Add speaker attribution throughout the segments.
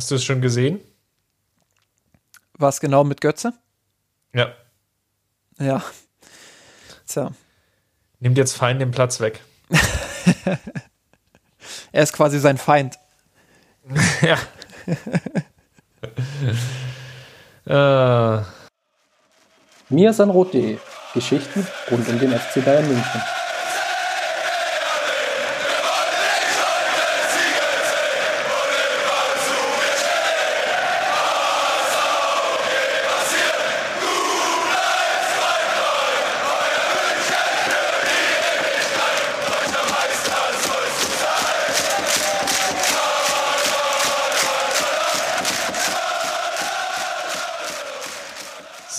Speaker 1: Hast du es schon gesehen?
Speaker 2: Was genau mit Götze?
Speaker 1: Ja.
Speaker 2: Ja. Tja.
Speaker 1: Nimmt jetzt Feind den Platz weg.
Speaker 2: er ist quasi sein Feind.
Speaker 1: ja.
Speaker 3: äh. Miasanrot.de Geschichten rund um den FC Bayern München.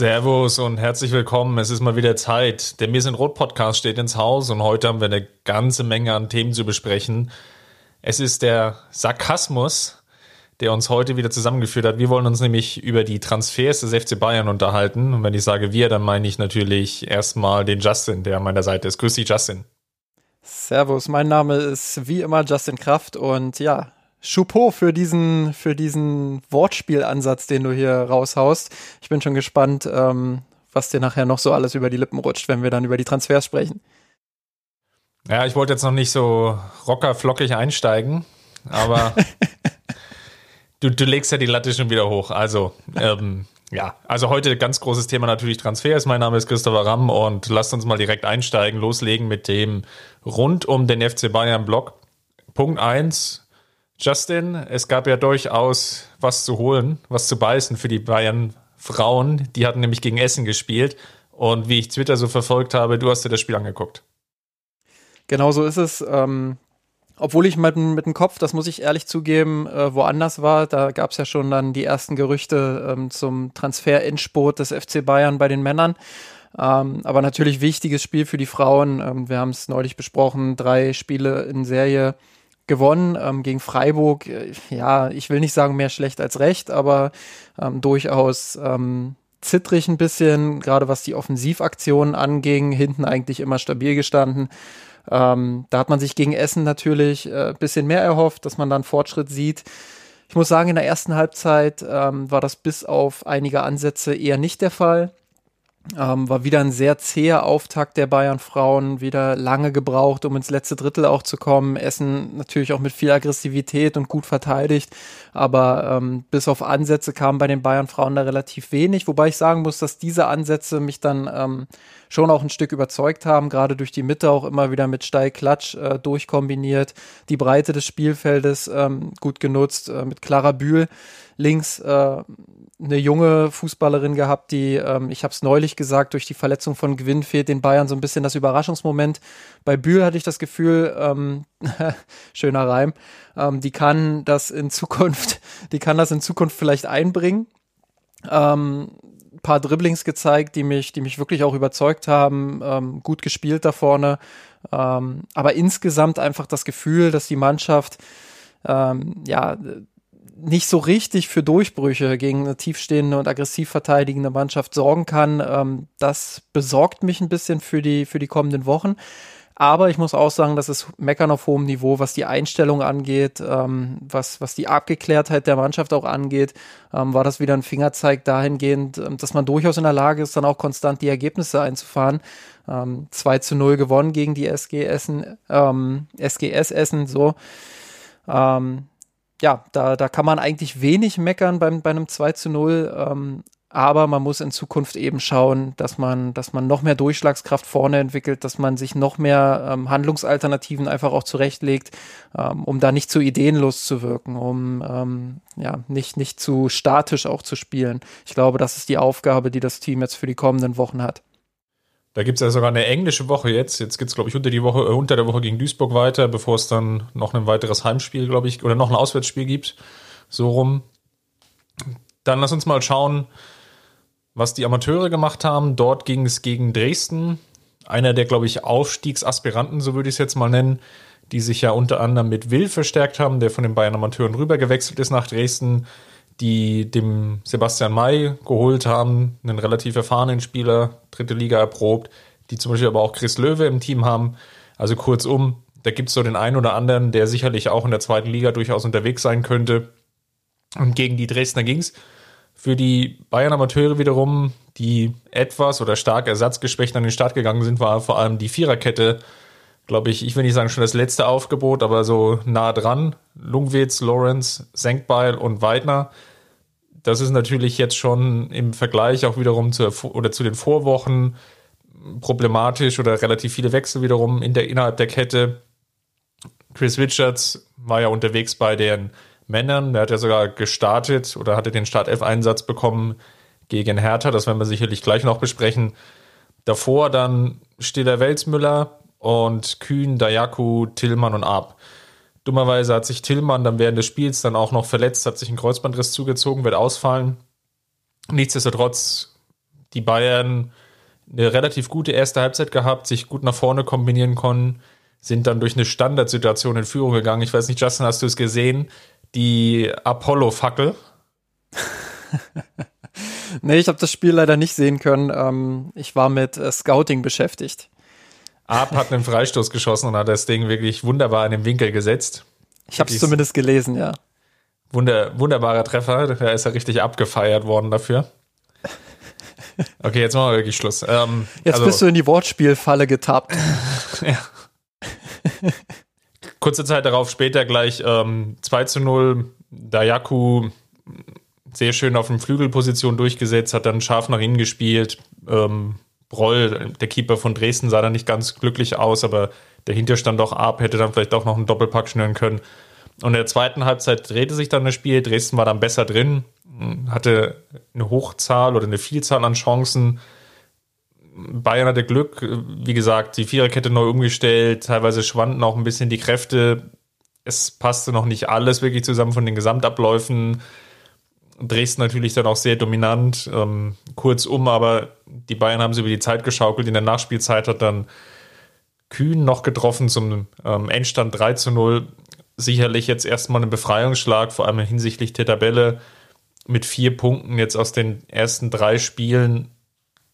Speaker 1: Servus und herzlich willkommen. Es ist mal wieder Zeit. Der Mir sind Rot Podcast steht ins Haus und heute haben wir eine ganze Menge an Themen zu besprechen. Es ist der Sarkasmus, der uns heute wieder zusammengeführt hat. Wir wollen uns nämlich über die Transfers des FC Bayern unterhalten. Und wenn ich sage wir, dann meine ich natürlich erstmal den Justin, der an meiner Seite ist. Grüß dich, Justin.
Speaker 2: Servus, mein Name ist wie immer Justin Kraft und ja, Chapeau für diesen, für diesen Wortspielansatz, den du hier raushaust. Ich bin schon gespannt, ähm, was dir nachher noch so alles über die Lippen rutscht, wenn wir dann über die Transfers sprechen.
Speaker 1: Ja, ich wollte jetzt noch nicht so rockerflockig einsteigen, aber du, du legst ja die Latte schon wieder hoch. Also, ähm, ja, also heute ganz großes Thema natürlich Transfers. Mein Name ist Christopher Ramm und lasst uns mal direkt einsteigen, loslegen mit dem rund um den FC Bayern Blog. Punkt eins Justin, es gab ja durchaus was zu holen, was zu beißen für die Bayern Frauen. Die hatten nämlich gegen Essen gespielt. Und wie ich Twitter so verfolgt habe, du hast dir das Spiel angeguckt.
Speaker 2: Genau so ist es. Ähm, obwohl ich mit, mit dem Kopf, das muss ich ehrlich zugeben, äh, woanders war. Da gab es ja schon dann die ersten Gerüchte ähm, zum Transfer-Endspurt des FC Bayern bei den Männern. Ähm, aber natürlich wichtiges Spiel für die Frauen. Ähm, wir haben es neulich besprochen, drei Spiele in Serie gewonnen ähm, gegen Freiburg. Äh, ja, ich will nicht sagen mehr schlecht als recht, aber ähm, durchaus ähm, zittrig ein bisschen, gerade was die Offensivaktionen anging, hinten eigentlich immer stabil gestanden. Ähm, da hat man sich gegen Essen natürlich äh, bisschen mehr erhofft, dass man dann Fortschritt sieht. Ich muss sagen, in der ersten Halbzeit ähm, war das bis auf einige Ansätze eher nicht der Fall. Ähm, war wieder ein sehr zäher Auftakt der Bayern-Frauen, wieder lange gebraucht, um ins letzte Drittel auch zu kommen. Essen natürlich auch mit viel Aggressivität und gut verteidigt, aber ähm, bis auf Ansätze kam bei den Bayern-Frauen da relativ wenig, wobei ich sagen muss, dass diese Ansätze mich dann ähm, schon auch ein Stück überzeugt haben, gerade durch die Mitte auch immer wieder mit Steil-Klatsch äh, durchkombiniert, die Breite des Spielfeldes ähm, gut genutzt, äh, mit Clara Bühl links äh, eine junge Fußballerin gehabt, die, ähm, ich habe es neulich gesagt, durch die Verletzung von Gewinn fehlt den Bayern so ein bisschen das Überraschungsmoment. Bei Bühl hatte ich das Gefühl, ähm, schöner Reim, ähm, die kann das in Zukunft, die kann das in Zukunft vielleicht einbringen. Ähm, paar Dribblings gezeigt, die mich, die mich wirklich auch überzeugt haben, ähm, gut gespielt da vorne. Ähm, aber insgesamt einfach das Gefühl, dass die Mannschaft ähm, ja nicht so richtig für Durchbrüche gegen eine tiefstehende und aggressiv verteidigende Mannschaft sorgen kann. Ähm, das besorgt mich ein bisschen für die, für die kommenden Wochen. Aber ich muss auch sagen, das ist Meckern auf hohem Niveau, was die Einstellung angeht, ähm, was, was die Abgeklärtheit der Mannschaft auch angeht, ähm, war das wieder ein Fingerzeig dahingehend, dass man durchaus in der Lage ist, dann auch konstant die Ergebnisse einzufahren. Ähm, 2 zu 0 gewonnen gegen die SG Essen, ähm, SGS Essen, so. Ja, da, da kann man eigentlich wenig meckern beim, bei einem 2 zu 0. Ähm, aber man muss in Zukunft eben schauen, dass man, dass man noch mehr Durchschlagskraft vorne entwickelt, dass man sich noch mehr ähm, Handlungsalternativen einfach auch zurechtlegt, ähm, um da nicht zu ideenlos zu wirken, um ähm, ja nicht, nicht zu statisch auch zu spielen. Ich glaube, das ist die Aufgabe, die das Team jetzt für die kommenden Wochen hat.
Speaker 1: Da gibt es ja sogar eine englische Woche jetzt. Jetzt geht es, glaube ich, unter, die Woche, äh, unter der Woche gegen Duisburg weiter, bevor es dann noch ein weiteres Heimspiel, glaube ich, oder noch ein Auswärtsspiel gibt. So rum. Dann lass uns mal schauen, was die Amateure gemacht haben. Dort ging es gegen Dresden. Einer der, glaube ich, Aufstiegsaspiranten, so würde ich es jetzt mal nennen, die sich ja unter anderem mit Will verstärkt haben, der von den Bayern Amateuren rübergewechselt ist nach Dresden die dem Sebastian May geholt haben, einen relativ erfahrenen Spieler, dritte Liga erprobt, die zum Beispiel aber auch Chris Löwe im Team haben. Also kurzum, da gibt es so den einen oder anderen, der sicherlich auch in der zweiten Liga durchaus unterwegs sein könnte. Und gegen die Dresdner ging es. Für die Bayern-Amateure wiederum, die etwas oder stark ersatzgeschwächt an den Start gegangen sind, war vor allem die Viererkette, glaube ich, ich will nicht sagen schon das letzte Aufgebot, aber so nah dran. Lungwitz, Lorenz, Senkbeil und Weidner. Das ist natürlich jetzt schon im Vergleich auch wiederum zu, oder zu den Vorwochen problematisch oder relativ viele Wechsel wiederum in der, innerhalb der Kette. Chris Richards war ja unterwegs bei den Männern. Der hat ja sogar gestartet oder hatte den Startelf-Einsatz bekommen gegen Hertha. Das werden wir sicherlich gleich noch besprechen. Davor dann Stiller Welsmüller und Kühn, Dayaku, Tillmann und Ab. Dummerweise hat sich Tillmann dann während des Spiels dann auch noch verletzt, hat sich ein Kreuzbandriss zugezogen, wird ausfallen. Nichtsdestotrotz, die Bayern eine relativ gute erste Halbzeit gehabt, sich gut nach vorne kombinieren konnten, sind dann durch eine Standardsituation in Führung gegangen. Ich weiß nicht, Justin, hast du es gesehen? die Apollo-Fackel?
Speaker 2: nee, ich habe das Spiel leider nicht sehen können. Ähm, ich war mit äh, Scouting beschäftigt.
Speaker 1: Ab hat einen Freistoß geschossen und hat das Ding wirklich wunderbar in den Winkel gesetzt.
Speaker 2: Ich habe es zumindest gelesen, ja.
Speaker 1: Wunder, wunderbarer Treffer, da ist er richtig abgefeiert worden dafür. Okay, jetzt machen wir wirklich Schluss. Ähm,
Speaker 2: jetzt also, bist du in die Wortspielfalle getappt. ja.
Speaker 1: Kurze Zeit darauf später gleich ähm, 2 zu 0. Dayaku sehr schön auf den Flügelposition durchgesetzt, hat dann scharf nach innen gespielt. Ähm, Broll, der Keeper von Dresden, sah dann nicht ganz glücklich aus, aber der Hinterstand auch ab, hätte dann vielleicht auch noch einen Doppelpack schnüren können. Und in der zweiten Halbzeit drehte sich dann das Spiel. Dresden war dann besser drin, hatte eine Hochzahl oder eine Vielzahl an Chancen, Bayern hatte Glück, wie gesagt, die Viererkette neu umgestellt, teilweise schwanden auch ein bisschen die Kräfte. Es passte noch nicht alles wirklich zusammen von den Gesamtabläufen. Dresden natürlich dann auch sehr dominant, ähm, kurzum, aber die Bayern haben sie über die Zeit geschaukelt. In der Nachspielzeit hat dann Kühn noch getroffen zum ähm, Endstand 3 zu 0. Sicherlich jetzt erstmal ein Befreiungsschlag, vor allem hinsichtlich der Tabelle mit vier Punkten jetzt aus den ersten drei Spielen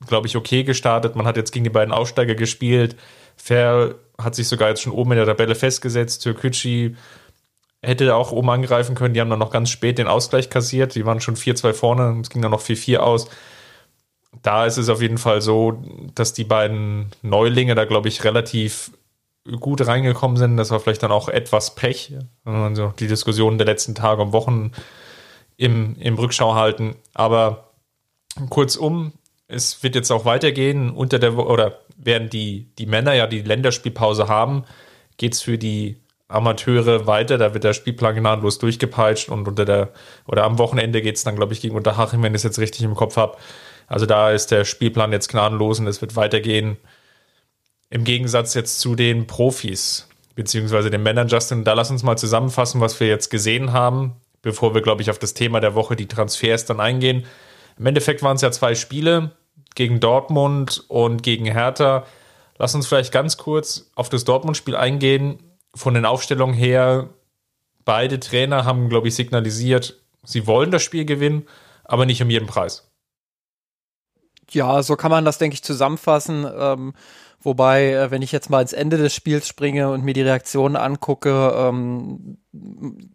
Speaker 1: glaube ich, okay gestartet. Man hat jetzt gegen die beiden Aufsteiger gespielt. Fair hat sich sogar jetzt schon oben in der Tabelle festgesetzt. Türkücü hätte auch oben angreifen können. Die haben dann noch ganz spät den Ausgleich kassiert. Die waren schon 4-2 vorne. Es ging dann noch 4-4 aus. Da ist es auf jeden Fall so, dass die beiden Neulinge da, glaube ich, relativ gut reingekommen sind. Das war vielleicht dann auch etwas Pech. Also die Diskussionen der letzten Tage und Wochen im, im Rückschau halten. Aber kurzum, es wird jetzt auch weitergehen. Unter der oder während die, die Männer ja die Länderspielpause haben, geht es für die Amateure weiter. Da wird der Spielplan gnadenlos durchgepeitscht und unter der oder am Wochenende geht es dann, glaube ich, gegen Unterhaching, wenn ich es jetzt richtig im Kopf habe. Also da ist der Spielplan jetzt gnadenlos und es wird weitergehen. Im Gegensatz jetzt zu den Profis, beziehungsweise den Männern, Justin, da lass uns mal zusammenfassen, was wir jetzt gesehen haben, bevor wir, glaube ich, auf das Thema der Woche, die Transfers, dann eingehen. Im Endeffekt waren es ja zwei Spiele gegen Dortmund und gegen Hertha. Lass uns vielleicht ganz kurz auf das Dortmund-Spiel eingehen. Von den Aufstellungen her, beide Trainer haben, glaube ich, signalisiert, sie wollen das Spiel gewinnen, aber nicht um jeden Preis.
Speaker 2: Ja, so kann man das, denke ich, zusammenfassen. Ähm, Wobei, äh, wenn ich jetzt mal ins Ende des Spiels springe und mir die Reaktionen angucke, ähm,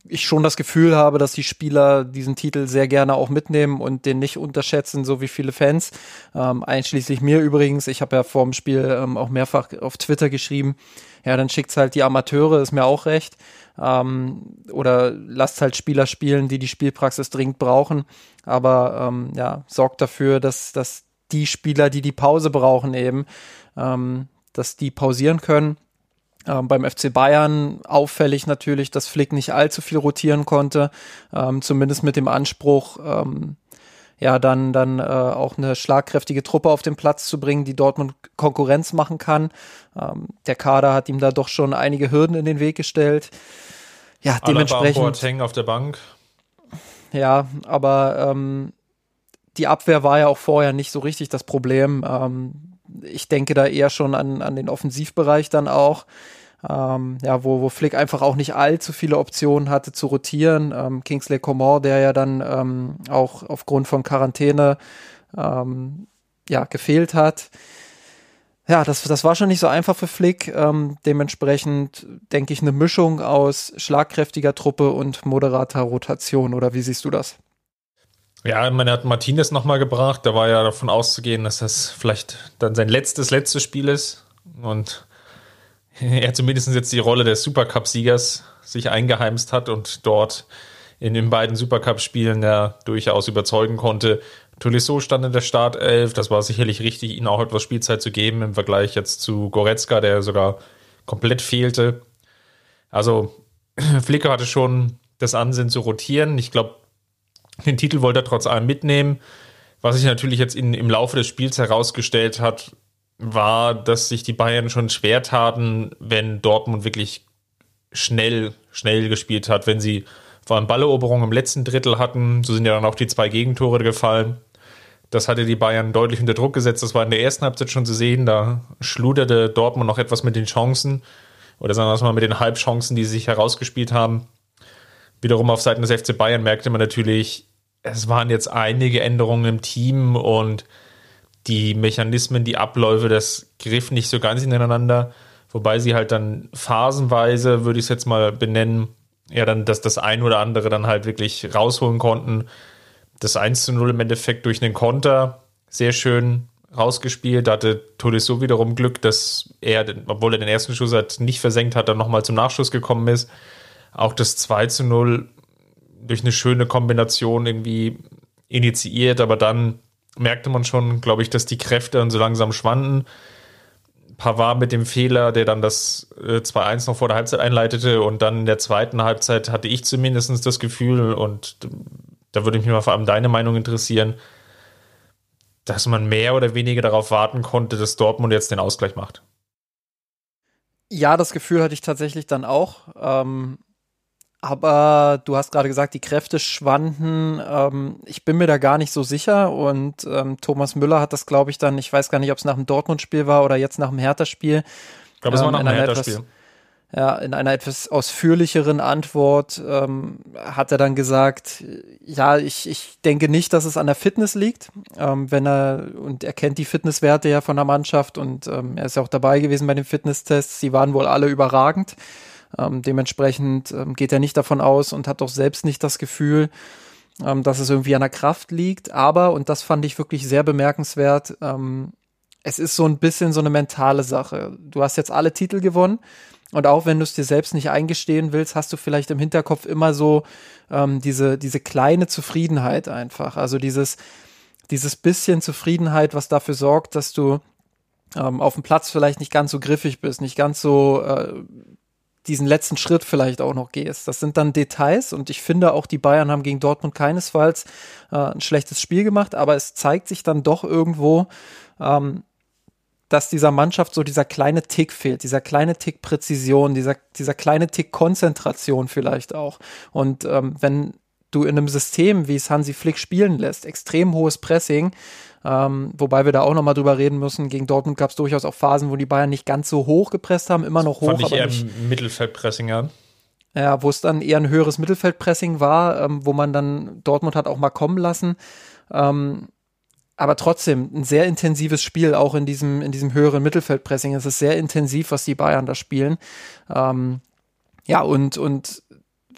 Speaker 2: ich schon das Gefühl habe, dass die Spieler diesen Titel sehr gerne auch mitnehmen und den nicht unterschätzen, so wie viele Fans. Ähm, einschließlich mir übrigens. Ich habe ja vor dem Spiel ähm, auch mehrfach auf Twitter geschrieben, ja, dann schickt's halt die Amateure, ist mir auch recht. Ähm, oder lasst halt Spieler spielen, die die Spielpraxis dringend brauchen. Aber ähm, ja, sorgt dafür, dass, dass die Spieler, die die Pause brauchen, eben ähm, dass die pausieren können. Ähm, beim FC Bayern auffällig natürlich, dass Flick nicht allzu viel rotieren konnte, ähm, zumindest mit dem Anspruch, ähm, ja, dann, dann äh, auch eine schlagkräftige Truppe auf den Platz zu bringen, die Dortmund Konkurrenz machen kann. Ähm, der Kader hat ihm da doch schon einige Hürden in den Weg gestellt. Ja, Alaba dementsprechend.
Speaker 1: auf der Bank.
Speaker 2: Ja, aber ähm, die Abwehr war ja auch vorher nicht so richtig das Problem. Ähm, ich denke da eher schon an, an den Offensivbereich dann auch. Ähm, ja, wo, wo Flick einfach auch nicht allzu viele Optionen hatte zu rotieren. Ähm, Kingsley Coman, der ja dann ähm, auch aufgrund von Quarantäne ähm, ja, gefehlt hat. ja, das, das war schon nicht so einfach für Flick. Ähm, dementsprechend denke ich eine Mischung aus schlagkräftiger Truppe und moderater Rotation. Oder wie siehst du das?
Speaker 1: Ja, man hat Martinez nochmal gebracht. Da war ja davon auszugehen, dass das vielleicht dann sein letztes, letztes Spiel ist. Und er zumindest jetzt die Rolle des Supercup-Siegers sich eingeheimst hat und dort in den beiden Supercup-Spielen ja durchaus überzeugen konnte. Tolisso stand in der Startelf, das war sicherlich richtig, ihm auch etwas Spielzeit zu geben im Vergleich jetzt zu Goretzka, der sogar komplett fehlte. Also Flicker hatte schon das Ansinnen zu rotieren. Ich glaube, den Titel wollte er trotz allem mitnehmen. Was sich natürlich jetzt in, im Laufe des Spiels herausgestellt hat, war, dass sich die Bayern schon schwer taten, wenn Dortmund wirklich schnell, schnell gespielt hat, wenn sie vor allem Balleroberung im letzten Drittel hatten. So sind ja dann auch die zwei Gegentore gefallen. Das hatte die Bayern deutlich unter Druck gesetzt. Das war in der ersten Halbzeit schon zu sehen. Da schluderte Dortmund noch etwas mit den Chancen. Oder sagen wir es mal mit den Halbchancen, die sie sich herausgespielt haben. Wiederum auf Seiten des FC Bayern merkte man natürlich, es waren jetzt einige Änderungen im Team und die Mechanismen, die Abläufe, das griff nicht so ganz ineinander. Wobei sie halt dann phasenweise, würde ich es jetzt mal benennen, ja, dann dass das ein oder andere dann halt wirklich rausholen konnten. Das 1 zu 0 im Endeffekt durch einen Konter sehr schön rausgespielt. Da hatte Tolisso wiederum Glück, dass er, obwohl er den ersten Schuss halt nicht versenkt hat, dann nochmal zum Nachschuss gekommen ist. Auch das 2 zu 0 durch eine schöne Kombination irgendwie initiiert, aber dann merkte man schon, glaube ich, dass die Kräfte dann so langsam schwanden. Pavard mit dem Fehler, der dann das äh, 2-1 noch vor der Halbzeit einleitete und dann in der zweiten Halbzeit hatte ich zumindest das Gefühl und da würde mich mal vor allem deine Meinung interessieren, dass man mehr oder weniger darauf warten konnte, dass Dortmund jetzt den Ausgleich macht.
Speaker 2: Ja, das Gefühl hatte ich tatsächlich dann auch. Ähm, aber du hast gerade gesagt, die Kräfte schwanden. Ähm, ich bin mir da gar nicht so sicher. Und ähm, Thomas Müller hat das, glaube ich, dann, ich weiß gar nicht, ob es nach dem Dortmund-Spiel war oder jetzt nach dem Hertha-Spiel.
Speaker 1: Ich glaube, es war ähm, nach dem Hertha-Spiel.
Speaker 2: Ja, in einer etwas ausführlicheren Antwort ähm, hat er dann gesagt, ja, ich, ich denke nicht, dass es an der Fitness liegt, ähm, wenn er, und er kennt die Fitnesswerte ja von der Mannschaft und ähm, er ist ja auch dabei gewesen bei den Fitnesstests, sie waren wohl alle überragend. Ähm, dementsprechend ähm, geht er nicht davon aus und hat doch selbst nicht das Gefühl, ähm, dass es irgendwie an der Kraft liegt. Aber, und das fand ich wirklich sehr bemerkenswert, ähm, es ist so ein bisschen so eine mentale Sache. Du hast jetzt alle Titel gewonnen. Und auch wenn du es dir selbst nicht eingestehen willst, hast du vielleicht im Hinterkopf immer so ähm, diese, diese kleine Zufriedenheit einfach. Also dieses, dieses bisschen Zufriedenheit, was dafür sorgt, dass du ähm, auf dem Platz vielleicht nicht ganz so griffig bist, nicht ganz so äh, diesen letzten Schritt vielleicht auch noch gehst. Das sind dann Details und ich finde auch die Bayern haben gegen Dortmund keinesfalls äh, ein schlechtes Spiel gemacht, aber es zeigt sich dann doch irgendwo, ähm, dass dieser Mannschaft so dieser kleine Tick fehlt, dieser kleine Tick Präzision, dieser, dieser kleine Tick Konzentration vielleicht auch. Und ähm, wenn du in einem System, wie es Hansi Flick spielen lässt, extrem hohes Pressing, ähm, wobei wir da auch nochmal drüber reden müssen. Gegen Dortmund gab es durchaus auch Phasen, wo die Bayern nicht ganz so hoch gepresst haben, immer noch hoch. Fand
Speaker 1: ich
Speaker 2: aber
Speaker 1: eher
Speaker 2: nicht,
Speaker 1: Mittelfeldpressing an.
Speaker 2: Ja, wo es dann eher ein höheres Mittelfeldpressing war, ähm, wo man dann Dortmund hat auch mal kommen lassen. Ähm, aber trotzdem ein sehr intensives Spiel, auch in diesem, in diesem höheren Mittelfeldpressing. Es ist sehr intensiv, was die Bayern da spielen. Ähm, ja, und, und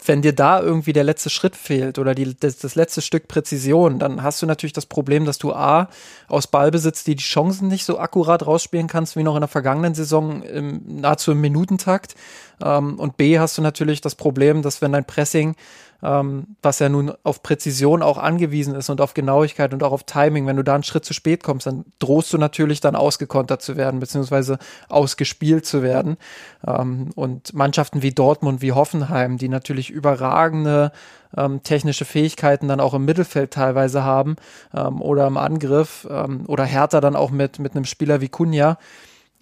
Speaker 2: wenn dir da irgendwie der letzte Schritt fehlt oder die, das, das, letzte Stück Präzision, dann hast du natürlich das Problem, dass du A, aus Ballbesitz die, die Chancen nicht so akkurat rausspielen kannst wie noch in der vergangenen Saison im, nahezu im Minutentakt. Ähm, und B, hast du natürlich das Problem, dass wenn dein Pressing ähm, was ja nun auf Präzision auch angewiesen ist und auf Genauigkeit und auch auf Timing. Wenn du da einen Schritt zu spät kommst, dann drohst du natürlich dann ausgekontert zu werden, beziehungsweise ausgespielt zu werden. Ähm, und Mannschaften wie Dortmund, wie Hoffenheim, die natürlich überragende ähm, technische Fähigkeiten dann auch im Mittelfeld teilweise haben ähm, oder im Angriff ähm, oder härter dann auch mit, mit einem Spieler wie Kunja,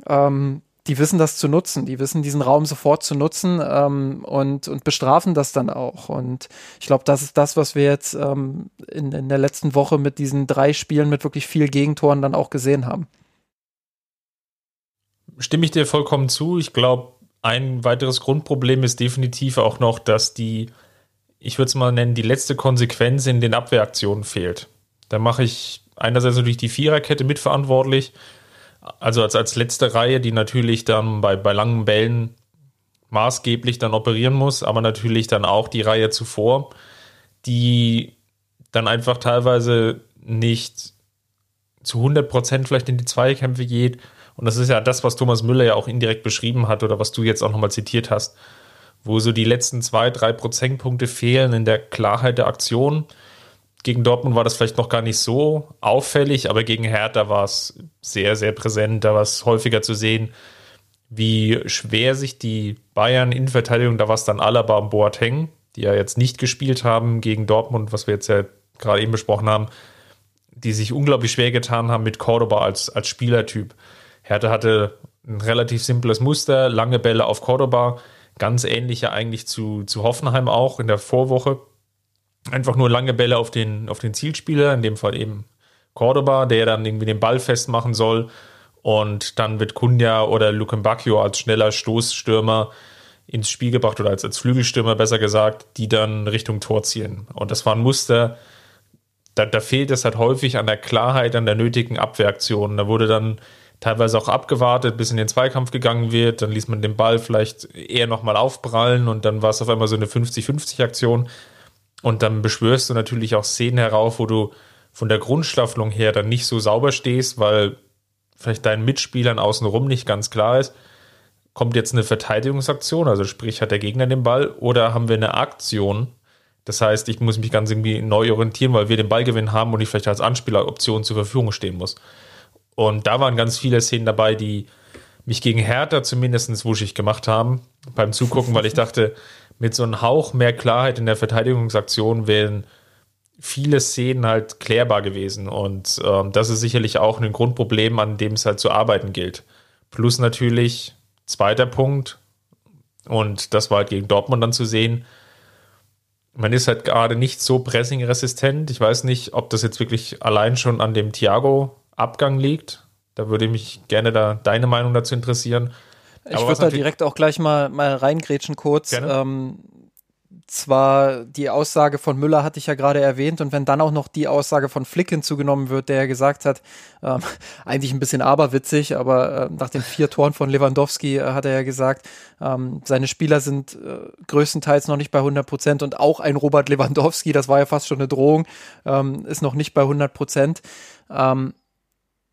Speaker 2: ähm, die wissen das zu nutzen, die wissen diesen Raum sofort zu nutzen ähm, und, und bestrafen das dann auch. Und ich glaube, das ist das, was wir jetzt ähm, in, in der letzten Woche mit diesen drei Spielen mit wirklich viel Gegentoren dann auch gesehen haben.
Speaker 1: Stimme ich dir vollkommen zu. Ich glaube, ein weiteres Grundproblem ist definitiv auch noch, dass die, ich würde es mal nennen, die letzte Konsequenz in den Abwehraktionen fehlt. Da mache ich einerseits natürlich die Viererkette mitverantwortlich, Also als, als letzte Reihe, die natürlich dann bei, bei langen Bällen maßgeblich dann operieren muss, aber natürlich dann auch die Reihe zuvor, die dann einfach teilweise nicht zu 100 Prozent vielleicht in die Zweikämpfe geht. Und das ist ja das, was Thomas Müller ja auch indirekt beschrieben hat oder was du jetzt auch nochmal zitiert hast, wo so die letzten zwei, drei Prozentpunkte fehlen in der Klarheit der Aktion. Gegen Dortmund war das vielleicht noch gar nicht so auffällig, aber gegen Hertha war es sehr, sehr präsent. Da war es häufiger zu sehen, wie schwer sich die Bayern in Verteidigung, da war es dann Alaba und Boateng, die ja jetzt nicht gespielt haben gegen Dortmund, was wir jetzt ja gerade eben besprochen haben, die sich unglaublich schwer getan haben mit Cordoba als, als Spielertyp. Hertha hatte ein relativ simples Muster, lange Bälle auf Cordoba, ganz ähnlich ja eigentlich zu, zu Hoffenheim auch in der Vorwoche einfach nur lange Bälle auf den, auf den Zielspieler, in dem Fall eben Cordoba, der dann irgendwie den Ball festmachen soll. Und dann wird Kunja oder Luke Bacchio als schneller Stoßstürmer ins Spiel gebracht oder als, als Flügelstürmer besser gesagt, die dann Richtung Tor zielen. Und das war ein Muster, da, da fehlt es halt häufig an der Klarheit, an der nötigen Abwehraktion. Da wurde dann teilweise auch abgewartet, bis in den Zweikampf gegangen wird. Dann ließ man den Ball vielleicht eher nochmal aufprallen und dann war es auf einmal so eine 50-50-Aktion. Und dann beschwörst du natürlich auch Szenen herauf, wo du von der Grundstaffelung her dann nicht so sauber stehst, weil vielleicht deinen Mitspielern außenrum nicht ganz klar ist, kommt jetzt eine Verteidigungsaktion, also sprich hat der Gegner den Ball, oder haben wir eine Aktion? Das heißt, ich muss mich ganz irgendwie neu orientieren, weil wir den Ballgewinn haben und ich vielleicht als Anspieleroption zur Verfügung stehen muss. Und da waren ganz viele Szenen dabei, die mich gegen Hertha zumindest wuschig gemacht haben beim Zugucken, weil ich dachte, mit so einem Hauch mehr Klarheit in der Verteidigungsaktion wären viele Szenen halt klärbar gewesen. Und ähm, das ist sicherlich auch ein Grundproblem, an dem es halt zu arbeiten gilt. Plus natürlich, zweiter Punkt, und das war halt gegen Dortmund dann zu sehen, man ist halt gerade nicht so pressingresistent. Ich weiß nicht, ob das jetzt wirklich allein schon an dem Thiago-Abgang liegt. Da würde mich gerne da deine Meinung dazu interessieren.
Speaker 2: Ich würde da direkt auch gleich mal, mal reingrätschen kurz. Ähm, zwar die Aussage von Müller hatte ich ja gerade erwähnt und wenn dann auch noch die Aussage von Flick hinzugenommen wird, der ja gesagt hat, ähm, eigentlich ein bisschen aberwitzig, aber äh, nach den vier Toren von Lewandowski äh, hat er ja gesagt, ähm, seine Spieler sind äh, größtenteils noch nicht bei 100 Prozent und auch ein Robert Lewandowski, das war ja fast schon eine Drohung, ähm, ist noch nicht bei 100 Prozent. Ähm,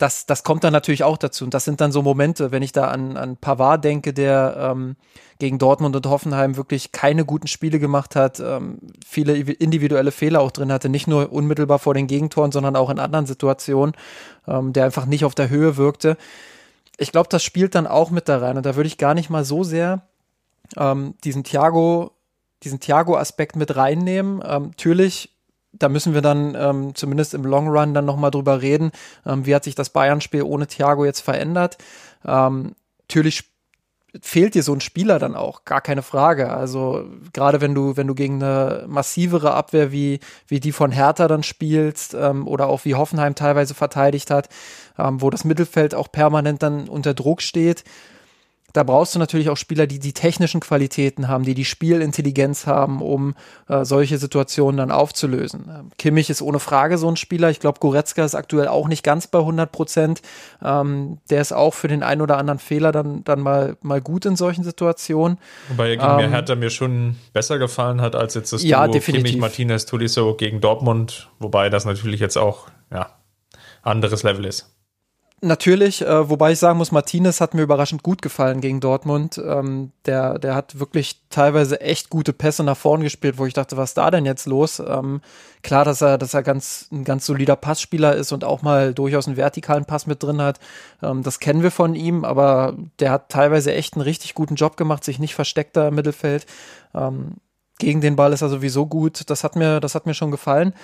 Speaker 2: das, das kommt dann natürlich auch dazu. Und das sind dann so Momente, wenn ich da an, an Pavard denke, der ähm, gegen Dortmund und Hoffenheim wirklich keine guten Spiele gemacht hat, ähm, viele individuelle Fehler auch drin hatte, nicht nur unmittelbar vor den Gegentoren, sondern auch in anderen Situationen, ähm, der einfach nicht auf der Höhe wirkte. Ich glaube, das spielt dann auch mit da rein. Und da würde ich gar nicht mal so sehr ähm, diesen Thiago, diesen Thiago-Aspekt mit reinnehmen. Ähm, natürlich da müssen wir dann ähm, zumindest im Long Run dann nochmal drüber reden, ähm, wie hat sich das Bayern-Spiel ohne Thiago jetzt verändert. Ähm, natürlich fehlt dir so ein Spieler dann auch, gar keine Frage. Also gerade wenn du, wenn du gegen eine massivere Abwehr wie, wie die von Hertha dann spielst ähm, oder auch wie Hoffenheim teilweise verteidigt hat, ähm, wo das Mittelfeld auch permanent dann unter Druck steht, da brauchst du natürlich auch Spieler, die die technischen Qualitäten haben, die die Spielintelligenz haben, um äh, solche Situationen dann aufzulösen. Ähm, Kimmich ist ohne Frage so ein Spieler. Ich glaube, Goretzka ist aktuell auch nicht ganz bei 100 Prozent. Ähm, der ist auch für den einen oder anderen Fehler dann, dann mal, mal gut in solchen Situationen.
Speaker 1: Wobei er gegen ähm, mir Hertha mir schon besser gefallen hat, als jetzt das
Speaker 2: ja, Duo definitiv.
Speaker 1: Kimmich, Martinez, Tuliso gegen Dortmund. Wobei das natürlich jetzt auch, ja, anderes Level ist.
Speaker 2: Natürlich, äh, wobei ich sagen muss, Martinez hat mir überraschend gut gefallen gegen Dortmund. Ähm, der, der hat wirklich teilweise echt gute Pässe nach vorn gespielt, wo ich dachte, was ist da denn jetzt los? Ähm, klar, dass er, dass er ganz, ein ganz solider Passspieler ist und auch mal durchaus einen vertikalen Pass mit drin hat. Ähm, das kennen wir von ihm, aber der hat teilweise echt einen richtig guten Job gemacht, sich nicht versteckter im Mittelfeld. Ähm, gegen den Ball ist er sowieso gut. Das hat mir, das hat mir schon gefallen.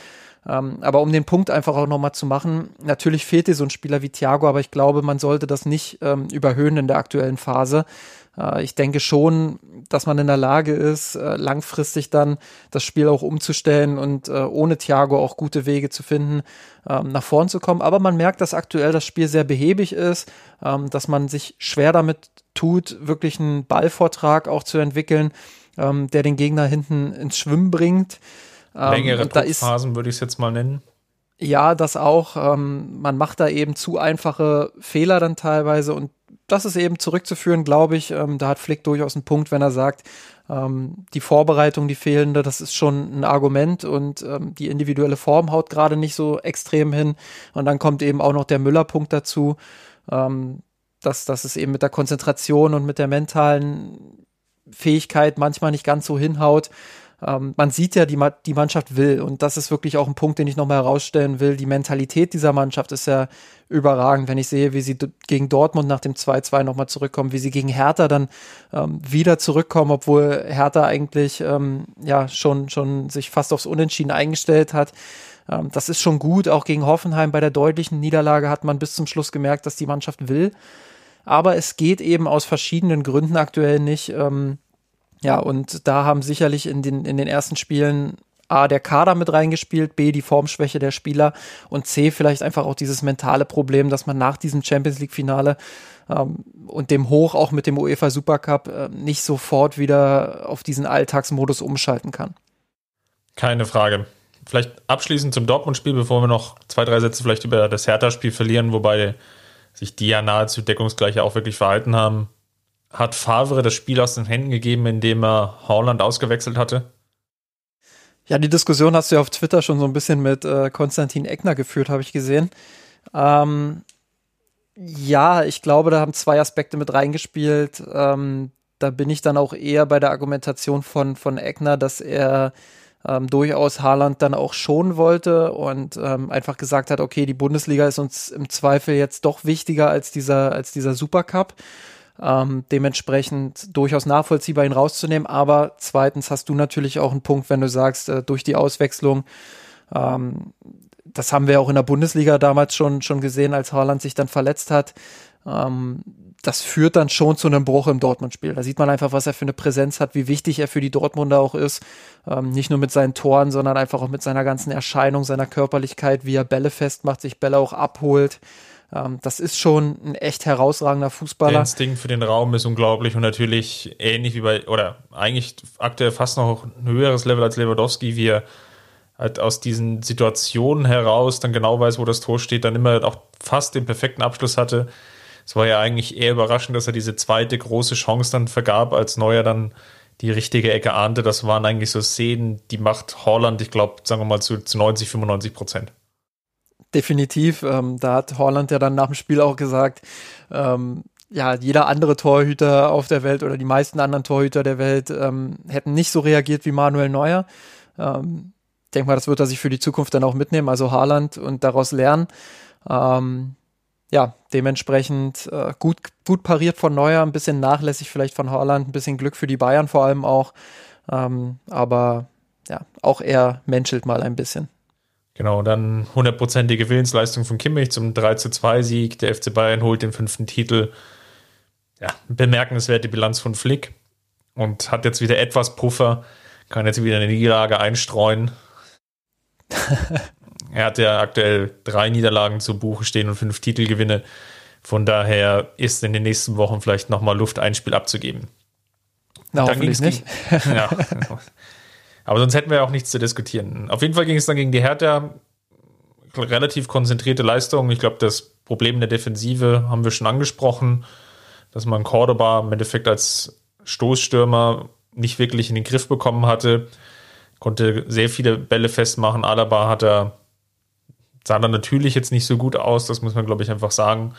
Speaker 2: Ähm, aber um den Punkt einfach auch nochmal zu machen, natürlich fehlt dir so ein Spieler wie Thiago, aber ich glaube, man sollte das nicht ähm, überhöhen in der aktuellen Phase. Äh, ich denke schon, dass man in der Lage ist, äh, langfristig dann das Spiel auch umzustellen und äh, ohne Thiago auch gute Wege zu finden, ähm, nach vorn zu kommen. Aber man merkt, dass aktuell das Spiel sehr behäbig ist, ähm, dass man sich schwer damit tut, wirklich einen Ballvortrag auch zu entwickeln, ähm, der den Gegner hinten ins Schwimmen bringt.
Speaker 1: Ähm, Längere Druckphasen würde ich es jetzt mal nennen.
Speaker 2: Ja, das auch. Ähm, man macht da eben zu einfache Fehler dann teilweise und das ist eben zurückzuführen, glaube ich. Ähm, da hat Flick durchaus einen Punkt, wenn er sagt, ähm, die Vorbereitung, die fehlende, das ist schon ein Argument und ähm, die individuelle Form haut gerade nicht so extrem hin. Und dann kommt eben auch noch der Müller-Punkt dazu, ähm, dass, dass es eben mit der Konzentration und mit der mentalen Fähigkeit manchmal nicht ganz so hinhaut. Ähm, man sieht ja, die, die Mannschaft will und das ist wirklich auch ein Punkt, den ich nochmal herausstellen will. Die Mentalität dieser Mannschaft ist ja überragend, wenn ich sehe, wie sie gegen Dortmund nach dem 2-2 nochmal zurückkommen, wie sie gegen Hertha dann ähm, wieder zurückkommen, obwohl Hertha eigentlich ähm, ja schon, schon sich fast aufs Unentschieden eingestellt hat. Ähm, das ist schon gut. Auch gegen Hoffenheim bei der deutlichen Niederlage hat man bis zum Schluss gemerkt, dass die Mannschaft will. Aber es geht eben aus verschiedenen Gründen aktuell nicht. Ähm, ja, und da haben sicherlich in den, in den ersten Spielen A, der Kader mit reingespielt, B, die Formschwäche der Spieler und C, vielleicht einfach auch dieses mentale Problem, dass man nach diesem Champions League-Finale ähm, und dem Hoch auch mit dem UEFA Supercup äh, nicht sofort wieder auf diesen Alltagsmodus umschalten kann.
Speaker 1: Keine Frage. Vielleicht abschließend zum Dortmund-Spiel, bevor wir noch zwei, drei Sätze vielleicht über das Hertha-Spiel verlieren, wobei sich die ja nahezu deckungsgleich auch wirklich verhalten haben hat Favre das Spiel aus den Händen gegeben, indem er Haaland ausgewechselt hatte?
Speaker 2: Ja, die Diskussion hast du ja auf Twitter schon so ein bisschen mit äh, Konstantin Eckner geführt, habe ich gesehen. Ähm, ja, ich glaube, da haben zwei Aspekte mit reingespielt. Ähm, da bin ich dann auch eher bei der Argumentation von, von Eckner, dass er ähm, durchaus Haaland dann auch schonen wollte und ähm, einfach gesagt hat, okay, die Bundesliga ist uns im Zweifel jetzt doch wichtiger als dieser, als dieser Supercup. Ähm, dementsprechend durchaus nachvollziehbar, ihn rauszunehmen. Aber zweitens hast du natürlich auch einen Punkt, wenn du sagst, äh, durch die Auswechslung, ähm, das haben wir auch in der Bundesliga damals schon, schon gesehen, als Haaland sich dann verletzt hat. Ähm, das führt dann schon zu einem Bruch im Dortmund-Spiel. Da sieht man einfach, was er für eine Präsenz hat, wie wichtig er für die Dortmunder auch ist. Ähm, nicht nur mit seinen Toren, sondern einfach auch mit seiner ganzen Erscheinung, seiner Körperlichkeit, wie er Bälle festmacht, sich Bälle auch abholt. Ähm, das ist schon ein echt herausragender Fußballer. Der
Speaker 1: Instinkt für den Raum ist unglaublich und natürlich ähnlich wie bei, oder eigentlich aktuell fast noch ein höheres Level als Lewandowski, wie er halt aus diesen Situationen heraus dann genau weiß, wo das Tor steht, dann immer auch fast den perfekten Abschluss hatte. Es war ja eigentlich eher überraschend, dass er diese zweite große Chance dann vergab, als Neuer dann die richtige Ecke ahnte. Das waren eigentlich so Szenen, die macht Holland, ich glaube, sagen wir mal zu, zu 90, 95 Prozent
Speaker 2: definitiv. Ähm, da hat Holland ja dann nach dem Spiel auch gesagt, ähm, ja, jeder andere Torhüter auf der Welt oder die meisten anderen Torhüter der Welt ähm, hätten nicht so reagiert wie Manuel Neuer. Ähm, ich denke mal, das wird er sich für die Zukunft dann auch mitnehmen, also Haaland und daraus lernen. Ähm, ja, dementsprechend äh, gut, gut pariert von Neuer, ein bisschen nachlässig vielleicht von Haaland, ein bisschen Glück für die Bayern vor allem auch. Ähm, aber ja, auch er menschelt mal ein bisschen.
Speaker 1: Genau, dann hundertprozentige Willensleistung von Kimmich zum 3 zu 2 Sieg. Der FC Bayern holt den fünften Titel. Ja, bemerkenswerte Bilanz von Flick und hat jetzt wieder etwas Puffer, kann jetzt wieder eine Niederlage einstreuen. er hat ja aktuell drei Niederlagen zu Buche stehen und fünf Titelgewinne. Von daher ist in den nächsten Wochen vielleicht nochmal Luft, ein Spiel abzugeben.
Speaker 2: Na, hoffentlich nicht. ja,
Speaker 1: Aber sonst hätten wir auch nichts zu diskutieren. Auf jeden Fall ging es dann gegen die Hertha. Relativ konzentrierte Leistung. Ich glaube, das Problem der Defensive haben wir schon angesprochen, dass man Cordoba im Endeffekt als Stoßstürmer nicht wirklich in den Griff bekommen hatte. Konnte sehr viele Bälle festmachen. Alaba hat er, sah dann natürlich jetzt nicht so gut aus, das muss man, glaube ich, einfach sagen.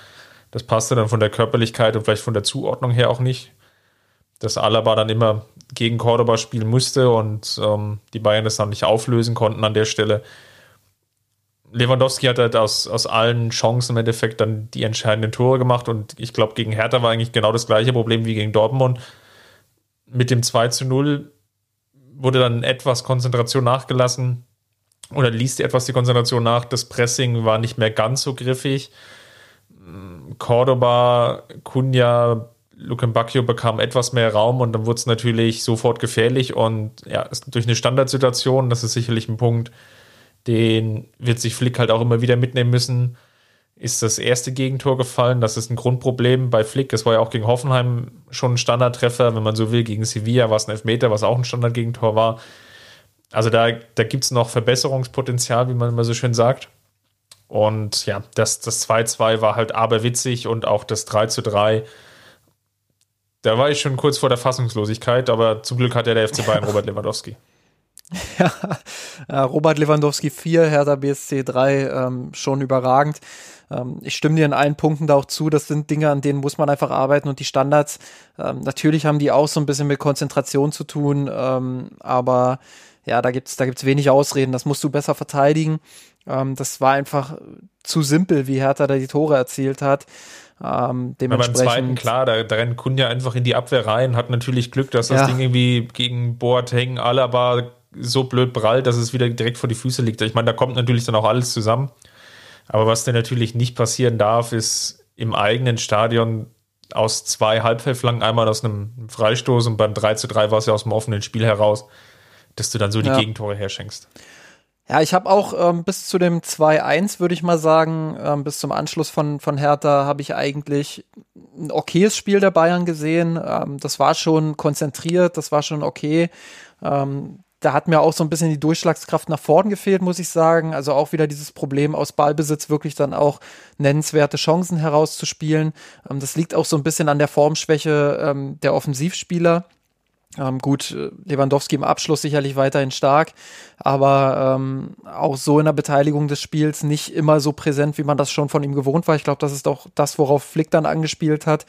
Speaker 1: Das passte dann von der Körperlichkeit und vielleicht von der Zuordnung her auch nicht dass Alaba dann immer gegen Cordoba spielen musste und ähm, die Bayern das dann nicht auflösen konnten an der Stelle. Lewandowski hat halt aus, aus allen Chancen im Endeffekt dann die entscheidenden Tore gemacht und ich glaube, gegen Hertha war eigentlich genau das gleiche Problem wie gegen Dortmund. Mit dem 2 zu 0 wurde dann etwas Konzentration nachgelassen oder ließ etwas die Konzentration nach. Das Pressing war nicht mehr ganz so griffig. Cordoba, Cunha, Luke Bacchio bekam etwas mehr Raum und dann wurde es natürlich sofort gefährlich und ja, durch eine Standardsituation, das ist sicherlich ein Punkt, den wird sich Flick halt auch immer wieder mitnehmen müssen. Ist das erste Gegentor gefallen? Das ist ein Grundproblem bei Flick. Es war ja auch gegen Hoffenheim schon ein Standardtreffer, wenn man so will. Gegen Sevilla war es ein Elfmeter, was auch ein Standardgegentor war. Also da, da gibt es noch Verbesserungspotenzial, wie man immer so schön sagt. Und ja, das, das 2-2 war halt aberwitzig und auch das 3-3. Da war ich schon kurz vor der Fassungslosigkeit, aber zum Glück hat ja der FC Bayern Robert Lewandowski.
Speaker 2: Ja, Robert Lewandowski 4, Hertha BSC 3, ähm, schon überragend. Ähm, ich stimme dir in allen Punkten da auch zu. Das sind Dinge, an denen muss man einfach arbeiten und die Standards, ähm, natürlich haben die auch so ein bisschen mit Konzentration zu tun, ähm, aber ja, da gibt's da gibt's wenig Ausreden. Das musst du besser verteidigen. Ähm, das war einfach zu simpel, wie Hertha da die Tore erzielt hat.
Speaker 1: Ähm, dementsprechend, beim zweiten, klar, da, da rennt Kunja einfach in die Abwehr rein, hat natürlich Glück, dass das ja. Ding irgendwie gegen Boateng, Alaba so blöd prallt, dass es wieder direkt vor die Füße liegt. Ich meine, da kommt natürlich dann auch alles zusammen. Aber was denn natürlich nicht passieren darf, ist im eigenen Stadion aus zwei Halbfeldflanken, einmal aus einem Freistoß und beim 3 zu 3 war es ja aus dem offenen Spiel heraus, dass du dann so die ja. Gegentore herschenkst.
Speaker 2: Ja, ich habe auch ähm, bis zu dem 2-1, würde ich mal sagen, ähm, bis zum Anschluss von, von Hertha habe ich eigentlich ein okayes Spiel der Bayern gesehen. Ähm, das war schon konzentriert, das war schon okay. Ähm, da hat mir auch so ein bisschen die Durchschlagskraft nach vorn gefehlt, muss ich sagen. Also auch wieder dieses Problem aus Ballbesitz wirklich dann auch nennenswerte Chancen herauszuspielen. Ähm, das liegt auch so ein bisschen an der Formschwäche ähm, der Offensivspieler. Ähm, gut, Lewandowski im Abschluss sicherlich weiterhin stark, aber ähm, auch so in der Beteiligung des Spiels nicht immer so präsent, wie man das schon von ihm gewohnt war. Ich glaube, das ist auch das, worauf Flick dann angespielt hat.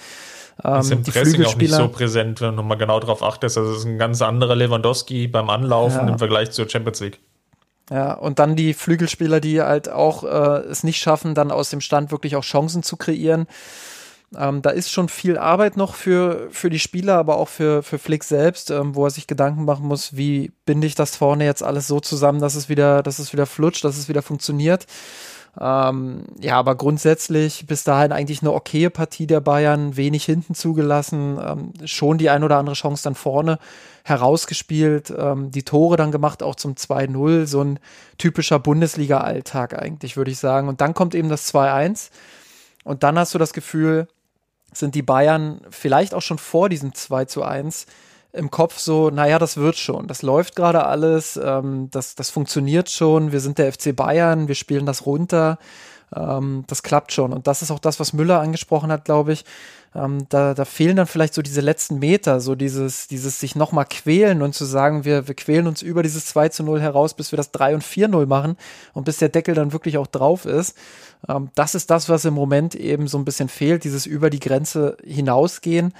Speaker 1: Ähm, ist im die Pressing auch nicht so präsent, wenn du mal genau drauf achtest. Also es ist ein ganz anderer Lewandowski beim Anlaufen ja. im Vergleich zur Champions League.
Speaker 2: Ja, und dann die Flügelspieler, die halt auch äh, es nicht schaffen, dann aus dem Stand wirklich auch Chancen zu kreieren. Ähm, da ist schon viel Arbeit noch für, für die Spieler, aber auch für, für Flick selbst, ähm, wo er sich Gedanken machen muss, wie binde ich das vorne jetzt alles so zusammen, dass es wieder, dass es wieder flutscht, dass es wieder funktioniert. Ähm, ja, aber grundsätzlich bis dahin eigentlich eine okaye Partie der Bayern, wenig hinten zugelassen, ähm, schon die ein oder andere Chance dann vorne herausgespielt, ähm, die Tore dann gemacht, auch zum 2-0, so ein typischer Bundesliga-Alltag eigentlich, würde ich sagen. Und dann kommt eben das 2-1 und dann hast du das Gefühl, sind die Bayern vielleicht auch schon vor diesem 2 zu 1 im Kopf so, naja, das wird schon, das läuft gerade alles, ähm, das, das funktioniert schon, wir sind der FC Bayern, wir spielen das runter, ähm, das klappt schon. Und das ist auch das, was Müller angesprochen hat, glaube ich. Ähm, da, da fehlen dann vielleicht so diese letzten Meter, so dieses, dieses sich nochmal quälen und zu sagen, wir, wir quälen uns über dieses 2 zu 0 heraus, bis wir das 3 und 4-0 machen und bis der Deckel dann wirklich auch drauf ist. Ähm, das ist das, was im Moment eben so ein bisschen fehlt, dieses über die Grenze hinausgehen.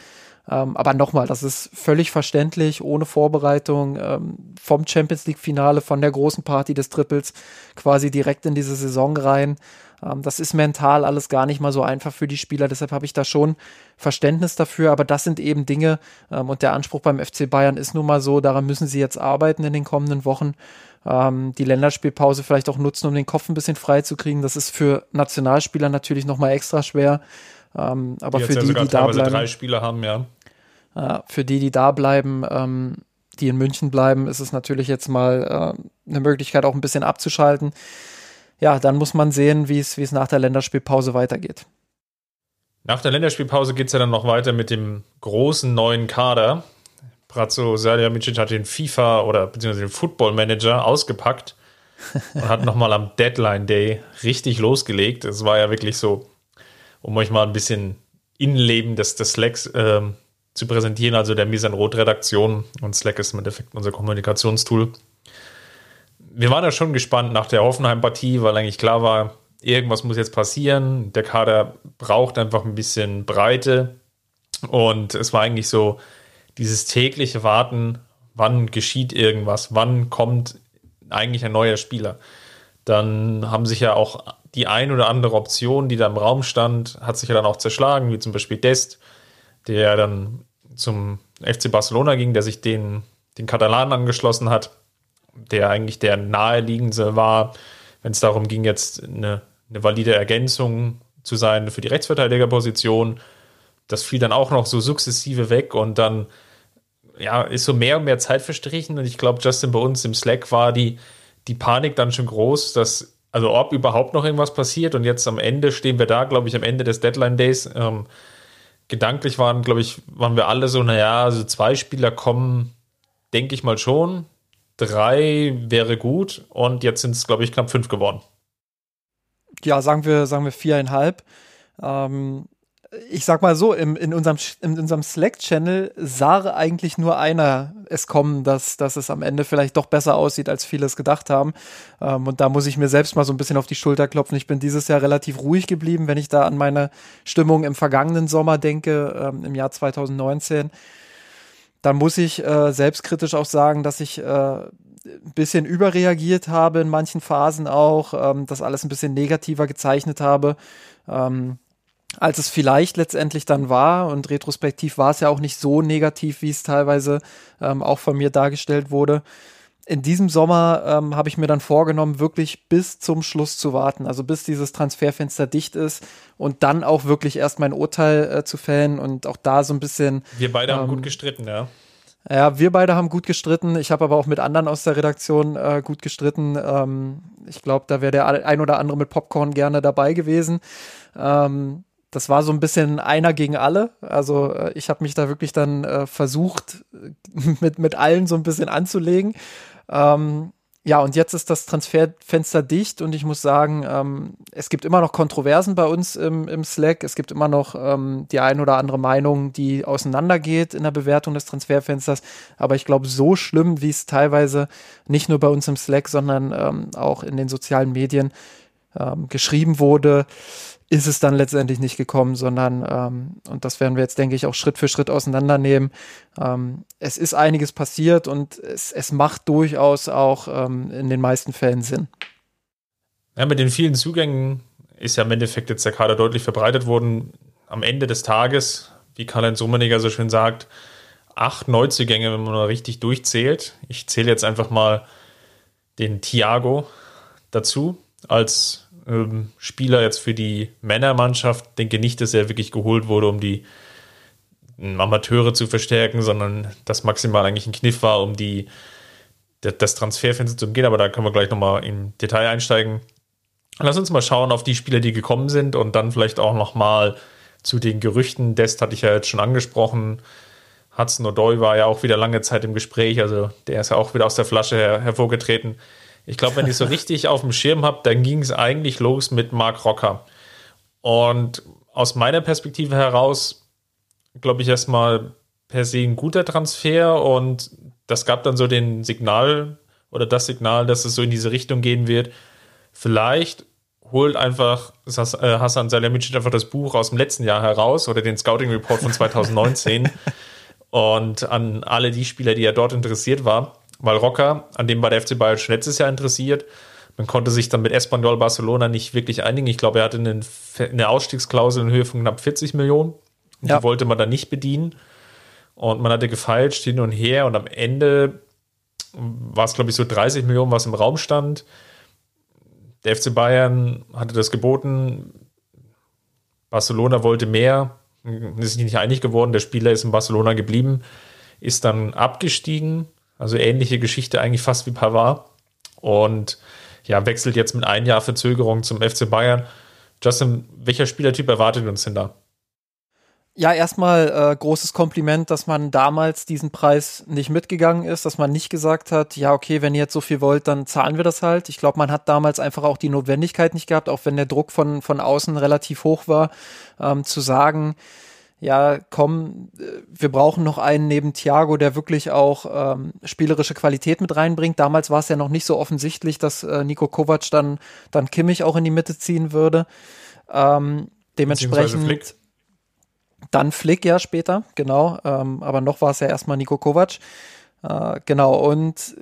Speaker 2: Ähm, aber nochmal, das ist völlig verständlich, ohne Vorbereitung ähm, vom Champions League-Finale, von der großen Party des Triples quasi direkt in diese Saison rein. Ähm, das ist mental alles gar nicht mal so einfach für die Spieler, deshalb habe ich da schon Verständnis dafür, aber das sind eben Dinge ähm, und der Anspruch beim FC Bayern ist nun mal so, daran müssen sie jetzt arbeiten in den kommenden Wochen ähm, die Länderspielpause vielleicht auch nutzen, um den Kopf ein bisschen frei zu kriegen. Das ist für Nationalspieler natürlich nochmal extra schwer. Ähm, aber die für die, ja die da bleiben.
Speaker 1: drei Spieler haben, ja.
Speaker 2: Äh, für die, die da bleiben, ähm, die in München bleiben, ist es natürlich jetzt mal äh, eine Möglichkeit, auch ein bisschen abzuschalten. Ja, dann muss man sehen, wie es, wie es nach der Länderspielpause weitergeht.
Speaker 1: Nach der Länderspielpause geht es ja dann noch weiter mit dem großen neuen Kader. Brazzo Salihamidzic hat den FIFA oder beziehungsweise den Football Manager ausgepackt und hat nochmal am Deadline Day richtig losgelegt. Es war ja wirklich so, um euch mal ein bisschen Innenleben des, des Slacks ähm, zu präsentieren, also der Misan Rot Redaktion und Slack ist im Endeffekt unser Kommunikationstool. Wir waren ja schon gespannt nach der Hoffenheim-Partie, weil eigentlich klar war, irgendwas muss jetzt passieren. Der Kader braucht einfach ein bisschen Breite und es war eigentlich so dieses tägliche Warten, wann geschieht irgendwas, wann kommt eigentlich ein neuer Spieler. Dann haben sich ja auch die ein oder andere Option, die da im Raum stand, hat sich ja dann auch zerschlagen, wie zum Beispiel Dest, der dann zum FC Barcelona ging, der sich den, den Katalanen angeschlossen hat, der eigentlich der naheliegende war, wenn es darum ging, jetzt eine, eine valide Ergänzung zu sein für die Rechtsverteidigerposition. Das fiel dann auch noch so sukzessive weg und dann ja, ist so mehr und mehr Zeit verstrichen und ich glaube, Justin, bei uns im Slack war die, die Panik dann schon groß, dass, also ob überhaupt noch irgendwas passiert und jetzt am Ende stehen wir da, glaube ich, am Ende des Deadline Days. Ähm, gedanklich waren, glaube ich, waren wir alle so, naja, also zwei Spieler kommen, denke ich mal schon. Drei wäre gut und jetzt sind es, glaube ich, knapp fünf geworden.
Speaker 2: ja, sagen wir, sagen wir viereinhalb. Ähm, ich sag mal so, im, in unserem, in unserem Slack-Channel sah eigentlich nur einer es kommen, dass, dass es am Ende vielleicht doch besser aussieht, als viele es gedacht haben. Ähm, und da muss ich mir selbst mal so ein bisschen auf die Schulter klopfen. Ich bin dieses Jahr relativ ruhig geblieben, wenn ich da an meine Stimmung im vergangenen Sommer denke, ähm, im Jahr 2019. Dann muss ich äh, selbstkritisch auch sagen, dass ich äh, ein bisschen überreagiert habe in manchen Phasen auch, ähm, das alles ein bisschen negativer gezeichnet habe. Ähm, als es vielleicht letztendlich dann war. Und retrospektiv war es ja auch nicht so negativ, wie es teilweise ähm, auch von mir dargestellt wurde. In diesem Sommer ähm, habe ich mir dann vorgenommen, wirklich bis zum Schluss zu warten, also bis dieses Transferfenster dicht ist und dann auch wirklich erst mein Urteil äh, zu fällen und auch da so ein bisschen.
Speaker 1: Wir beide ähm, haben gut gestritten, ja.
Speaker 2: Ja, wir beide haben gut gestritten. Ich habe aber auch mit anderen aus der Redaktion äh, gut gestritten. Ähm, ich glaube, da wäre der ein oder andere mit Popcorn gerne dabei gewesen. Ähm, das war so ein bisschen einer gegen alle. Also äh, ich habe mich da wirklich dann äh, versucht, mit, mit allen so ein bisschen anzulegen. Ähm, ja, und jetzt ist das Transferfenster dicht und ich muss sagen, ähm, es gibt immer noch Kontroversen bei uns im, im Slack. Es gibt immer noch ähm, die ein oder andere Meinung, die auseinandergeht in der Bewertung des Transferfensters. Aber ich glaube, so schlimm, wie es teilweise nicht nur bei uns im Slack, sondern ähm, auch in den sozialen Medien ähm, geschrieben wurde, ist es dann letztendlich nicht gekommen, sondern, ähm, und das werden wir jetzt, denke ich, auch Schritt für Schritt auseinandernehmen. Ähm, es ist einiges passiert und es, es macht durchaus auch ähm, in den meisten Fällen Sinn.
Speaker 1: Ja, mit den vielen Zugängen ist ja im Endeffekt jetzt der Kader deutlich verbreitet worden. Am Ende des Tages, wie Karl-Heinz Rummenigger so schön sagt, acht Neuzugänge, wenn man mal richtig durchzählt. Ich zähle jetzt einfach mal den Thiago dazu als ähm, Spieler jetzt für die Männermannschaft. Denke nicht, dass er wirklich geholt wurde, um die ähm, Amateure zu verstärken, sondern das maximal eigentlich ein Kniff war, um die, das Transferfenster zu umgehen. Aber da können wir gleich nochmal im Detail einsteigen. Lass uns mal schauen auf die Spieler, die gekommen sind und dann vielleicht auch nochmal zu den Gerüchten. Dest hatte ich ja jetzt schon angesprochen. Hudson O'Doy war ja auch wieder lange Zeit im Gespräch, also der ist ja auch wieder aus der Flasche her hervorgetreten. Ich glaube, wenn ich so richtig auf dem Schirm habe, dann ging es eigentlich los mit Mark Rocker. Und aus meiner Perspektive heraus, glaube ich, erstmal per se ein guter Transfer und das gab dann so den Signal oder das Signal, dass es so in diese Richtung gehen wird. Vielleicht holt einfach äh, Hassan Salihamidzic einfach das Buch aus dem letzten Jahr heraus oder den Scouting Report von 2019 und an alle die Spieler, die er dort interessiert war weil Rocker, an dem war der FC Bayern schon letztes Jahr interessiert. Man konnte sich dann mit Espanyol Barcelona nicht wirklich einigen. Ich glaube, er hatte eine, eine Ausstiegsklausel in Höhe von knapp 40 Millionen. Ja. Die wollte man dann nicht bedienen. Und man hatte gefeilscht hin und her. Und am Ende war es, glaube ich, so 30 Millionen, was im Raum stand. Der FC Bayern hatte das geboten. Barcelona wollte mehr. Ist sich nicht einig geworden. Der Spieler ist in Barcelona geblieben. Ist dann abgestiegen also ähnliche Geschichte eigentlich fast wie Pavard. Und ja, wechselt jetzt mit ein Jahr Verzögerung zum FC Bayern. Justin, welcher Spielertyp erwartet uns denn da?
Speaker 2: Ja, erstmal äh, großes Kompliment, dass man damals diesen Preis nicht mitgegangen ist, dass man nicht gesagt hat, ja, okay, wenn ihr jetzt so viel wollt, dann zahlen wir das halt. Ich glaube, man hat damals einfach auch die Notwendigkeit nicht gehabt, auch wenn der Druck von, von außen relativ hoch war, ähm, zu sagen, ja, komm, wir brauchen noch einen neben Thiago, der wirklich auch ähm, spielerische Qualität mit reinbringt. Damals war es ja noch nicht so offensichtlich, dass äh, Nico Kovac dann, dann Kimmich auch in die Mitte ziehen würde. Ähm, dementsprechend Flick. dann Flick ja später, genau. Ähm, aber noch war es ja erstmal Nico Kovac. Äh, genau, und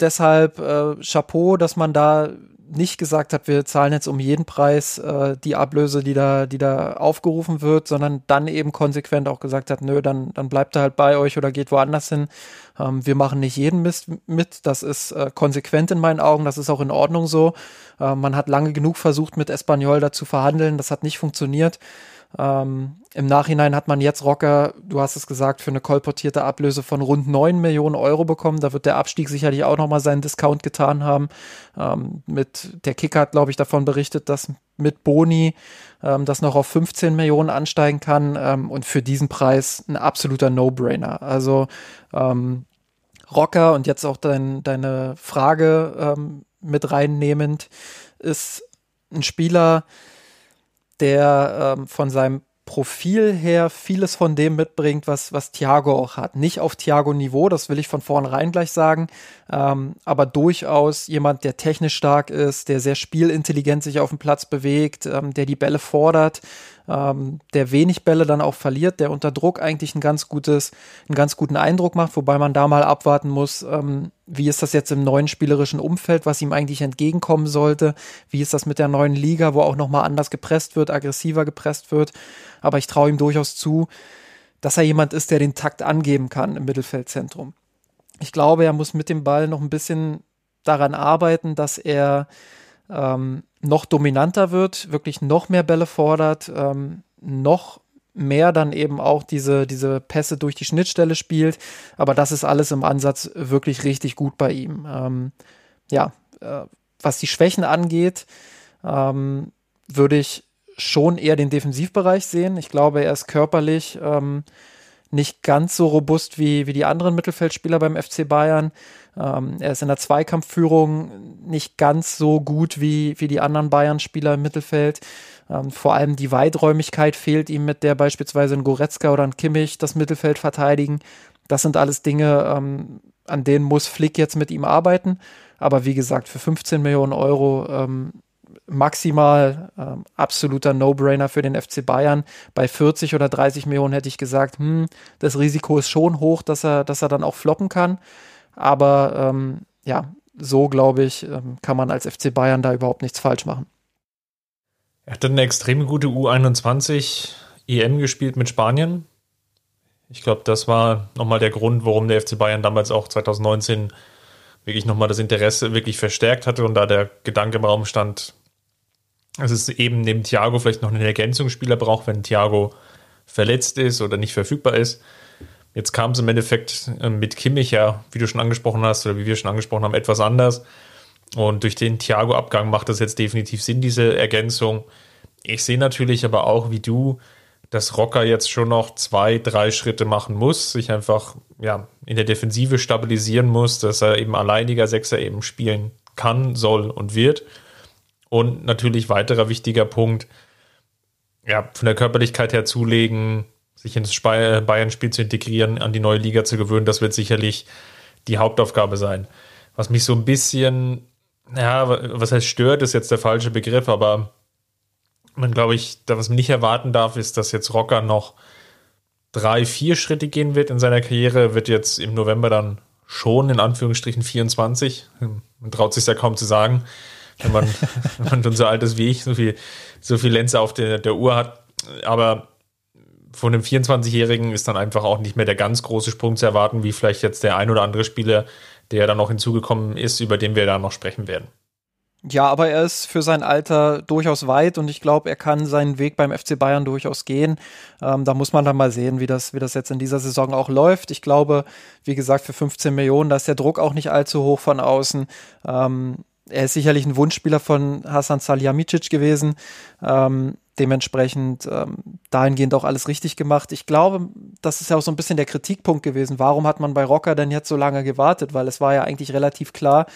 Speaker 2: deshalb äh, Chapeau, dass man da nicht gesagt hat, wir zahlen jetzt um jeden Preis äh, die Ablöse, die da, die da aufgerufen wird, sondern dann eben konsequent auch gesagt hat, nö, dann, dann bleibt er halt bei euch oder geht woanders hin. Ähm, wir machen nicht jeden Mist mit. Das ist äh, konsequent in meinen Augen. Das ist auch in Ordnung so. Äh, man hat lange genug versucht, mit Espanyol da zu verhandeln. Das hat nicht funktioniert. Ähm, Im Nachhinein hat man jetzt Rocker, du hast es gesagt, für eine kolportierte Ablöse von rund 9 Millionen Euro bekommen. Da wird der Abstieg sicherlich auch nochmal seinen Discount getan haben. Ähm, mit, der Kicker hat, glaube ich, davon berichtet, dass mit Boni ähm, das noch auf 15 Millionen ansteigen kann. Ähm, und für diesen Preis ein absoluter No-Brainer. Also ähm, Rocker und jetzt auch dein, deine Frage ähm, mit reinnehmend ist ein Spieler, der ähm, von seinem Profil her vieles von dem mitbringt, was, was Thiago auch hat. Nicht auf Thiago-Niveau, das will ich von vornherein gleich sagen, ähm, aber durchaus jemand, der technisch stark ist, der sehr spielintelligent sich auf dem Platz bewegt, ähm, der die Bälle fordert, ähm, der wenig Bälle dann auch verliert, der unter Druck eigentlich ein ganz gutes, einen ganz guten Eindruck macht, wobei man da mal abwarten muss, ähm, wie ist das jetzt im neuen spielerischen Umfeld, was ihm eigentlich entgegenkommen sollte, wie ist das mit der neuen Liga, wo auch nochmal anders gepresst wird, aggressiver gepresst wird, aber ich traue ihm durchaus zu, dass er jemand ist, der den Takt angeben kann im Mittelfeldzentrum. Ich glaube, er muss mit dem Ball noch ein bisschen daran arbeiten, dass er ähm, noch dominanter wird, wirklich noch mehr Bälle fordert, ähm, noch mehr dann eben auch diese, diese Pässe durch die Schnittstelle spielt. Aber das ist alles im Ansatz wirklich richtig gut bei ihm. Ähm, ja, äh, was die Schwächen angeht, ähm, würde ich schon eher den Defensivbereich sehen. Ich glaube, er ist körperlich ähm, nicht ganz so robust wie, wie die anderen Mittelfeldspieler beim FC Bayern. Ähm, er ist in der Zweikampfführung nicht ganz so gut wie, wie die anderen Bayern-Spieler im Mittelfeld. Ähm, vor allem die Weiträumigkeit fehlt ihm, mit der beispielsweise ein Goretzka oder ein Kimmich das Mittelfeld verteidigen. Das sind alles Dinge, ähm, an denen muss Flick jetzt mit ihm arbeiten. Aber wie gesagt, für 15 Millionen Euro ähm, maximal ähm, absoluter No-Brainer für den FC Bayern. Bei 40 oder 30 Millionen hätte ich gesagt, hm, das Risiko ist schon hoch, dass er, dass er dann auch floppen kann. Aber ähm, ja, so glaube ich, ähm, kann man als FC Bayern da überhaupt nichts falsch machen.
Speaker 1: Er hat dann eine extrem gute U21 EM gespielt mit Spanien. Ich glaube, das war nochmal der Grund, warum der FC Bayern damals auch 2019 wirklich nochmal das Interesse wirklich verstärkt hatte und da der Gedanke im Raum stand, dass es eben neben Thiago vielleicht noch einen Ergänzungsspieler braucht, wenn Thiago verletzt ist oder nicht verfügbar ist. Jetzt kam es im Endeffekt äh, mit Kimmich ja, wie du schon angesprochen hast oder wie wir schon angesprochen haben, etwas anders. Und durch den Thiago-Abgang macht das jetzt definitiv Sinn, diese Ergänzung. Ich sehe natürlich aber auch, wie du, dass Rocker jetzt schon noch zwei, drei Schritte machen muss, sich einfach ja, in der Defensive stabilisieren muss, dass er eben alleiniger Sechser eben spielen kann, soll und wird. Und natürlich weiterer wichtiger Punkt, ja, von der Körperlichkeit her zulegen, sich ins Bayern-Spiel zu integrieren, an die neue Liga zu gewöhnen, das wird sicherlich die Hauptaufgabe sein. Was mich so ein bisschen, ja, was heißt stört, ist jetzt der falsche Begriff, aber man glaube ich, was man nicht erwarten darf, ist, dass jetzt Rocker noch drei, vier Schritte gehen wird in seiner Karriere, wird jetzt im November dann schon in Anführungsstrichen 24. Man traut sich ja kaum zu sagen, wenn man, wenn man schon so alt ist wie ich, so viel, so viel Lenze auf der, der Uhr hat. Aber von dem 24-Jährigen ist dann einfach auch nicht mehr der ganz große Sprung zu erwarten, wie vielleicht jetzt der ein oder andere Spieler, der dann noch hinzugekommen ist, über den wir da noch sprechen werden.
Speaker 2: Ja, aber er ist für sein Alter durchaus weit und ich glaube, er kann seinen Weg beim FC Bayern durchaus gehen. Ähm, da muss man dann mal sehen, wie das, wie das jetzt in dieser Saison auch läuft. Ich glaube, wie gesagt, für 15 Millionen, da ist der Druck auch nicht allzu hoch von außen. Ähm, er ist sicherlich ein Wunschspieler von Hasan Salihamidzic gewesen. Ähm, dementsprechend ähm, dahingehend auch alles richtig gemacht. Ich glaube, das ist ja auch so ein bisschen der Kritikpunkt gewesen. Warum hat man bei Rocker denn jetzt so lange gewartet? Weil es war ja eigentlich relativ klar,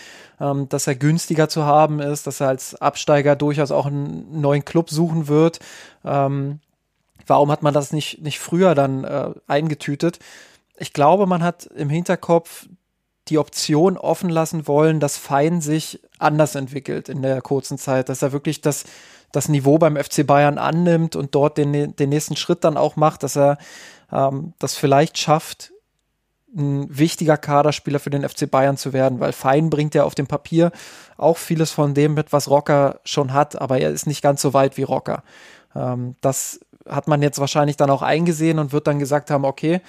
Speaker 2: ähm, dass er günstiger zu haben ist, dass er als Absteiger durchaus auch einen neuen Club suchen wird. Ähm, warum hat man das nicht, nicht früher dann äh, eingetütet? Ich glaube, man hat im Hinterkopf die Option offen lassen wollen, dass Fein sich anders entwickelt in der kurzen Zeit, dass er wirklich das das Niveau beim FC Bayern annimmt und dort den, den nächsten Schritt dann auch macht, dass er ähm, das vielleicht schafft, ein wichtiger Kaderspieler für den FC Bayern zu werden, weil Fein bringt ja auf dem Papier auch vieles von dem mit, was Rocker schon hat, aber er ist nicht ganz so weit wie Rocker. Ähm, das hat man jetzt wahrscheinlich dann auch eingesehen und wird dann gesagt haben, okay,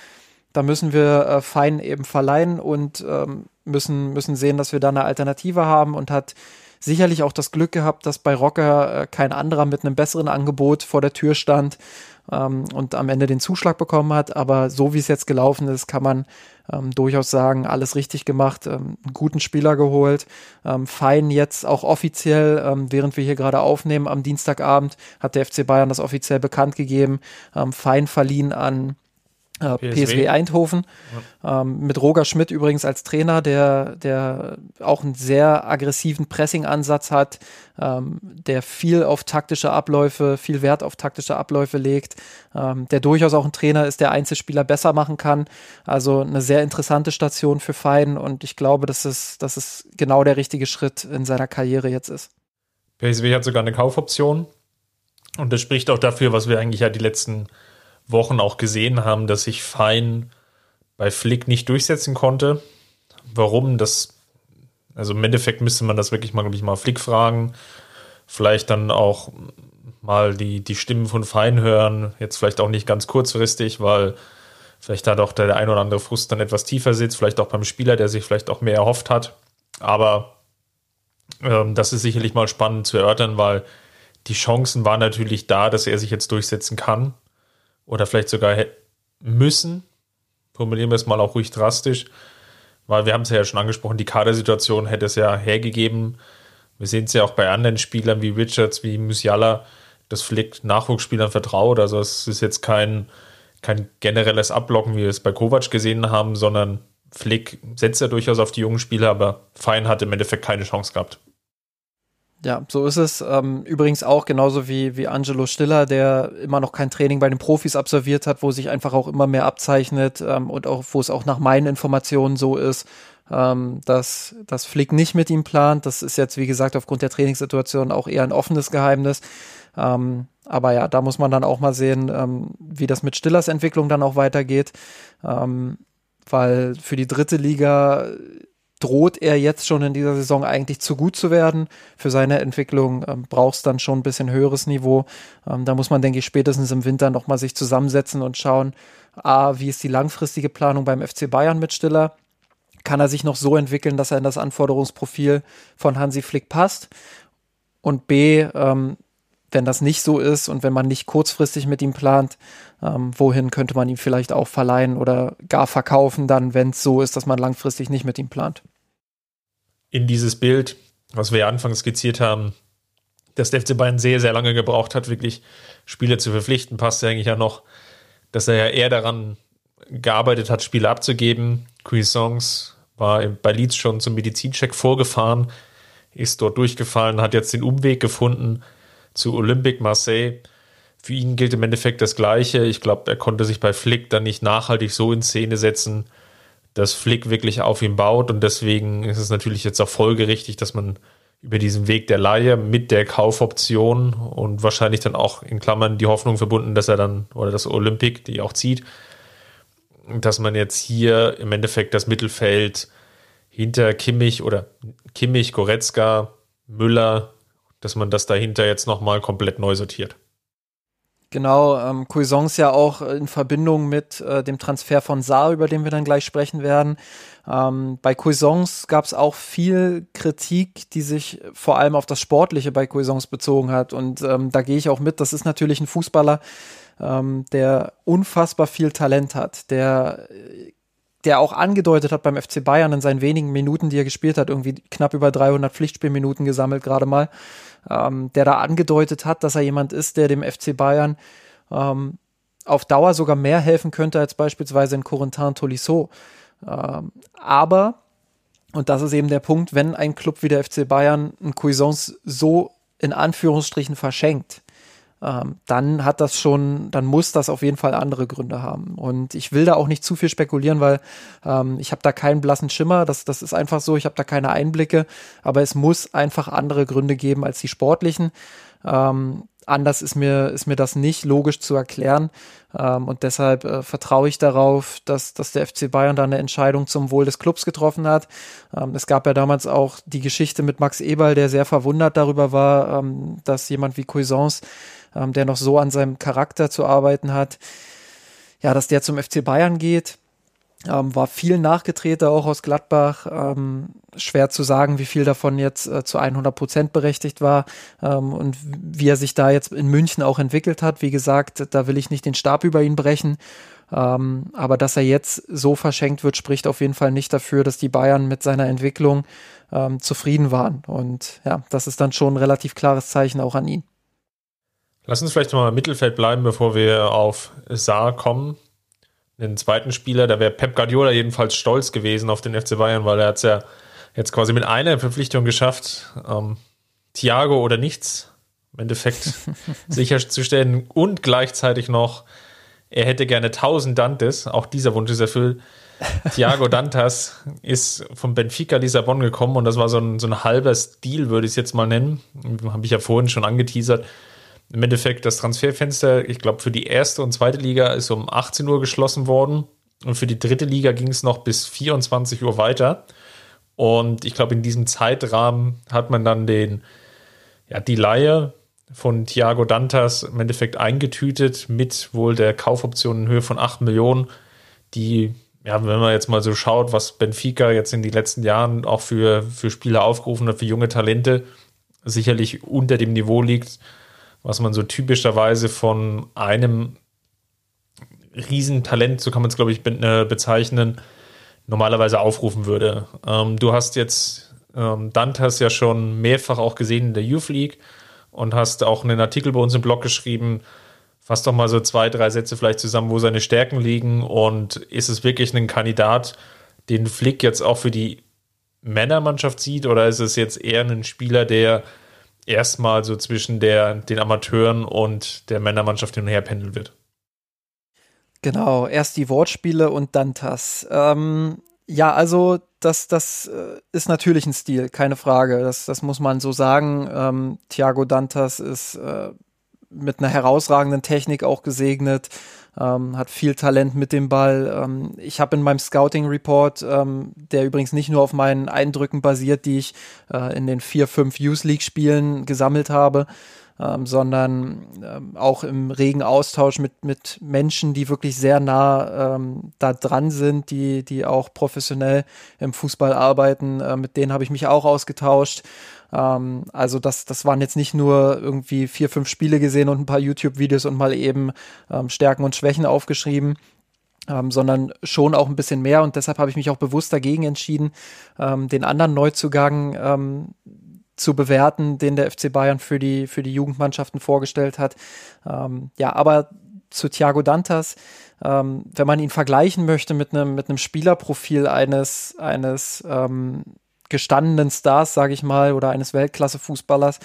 Speaker 2: da müssen wir äh, Fein eben verleihen und ähm, müssen, müssen sehen, dass wir da eine Alternative haben und hat sicherlich auch das Glück gehabt, dass bei Rocker äh, kein anderer mit einem besseren Angebot vor der Tür stand ähm, und am Ende den Zuschlag bekommen hat. Aber so wie es jetzt gelaufen ist, kann man ähm, durchaus sagen, alles richtig gemacht, ähm, einen guten Spieler geholt. Ähm, fein jetzt auch offiziell, ähm, während wir hier gerade aufnehmen am Dienstagabend, hat der FC Bayern das offiziell bekannt gegeben. Ähm, fein verliehen an äh, PSW. PSW Eindhoven. Ja. Ähm, mit Roger Schmidt übrigens als Trainer, der, der auch einen sehr aggressiven Pressing-Ansatz hat, ähm, der viel auf taktische Abläufe, viel Wert auf taktische Abläufe legt, ähm, der durchaus auch ein Trainer ist, der Einzelspieler besser machen kann. Also eine sehr interessante Station für Fein und ich glaube, dass es, dass es genau der richtige Schritt in seiner Karriere jetzt ist.
Speaker 1: PSW hat sogar eine Kaufoption und das spricht auch dafür, was wir eigentlich ja die letzten Wochen auch gesehen haben, dass sich Fein bei Flick nicht durchsetzen konnte. Warum? Das, also im Endeffekt müsste man das wirklich mal, glaube ich, mal Flick fragen. Vielleicht dann auch mal die, die Stimmen von Fein hören. Jetzt vielleicht auch nicht ganz kurzfristig, weil vielleicht da doch der ein oder andere Frust dann etwas tiefer sitzt. Vielleicht auch beim Spieler, der sich vielleicht auch mehr erhofft hat. Aber ähm, das ist sicherlich mal spannend zu erörtern, weil die Chancen waren natürlich da, dass er sich jetzt durchsetzen kann oder vielleicht sogar müssen, formulieren wir es mal auch ruhig drastisch, weil wir haben es ja schon angesprochen, die Kadersituation hätte es ja hergegeben. Wir sehen es ja auch bei anderen Spielern wie Richards, wie Musiala, dass Flick Nachwuchsspielern vertraut. Also es ist jetzt kein, kein generelles Ablocken, wie wir es bei Kovac gesehen haben, sondern Flick setzt ja durchaus auf die jungen Spieler, aber Fein hat im Endeffekt keine Chance gehabt.
Speaker 2: Ja, so ist es. Ähm, übrigens auch genauso wie, wie Angelo Stiller, der immer noch kein Training bei den Profis absolviert hat, wo sich einfach auch immer mehr abzeichnet ähm, und auch, wo es auch nach meinen Informationen so ist, ähm, dass, dass Flick nicht mit ihm plant. Das ist jetzt, wie gesagt, aufgrund der Trainingssituation auch eher ein offenes Geheimnis. Ähm, aber ja, da muss man dann auch mal sehen, ähm, wie das mit Stillers Entwicklung dann auch weitergeht. Ähm, weil für die dritte Liga droht er jetzt schon in dieser Saison eigentlich zu gut zu werden. Für seine Entwicklung ähm, braucht es dann schon ein bisschen höheres Niveau. Ähm, da muss man, denke ich, spätestens im Winter nochmal sich zusammensetzen und schauen, A, wie ist die langfristige Planung beim FC Bayern mit Stiller? Kann er sich noch so entwickeln, dass er in das Anforderungsprofil von Hansi Flick passt? Und B, ähm, wenn das nicht so ist und wenn man nicht kurzfristig mit ihm plant, ähm, wohin könnte man ihn vielleicht auch verleihen oder gar verkaufen, dann, wenn es so ist, dass man langfristig nicht mit ihm plant
Speaker 1: in dieses Bild, was wir ja anfangs skizziert haben, dass der FC Bayern sehr, sehr lange gebraucht hat, wirklich Spieler zu verpflichten, passt ja eigentlich ja noch, dass er ja eher daran gearbeitet hat, Spiele abzugeben. Cuisance war bei Leeds schon zum Medizincheck vorgefahren, ist dort durchgefallen, hat jetzt den Umweg gefunden zu Olympique Marseille. Für ihn gilt im Endeffekt das Gleiche. Ich glaube, er konnte sich bei Flick dann nicht nachhaltig so in Szene setzen, dass Flick wirklich auf ihn baut und deswegen ist es natürlich jetzt auch folgerichtig, dass man über diesen Weg der Laie mit der Kaufoption und wahrscheinlich dann auch in Klammern die Hoffnung verbunden, dass er dann oder das Olympic, die auch zieht, dass man jetzt hier im Endeffekt das Mittelfeld hinter Kimmich oder Kimmich, Goretzka, Müller, dass man das dahinter jetzt nochmal komplett neu sortiert.
Speaker 2: Genau, ähm, Cuisance ja auch in Verbindung mit äh, dem Transfer von Saar, über den wir dann gleich sprechen werden. Ähm, bei Cuisance gab es auch viel Kritik, die sich vor allem auf das Sportliche bei Cuisance bezogen hat. Und ähm, da gehe ich auch mit. Das ist natürlich ein Fußballer, ähm, der unfassbar viel Talent hat, der der auch angedeutet hat beim FC Bayern in seinen wenigen Minuten, die er gespielt hat, irgendwie knapp über 300 Pflichtspielminuten gesammelt gerade mal, ähm, der da angedeutet hat, dass er jemand ist, der dem FC Bayern ähm, auf Dauer sogar mehr helfen könnte als beispielsweise in Corentin Tolisso. Ähm, aber, und das ist eben der Punkt, wenn ein Club wie der FC Bayern einen Cuisance so in Anführungsstrichen verschenkt, ähm, dann hat das schon, dann muss das auf jeden Fall andere Gründe haben. Und ich will da auch nicht zu viel spekulieren, weil ähm, ich habe da keinen blassen Schimmer. Das, das ist einfach so, ich habe da keine Einblicke, aber es muss einfach andere Gründe geben als die sportlichen. Ähm, anders ist mir, ist mir das nicht logisch zu erklären. Ähm, und deshalb äh, vertraue ich darauf, dass, dass der FC Bayern da eine Entscheidung zum Wohl des Clubs getroffen hat. Ähm, es gab ja damals auch die Geschichte mit Max Eberl, der sehr verwundert darüber war, ähm, dass jemand wie Cuisance ähm, der noch so an seinem Charakter zu arbeiten hat. Ja, dass der zum FC Bayern geht, ähm, war viel Nachgetreter auch aus Gladbach. Ähm, schwer zu sagen, wie viel davon jetzt äh, zu 100 Prozent berechtigt war ähm, und wie er sich da jetzt in München auch entwickelt hat. Wie gesagt, da will ich nicht den Stab über ihn brechen. Ähm, aber dass er jetzt so verschenkt wird, spricht auf jeden Fall nicht dafür, dass die Bayern mit seiner Entwicklung ähm, zufrieden waren. Und ja, das ist dann schon ein relativ klares Zeichen auch an ihn.
Speaker 1: Lass uns vielleicht nochmal im Mittelfeld bleiben, bevor wir auf Saar kommen. einen zweiten Spieler. Da wäre Pep Guardiola jedenfalls stolz gewesen auf den FC Bayern, weil er hat es ja jetzt quasi mit einer Verpflichtung geschafft, ähm, Thiago oder nichts im Endeffekt sicherzustellen und gleichzeitig noch, er hätte gerne 1000 Dantes, auch dieser Wunsch ist erfüllt. Thiago Dantas ist von Benfica Lissabon gekommen und das war so ein, so ein halber Stil, würde ich es jetzt mal nennen. Habe ich ja vorhin schon angeteasert. Im Endeffekt das Transferfenster, ich glaube, für die erste und zweite Liga ist um 18 Uhr geschlossen worden. Und für die dritte Liga ging es noch bis 24 Uhr weiter. Und ich glaube, in diesem Zeitrahmen hat man dann den, ja, die Laie von Thiago Dantas im Endeffekt eingetütet mit wohl der Kaufoption in Höhe von 8 Millionen, die, ja, wenn man jetzt mal so schaut, was Benfica jetzt in den letzten Jahren auch für, für Spieler aufgerufen hat, für junge Talente, sicherlich unter dem Niveau liegt, was man so typischerweise von einem Riesentalent, so kann man es, glaube ich, äh, bezeichnen, normalerweise aufrufen würde. Ähm, du hast jetzt ähm, Dantas ja schon mehrfach auch gesehen in der Youth League und hast auch einen Artikel bei uns im Blog geschrieben. Fass doch mal so zwei, drei Sätze vielleicht zusammen, wo seine Stärken liegen und ist es wirklich ein Kandidat, den Flick jetzt auch für die Männermannschaft sieht oder ist es jetzt eher ein Spieler, der erstmal so zwischen der, den Amateuren und der Männermannschaft hin und her pendeln wird?
Speaker 2: Genau, erst die Wortspiele und dann das. Ähm, ja, also das, das äh, ist natürlich ein Stil, keine Frage. Das, das muss man so sagen. Ähm, Thiago Dantas ist äh, mit einer herausragenden Technik auch gesegnet, ähm, hat viel Talent mit dem Ball. Ähm, ich habe in meinem Scouting Report, ähm, der übrigens nicht nur auf meinen Eindrücken basiert, die ich äh, in den vier, fünf Youth League Spielen gesammelt habe, ähm, sondern ähm, auch im regen Austausch mit, mit Menschen, die wirklich sehr nah ähm, da dran sind, die, die auch professionell im Fußball arbeiten. Äh, mit denen habe ich mich auch ausgetauscht. Ähm, also das, das waren jetzt nicht nur irgendwie vier, fünf Spiele gesehen und ein paar YouTube-Videos und mal eben ähm, Stärken und Schwächen aufgeschrieben. Ähm, sondern schon auch ein bisschen mehr und deshalb habe ich mich auch bewusst dagegen entschieden, ähm, den anderen Neuzugang ähm, zu bewerten, den der FC Bayern für die, für die Jugendmannschaften vorgestellt hat. Ähm, ja, aber zu Thiago Dantas, ähm, wenn man ihn vergleichen möchte mit einem, mit einem Spielerprofil eines, eines ähm, gestandenen Stars, sage ich mal, oder eines Weltklasse-Fußballers,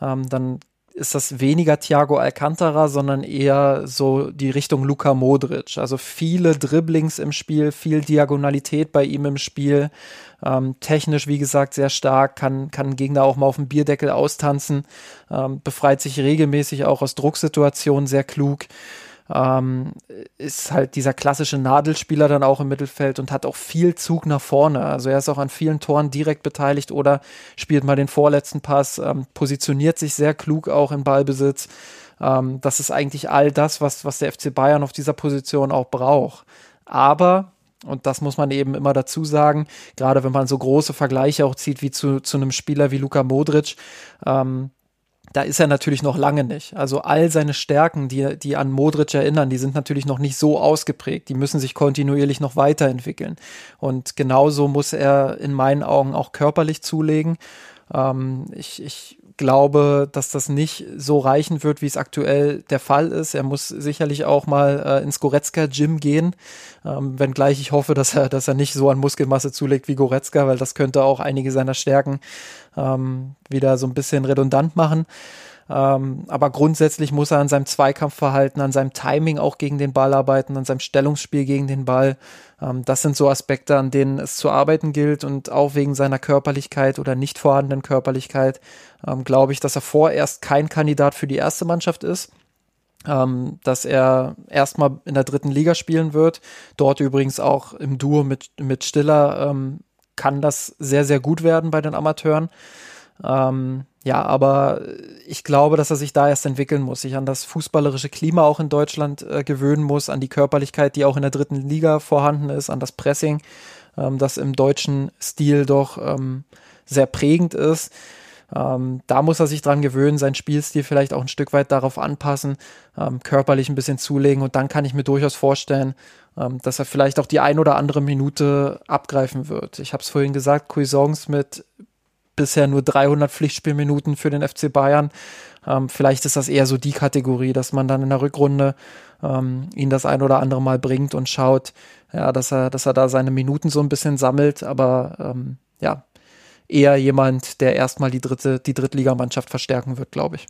Speaker 2: ähm, dann ist das weniger Thiago Alcantara, sondern eher so die Richtung Luka Modric. Also viele Dribblings im Spiel, viel Diagonalität bei ihm im Spiel. Ähm, technisch, wie gesagt, sehr stark, kann, kann Gegner auch mal auf dem Bierdeckel austanzen, ähm, befreit sich regelmäßig auch aus Drucksituationen sehr klug ähm, ist halt dieser klassische Nadelspieler dann auch im Mittelfeld und hat auch viel Zug nach vorne. Also er ist auch an vielen Toren direkt beteiligt oder spielt mal den vorletzten Pass, ähm, positioniert sich sehr klug auch im Ballbesitz. Ähm, das ist eigentlich all das, was, was der FC Bayern auf dieser Position auch braucht. Aber und das muss man eben immer dazu sagen, gerade wenn man so große Vergleiche auch zieht wie zu, zu einem Spieler wie Luka Modric, ähm, da ist er natürlich noch lange nicht. Also all seine Stärken, die, die an Modric erinnern, die sind natürlich noch nicht so ausgeprägt. Die müssen sich kontinuierlich noch weiterentwickeln. Und genauso muss er in meinen Augen auch körperlich zulegen. Ähm, ich, ich glaube, dass das nicht so reichen wird, wie es aktuell der Fall ist. Er muss sicherlich auch mal äh, ins Goretzka-Gym gehen, ähm, wenngleich ich hoffe, dass er, dass er nicht so an Muskelmasse zulegt wie Goretzka, weil das könnte auch einige seiner Stärken ähm, wieder so ein bisschen redundant machen. Ähm, aber grundsätzlich muss er an seinem Zweikampfverhalten, an seinem Timing auch gegen den Ball arbeiten, an seinem Stellungsspiel gegen den Ball. Ähm, das sind so Aspekte, an denen es zu arbeiten gilt und auch wegen seiner Körperlichkeit oder nicht vorhandenen Körperlichkeit ähm, glaube ich, dass er vorerst kein Kandidat für die erste Mannschaft ist. Ähm, dass er erstmal in der dritten Liga spielen wird. Dort übrigens auch im Duo mit, mit Stiller ähm, kann das sehr, sehr gut werden bei den Amateuren. Ähm, ja, aber ich glaube, dass er sich da erst entwickeln muss, sich an das fußballerische Klima auch in Deutschland äh, gewöhnen muss, an die Körperlichkeit, die auch in der dritten Liga vorhanden ist, an das Pressing, ähm, das im deutschen Stil doch ähm, sehr prägend ist. Ähm, da muss er sich dran gewöhnen, seinen Spielstil vielleicht auch ein Stück weit darauf anpassen, ähm, körperlich ein bisschen zulegen und dann kann ich mir durchaus vorstellen, ähm, dass er vielleicht auch die ein oder andere Minute abgreifen wird. Ich habe es vorhin gesagt, Cuisance mit bisher nur 300 Pflichtspielminuten für den FC Bayern. Ähm, vielleicht ist das eher so die Kategorie, dass man dann in der Rückrunde ähm, ihn das ein oder andere Mal bringt und schaut, ja, dass er, dass er da seine Minuten so ein bisschen sammelt, aber ähm, ja, eher jemand, der erstmal die dritte, die Drittligamannschaft verstärken wird, glaube ich.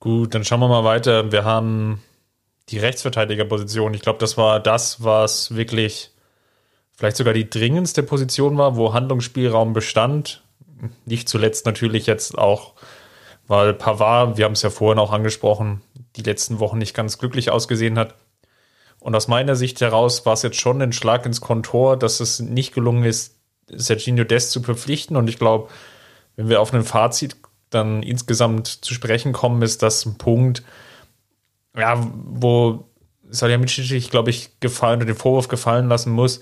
Speaker 1: Gut, dann schauen wir mal weiter. Wir haben die Rechtsverteidigerposition. Ich glaube, das war das, was wirklich vielleicht sogar die dringendste Position war, wo Handlungsspielraum bestand. Nicht zuletzt natürlich jetzt auch, weil Pavard, wir haben es ja vorhin auch angesprochen, die letzten Wochen nicht ganz glücklich ausgesehen hat. Und aus meiner Sicht heraus war es jetzt schon ein Schlag ins Kontor, dass es nicht gelungen ist, Serginho Dest zu verpflichten. Und ich glaube, wenn wir auf ein Fazit dann insgesamt zu sprechen kommen, ist das ein Punkt, ja, wo Salihamidzic, glaube ich, gefallen oder den Vorwurf gefallen lassen muss,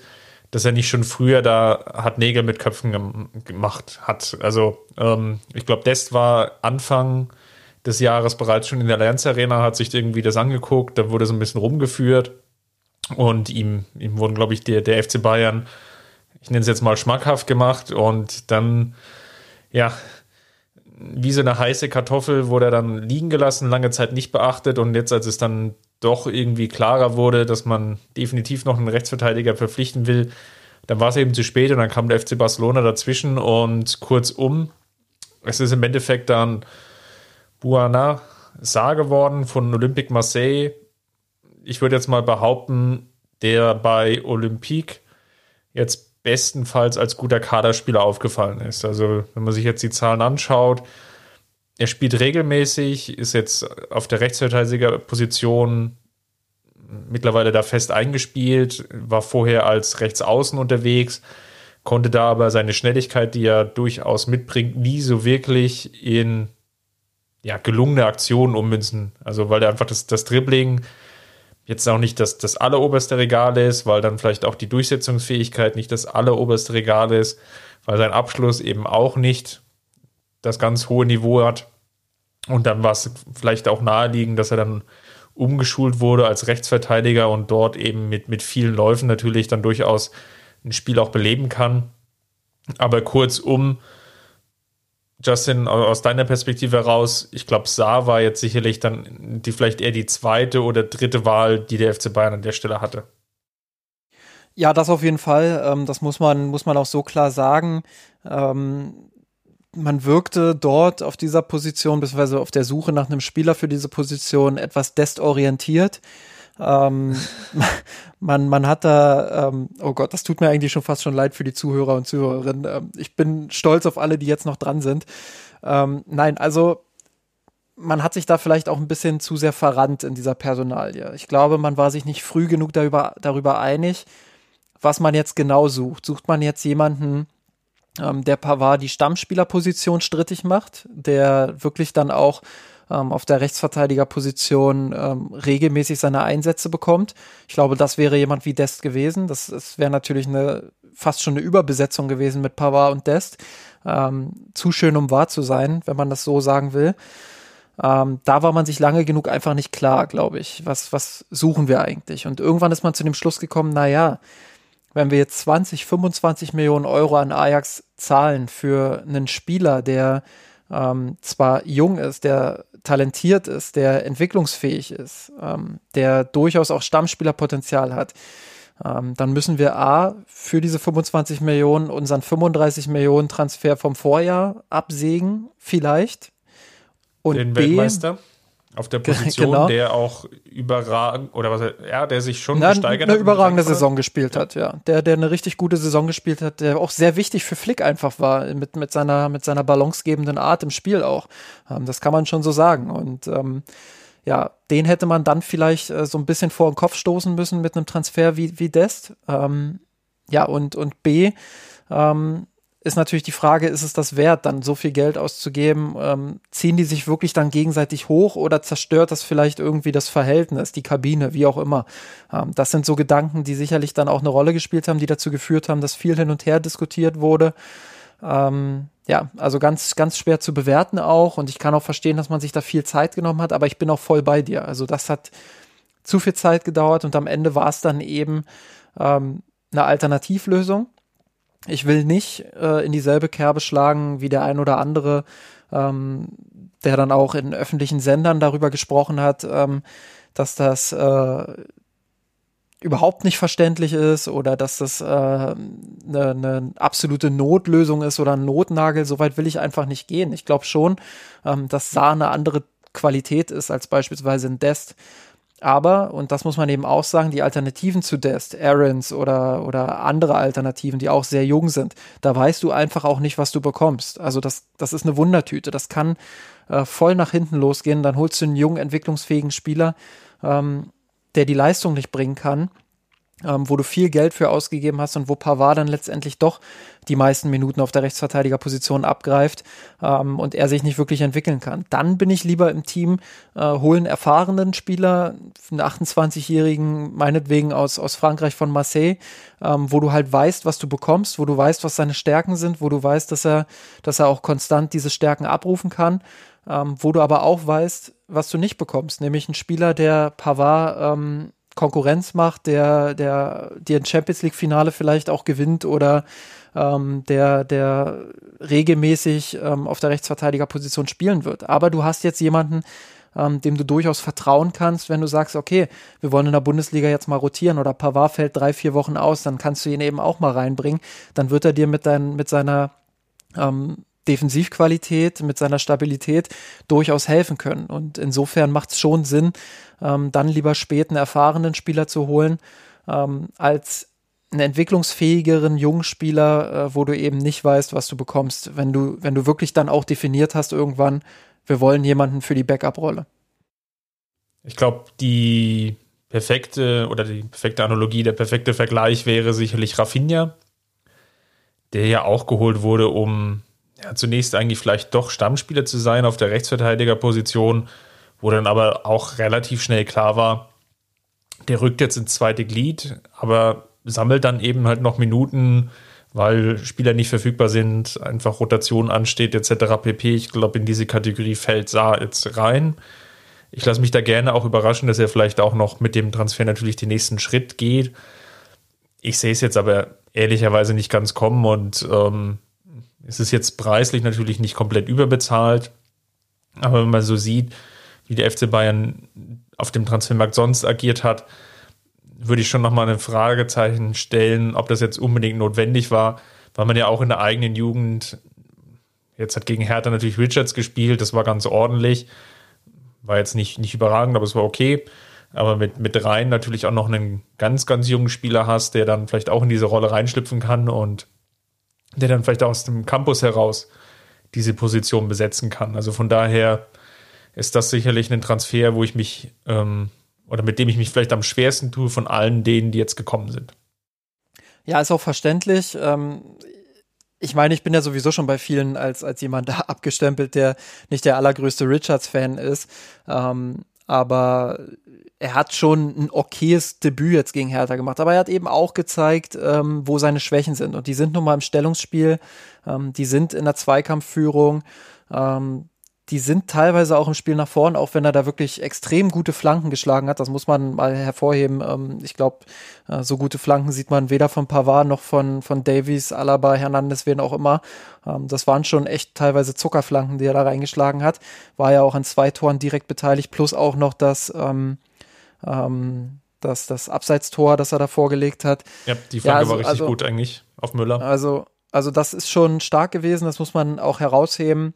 Speaker 1: dass er nicht schon früher da hat Nägel mit Köpfen gem gemacht hat. Also ähm, ich glaube, Dest war Anfang des Jahres bereits schon in der Allianz Arena, hat sich irgendwie das angeguckt, da wurde so ein bisschen rumgeführt und ihm, ihm wurden, glaube ich, der, der FC Bayern, ich nenne es jetzt mal schmackhaft gemacht und dann, ja, wie so eine heiße Kartoffel wurde er dann liegen gelassen, lange Zeit nicht beachtet und jetzt, als es dann doch irgendwie klarer wurde, dass man definitiv noch einen Rechtsverteidiger verpflichten will, dann war es eben zu spät und dann kam der FC Barcelona dazwischen und kurzum, es ist im Endeffekt dann Buana Saar geworden von Olympique Marseille. Ich würde jetzt mal behaupten, der bei Olympique jetzt bestenfalls als guter Kaderspieler aufgefallen ist. Also, wenn man sich jetzt die Zahlen anschaut, er spielt regelmäßig, ist jetzt auf der Rechtsverteidigerposition mittlerweile da fest eingespielt, war vorher als Rechtsaußen unterwegs, konnte da aber seine Schnelligkeit, die er durchaus mitbringt, nie so wirklich in ja, gelungene Aktionen ummünzen. Also weil er einfach das, das Dribbling jetzt auch nicht das, das alleroberste Regal ist, weil dann vielleicht auch die Durchsetzungsfähigkeit nicht das alleroberste Regal ist, weil sein Abschluss eben auch nicht das ganz hohe Niveau hat. Und dann war es vielleicht auch naheliegend, dass er dann umgeschult wurde als Rechtsverteidiger und dort eben mit, mit vielen Läufen natürlich dann durchaus ein Spiel auch beleben kann. Aber kurzum, Justin, aus deiner Perspektive heraus, ich glaube, Saar war jetzt sicherlich dann die vielleicht eher die zweite oder dritte Wahl, die der FC Bayern an der Stelle hatte.
Speaker 2: Ja, das auf jeden Fall. Ähm, das muss man, muss man auch so klar sagen. Ähm, man wirkte dort auf dieser Position, beziehungsweise auf der Suche nach einem Spieler für diese Position etwas destorientiert. Ähm, man, man hat da, ähm, oh Gott, das tut mir eigentlich schon fast schon leid für die Zuhörer und Zuhörerinnen. Ähm, ich bin stolz auf alle, die jetzt noch dran sind. Ähm, nein, also man hat sich da vielleicht auch ein bisschen zu sehr verrannt in dieser Personalie. Ich glaube, man war sich nicht früh genug darüber, darüber einig, was man jetzt genau sucht. Sucht man jetzt jemanden, ähm, der Pavard die Stammspielerposition strittig macht, der wirklich dann auch ähm, auf der Rechtsverteidigerposition ähm, regelmäßig seine Einsätze bekommt. Ich glaube, das wäre jemand wie Dest gewesen. Das, das wäre natürlich eine fast schon eine Überbesetzung gewesen mit Pavard und Dest. Ähm, zu schön, um wahr zu sein, wenn man das so sagen will. Ähm, da war man sich lange genug einfach nicht klar, glaube ich. Was, was suchen wir eigentlich? Und irgendwann ist man zu dem Schluss gekommen, na ja, wenn wir jetzt 20, 25 Millionen Euro an Ajax zahlen für einen Spieler, der ähm, zwar jung ist, der talentiert ist, der entwicklungsfähig ist, ähm, der durchaus auch Stammspielerpotenzial hat, ähm, dann müssen wir A für diese 25 Millionen unseren 35 Millionen Transfer vom Vorjahr absägen, vielleicht.
Speaker 1: Und Den B, Weltmeister? Auf der Position, genau. der auch überragend oder was ja, der sich schon
Speaker 2: Na, gesteigert eine hat. Eine überragende Saison gespielt hat, ja. Der, der eine richtig gute Saison gespielt hat, der auch sehr wichtig für Flick einfach war, mit, mit seiner, mit seiner balancegebenden Art im Spiel auch. Ähm, das kann man schon so sagen. Und ähm, ja, den hätte man dann vielleicht äh, so ein bisschen vor den Kopf stoßen müssen mit einem Transfer wie, wie Dest. Ähm, ja, und, und B, ähm, ist natürlich die Frage, ist es das wert, dann so viel Geld auszugeben? Ähm, ziehen die sich wirklich dann gegenseitig hoch oder zerstört das vielleicht irgendwie das Verhältnis, die Kabine, wie auch immer? Ähm, das sind so Gedanken, die sicherlich dann auch eine Rolle gespielt haben, die dazu geführt haben, dass viel hin und her diskutiert wurde. Ähm, ja, also ganz, ganz schwer zu bewerten auch. Und ich kann auch verstehen, dass man sich da viel Zeit genommen hat, aber ich bin auch voll bei dir. Also das hat zu viel Zeit gedauert und am Ende war es dann eben ähm, eine Alternativlösung ich will nicht äh, in dieselbe Kerbe schlagen wie der ein oder andere, ähm, der dann auch in öffentlichen Sendern darüber gesprochen hat, ähm, dass das äh, überhaupt nicht verständlich ist oder dass das eine äh, ne, ne absolute Notlösung ist oder ein Notnagel. Soweit will ich einfach nicht gehen. Ich glaube schon, ähm, dass Saar eine andere Qualität ist als beispielsweise ein Dest. Aber, und das muss man eben auch sagen, die Alternativen zu Dest, Aarons oder, oder andere Alternativen, die auch sehr jung sind, da weißt du einfach auch nicht, was du bekommst. Also das, das ist eine Wundertüte. Das kann äh, voll nach hinten losgehen. Dann holst du einen jungen, entwicklungsfähigen Spieler, ähm, der die Leistung nicht bringen kann ähm, wo du viel Geld für ausgegeben hast und wo Pavard dann letztendlich doch die meisten Minuten auf der Rechtsverteidigerposition abgreift ähm, und er sich nicht wirklich entwickeln kann. Dann bin ich lieber im Team, äh, holen erfahrenen Spieler, einen 28-Jährigen, meinetwegen aus, aus Frankreich von Marseille, ähm, wo du halt weißt, was du bekommst, wo du weißt, was seine Stärken sind, wo du weißt, dass er, dass er auch konstant diese Stärken abrufen kann. Ähm, wo du aber auch weißt, was du nicht bekommst, nämlich ein Spieler, der Pavard ähm, Konkurrenz macht, der, der dir ein Champions League-Finale vielleicht auch gewinnt oder ähm, der, der regelmäßig ähm, auf der Rechtsverteidigerposition spielen wird. Aber du hast jetzt jemanden, ähm, dem du durchaus vertrauen kannst, wenn du sagst, okay, wir wollen in der Bundesliga jetzt mal rotieren oder Pavard fällt drei, vier Wochen aus, dann kannst du ihn eben auch mal reinbringen. Dann wird er dir mit, dein, mit seiner ähm, Defensivqualität, mit seiner Stabilität durchaus helfen können. Und insofern macht es schon Sinn, ähm, dann lieber spät einen erfahrenen Spieler zu holen, ähm, als einen entwicklungsfähigeren jungen Spieler, äh, wo du eben nicht weißt, was du bekommst, wenn du, wenn du wirklich dann auch definiert hast irgendwann, wir wollen jemanden für die Backup-Rolle.
Speaker 1: Ich glaube, die perfekte oder die perfekte Analogie, der perfekte Vergleich wäre sicherlich Rafinha, der ja auch geholt wurde, um ja, zunächst eigentlich vielleicht doch Stammspieler zu sein auf der Rechtsverteidigerposition, wo dann aber auch relativ schnell klar war, der rückt jetzt ins zweite Glied, aber sammelt dann eben halt noch Minuten, weil Spieler nicht verfügbar sind, einfach Rotation ansteht etc. pp. Ich glaube, in diese Kategorie fällt Saar jetzt rein. Ich lasse mich da gerne auch überraschen, dass er vielleicht auch noch mit dem Transfer natürlich den nächsten Schritt geht. Ich sehe es jetzt aber ehrlicherweise nicht ganz kommen und ähm, es ist jetzt preislich natürlich nicht komplett überbezahlt, aber wenn man so sieht, wie der FC Bayern auf dem Transfermarkt sonst agiert hat, würde ich schon nochmal ein Fragezeichen stellen, ob das jetzt unbedingt notwendig war, weil man ja auch in der eigenen Jugend, jetzt hat gegen Hertha natürlich Richards gespielt, das war ganz ordentlich, war jetzt nicht, nicht überragend, aber es war okay. Aber mit, mit rein natürlich auch noch einen ganz, ganz jungen Spieler hast, der dann vielleicht auch in diese Rolle reinschlüpfen kann und der dann vielleicht aus dem Campus heraus diese Position besetzen kann. Also von daher ist das sicherlich ein Transfer, wo ich mich ähm, oder mit dem ich mich vielleicht am schwersten tue von allen denen, die jetzt gekommen sind.
Speaker 2: Ja, ist auch verständlich. Ähm, ich meine, ich bin ja sowieso schon bei vielen als, als jemand da abgestempelt, der nicht der allergrößte Richards-Fan ist. Ähm, aber er hat schon ein okayes Debüt jetzt gegen Hertha gemacht, aber er hat eben auch gezeigt, ähm, wo seine Schwächen sind. Und die sind nun mal im Stellungsspiel, ähm, die sind in der Zweikampfführung, ähm, die sind teilweise auch im Spiel nach vorn, auch wenn er da wirklich extrem gute Flanken geschlagen hat. Das muss man mal hervorheben. Ähm, ich glaube, äh, so gute Flanken sieht man weder von Pavard noch von, von Davies, Alaba, Hernandez, wen auch immer. Ähm, das waren schon echt teilweise Zuckerflanken, die er da reingeschlagen hat. War ja auch an zwei Toren direkt beteiligt, plus auch noch das, ähm, ähm, das, das Abseitstor, das er da vorgelegt hat.
Speaker 1: Ja, die Flanke ja, also, war richtig also, gut eigentlich auf Müller.
Speaker 2: Also, also das ist schon stark gewesen, das muss man auch herausheben.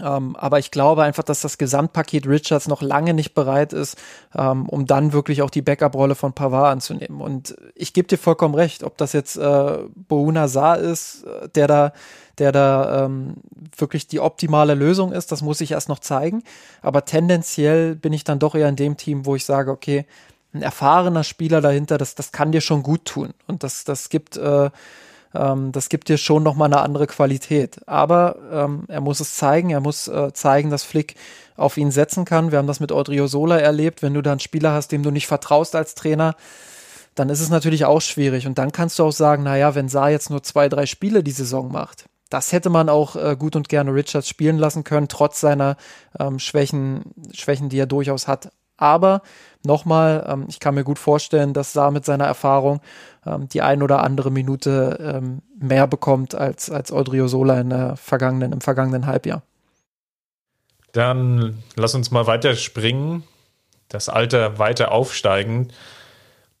Speaker 2: Ähm, aber ich glaube einfach, dass das Gesamtpaket Richards noch lange nicht bereit ist, ähm, um dann wirklich auch die Backup-Rolle von Pavard anzunehmen. Und ich gebe dir vollkommen recht, ob das jetzt äh, Bouna Saar ist, äh, der da, der da ähm, wirklich die optimale Lösung ist, das muss ich erst noch zeigen. Aber tendenziell bin ich dann doch eher in dem Team, wo ich sage, okay, ein erfahrener Spieler dahinter, das, das kann dir schon gut tun. Und das, das gibt äh, ähm, das gibt dir schon nochmal eine andere Qualität. Aber ähm, er muss es zeigen, er muss äh, zeigen, dass Flick auf ihn setzen kann. Wir haben das mit Odriozola erlebt. Wenn du da einen Spieler hast, dem du nicht vertraust als Trainer, dann ist es natürlich auch schwierig. Und dann kannst du auch sagen, naja, wenn Saar jetzt nur zwei, drei Spiele die Saison macht, das hätte man auch äh, gut und gerne Richards spielen lassen können, trotz seiner ähm, Schwächen, Schwächen, die er durchaus hat. Aber nochmal, ähm, ich kann mir gut vorstellen, dass Saar mit seiner Erfahrung ähm, die ein oder andere Minute ähm, mehr bekommt als, als Odriozola in der vergangenen, im vergangenen Halbjahr.
Speaker 1: Dann lass uns mal weiter springen. Das Alter weiter aufsteigen.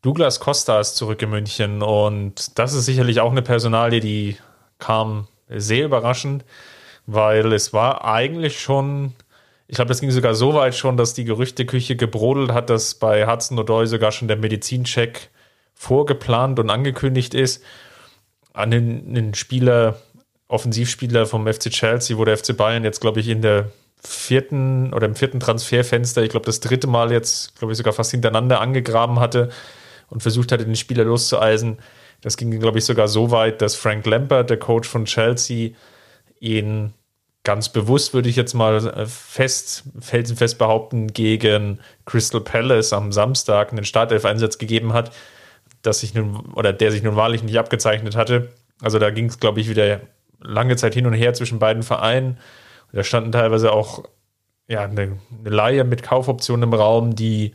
Speaker 1: Douglas Costa ist zurück in München und das ist sicherlich auch eine Personalie, die kam sehr überraschend, weil es war eigentlich schon, ich glaube, das ging sogar so weit schon, dass die Gerüchteküche gebrodelt hat, dass bei Hudson O'Doy sogar schon der Medizincheck vorgeplant und angekündigt ist an den, den Spieler, Offensivspieler vom FC Chelsea, wo der FC Bayern jetzt, glaube ich, in der vierten oder im vierten Transferfenster, ich glaube, das dritte Mal jetzt, glaube ich, sogar fast hintereinander angegraben hatte und versucht hatte, den Spieler loszueisen. Das ging, glaube ich, sogar so weit, dass Frank Lampert, der Coach von Chelsea, ihn ganz bewusst, würde ich jetzt mal äh, fest, felsenfest behaupten, gegen Crystal Palace am Samstag einen Startelf-Einsatz gegeben hat, dass sich nun, oder der sich nun wahrlich nicht abgezeichnet hatte. Also da ging es, glaube ich, wieder lange Zeit hin und her zwischen beiden Vereinen. Und da standen teilweise auch ja, eine, eine Laie mit Kaufoptionen im Raum, die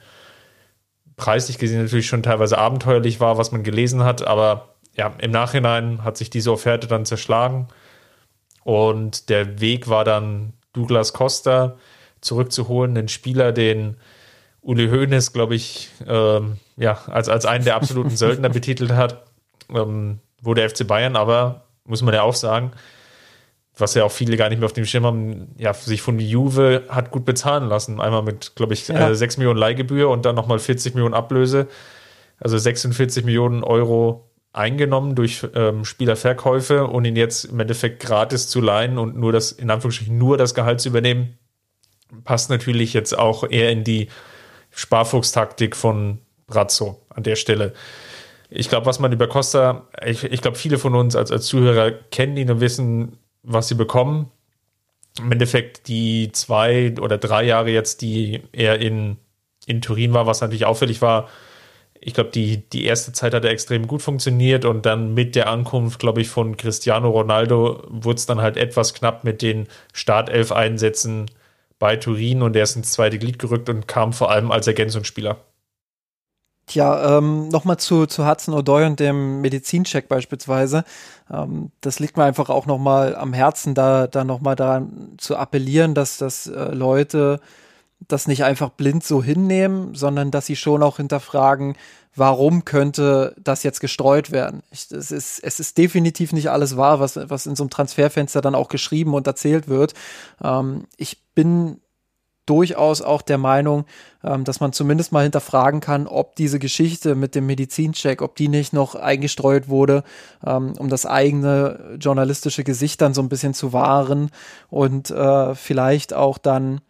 Speaker 1: preislich gesehen natürlich schon teilweise abenteuerlich war, was man gelesen hat, aber ja, im Nachhinein hat sich diese Offerte dann zerschlagen und der Weg war dann Douglas Costa zurückzuholen, einen Spieler, den Uli Hoeneß, glaube ich, ähm, ja, als, als einen der absoluten Söldner betitelt hat, ähm, wo der FC Bayern aber, muss man ja auch sagen, was ja auch viele gar nicht mehr auf dem Schirm haben, ja, sich von Juve hat gut bezahlen lassen. Einmal mit, glaube ich, ja. äh, 6 Millionen Leihgebühr und dann nochmal 40 Millionen Ablöse. Also 46 Millionen Euro eingenommen durch ähm, Spielerverkäufe und ihn jetzt im Endeffekt gratis zu leihen und nur das, in Anführungsstrichen, nur das Gehalt zu übernehmen, passt natürlich jetzt auch eher in die Sparfuchstaktik von Brazzo an der Stelle. Ich glaube, was man über Costa, ich, ich glaube, viele von uns als, als Zuhörer kennen ihn und wissen, was sie bekommen. Im Endeffekt die zwei oder drei Jahre jetzt, die er in, in Turin war, was natürlich auffällig war, ich glaube, die, die erste Zeit hat er extrem gut funktioniert und dann mit der Ankunft, glaube ich, von Cristiano Ronaldo wurde es dann halt etwas knapp mit den Startelf-Einsätzen bei Turin und er ist ins zweite Glied gerückt und kam vor allem als Ergänzungsspieler.
Speaker 2: Ja, ähm, nochmal zu, zu Hudson O'Doy und dem Medizincheck beispielsweise. Ähm, das liegt mir einfach auch nochmal am Herzen, da, da nochmal daran zu appellieren, dass, dass äh, Leute das nicht einfach blind so hinnehmen, sondern dass sie schon auch hinterfragen, warum könnte das jetzt gestreut werden? Ich, es, ist, es ist definitiv nicht alles wahr, was, was in so einem Transferfenster dann auch geschrieben und erzählt wird. Ähm, ich bin durchaus auch der Meinung, ähm, dass man zumindest mal hinterfragen kann, ob diese Geschichte mit dem Medizincheck, ob die nicht noch eingestreut wurde, ähm, um das eigene journalistische Gesicht dann so ein bisschen zu wahren und äh, vielleicht auch dann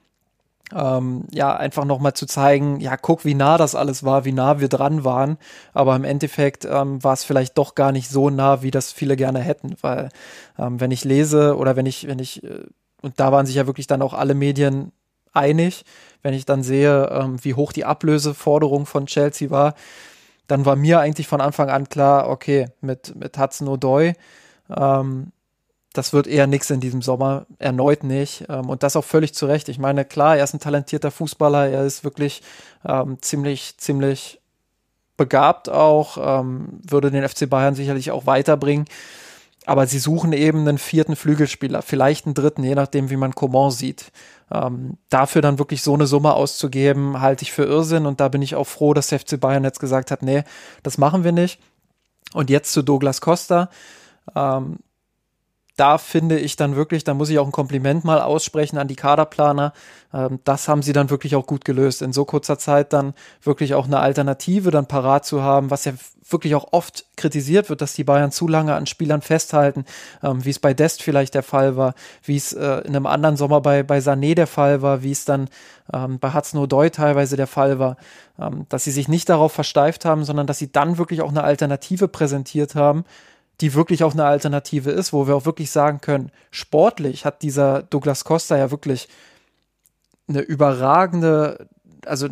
Speaker 2: ähm, ja, einfach nochmal zu zeigen, ja, guck, wie nah das alles war, wie nah wir dran waren. Aber im Endeffekt ähm, war es vielleicht doch gar nicht so nah, wie das viele gerne hätten. Weil ähm, wenn ich lese oder wenn ich, wenn ich, äh, und da waren sich ja wirklich dann auch alle Medien einig. Wenn ich dann sehe, ähm, wie hoch die Ablöseforderung von Chelsea war, dann war mir eigentlich von Anfang an klar, okay, mit, mit Hudson O'Doy, ähm, das wird eher nichts in diesem Sommer, erneut nicht. Ähm, und das auch völlig zu Recht. Ich meine, klar, er ist ein talentierter Fußballer, er ist wirklich ähm, ziemlich, ziemlich begabt auch, ähm, würde den FC Bayern sicherlich auch weiterbringen. Aber sie suchen eben einen vierten Flügelspieler, vielleicht einen dritten, je nachdem, wie man Coman sieht. Ähm, dafür dann wirklich so eine Summe auszugeben, halte ich für Irrsinn. Und da bin ich auch froh, dass der FC Bayern jetzt gesagt hat, nee, das machen wir nicht. Und jetzt zu Douglas Costa. Ähm, da finde ich dann wirklich, da muss ich auch ein Kompliment mal aussprechen an die Kaderplaner. Ähm, das haben sie dann wirklich auch gut gelöst. In so kurzer Zeit dann wirklich auch eine Alternative dann parat zu haben, was ja wirklich auch oft kritisiert wird, dass die Bayern zu lange an Spielern festhalten, ähm, wie es bei Dest vielleicht der Fall war, wie es äh, in einem anderen Sommer bei, bei Sané der Fall war, wie es dann ähm, bei Hudson O'Doy teilweise der Fall war, dass sie sich nicht darauf versteift haben, sondern dass sie dann wirklich auch eine Alternative präsentiert haben, die wirklich auch eine Alternative ist, wo wir auch wirklich sagen können, sportlich hat dieser Douglas Costa ja wirklich eine überragende, also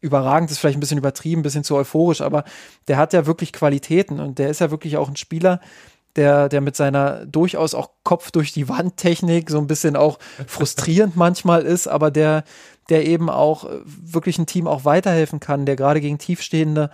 Speaker 2: überragend ist vielleicht ein bisschen übertrieben, ein bisschen zu euphorisch, aber der hat ja wirklich Qualitäten und der ist ja wirklich auch ein Spieler, der, der mit seiner durchaus auch Kopf durch die Wand Technik so ein bisschen auch frustrierend manchmal ist, aber der, der eben auch wirklich ein Team auch weiterhelfen kann, der gerade gegen tiefstehende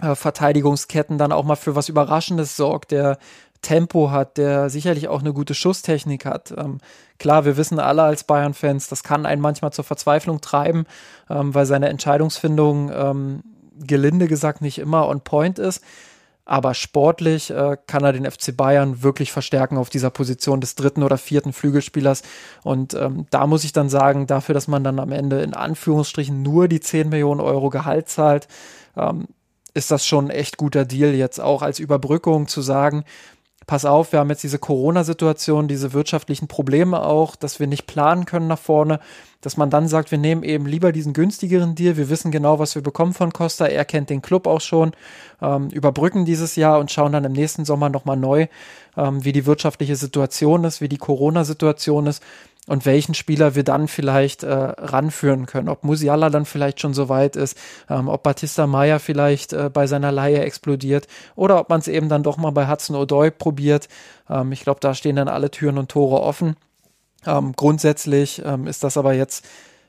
Speaker 2: äh, Verteidigungsketten dann auch mal für was Überraschendes sorgt, der Tempo hat, der sicherlich auch eine gute Schusstechnik hat. Ähm, klar, wir wissen alle als Bayern-Fans, das kann einen manchmal zur Verzweiflung treiben, ähm, weil seine Entscheidungsfindung ähm, gelinde gesagt nicht immer on point ist. Aber sportlich äh, kann er den FC Bayern wirklich verstärken auf dieser Position des dritten oder vierten Flügelspielers. Und ähm, da muss ich dann sagen, dafür, dass man dann am Ende in Anführungsstrichen nur die 10 Millionen Euro Gehalt zahlt, ähm, ist das schon ein echt guter Deal jetzt auch als Überbrückung zu sagen, pass auf, wir haben jetzt diese Corona-Situation, diese wirtschaftlichen Probleme auch, dass wir nicht planen können nach vorne, dass man dann sagt, wir nehmen eben lieber diesen günstigeren Deal, wir wissen genau, was wir bekommen von Costa, er kennt den Club auch schon, ähm, überbrücken dieses Jahr und schauen dann im nächsten Sommer nochmal neu, ähm, wie die wirtschaftliche Situation ist, wie die Corona-Situation ist und welchen Spieler wir dann vielleicht äh, ranführen können. Ob Musiala dann vielleicht schon so weit ist, ähm, ob Batista Maya vielleicht äh, bei seiner Laie explodiert oder ob man es eben dann doch mal bei Hudson O'Doy probiert. Ähm, ich glaube, da stehen dann alle Türen und Tore offen. Ähm, grundsätzlich ähm, ist das aber jetzt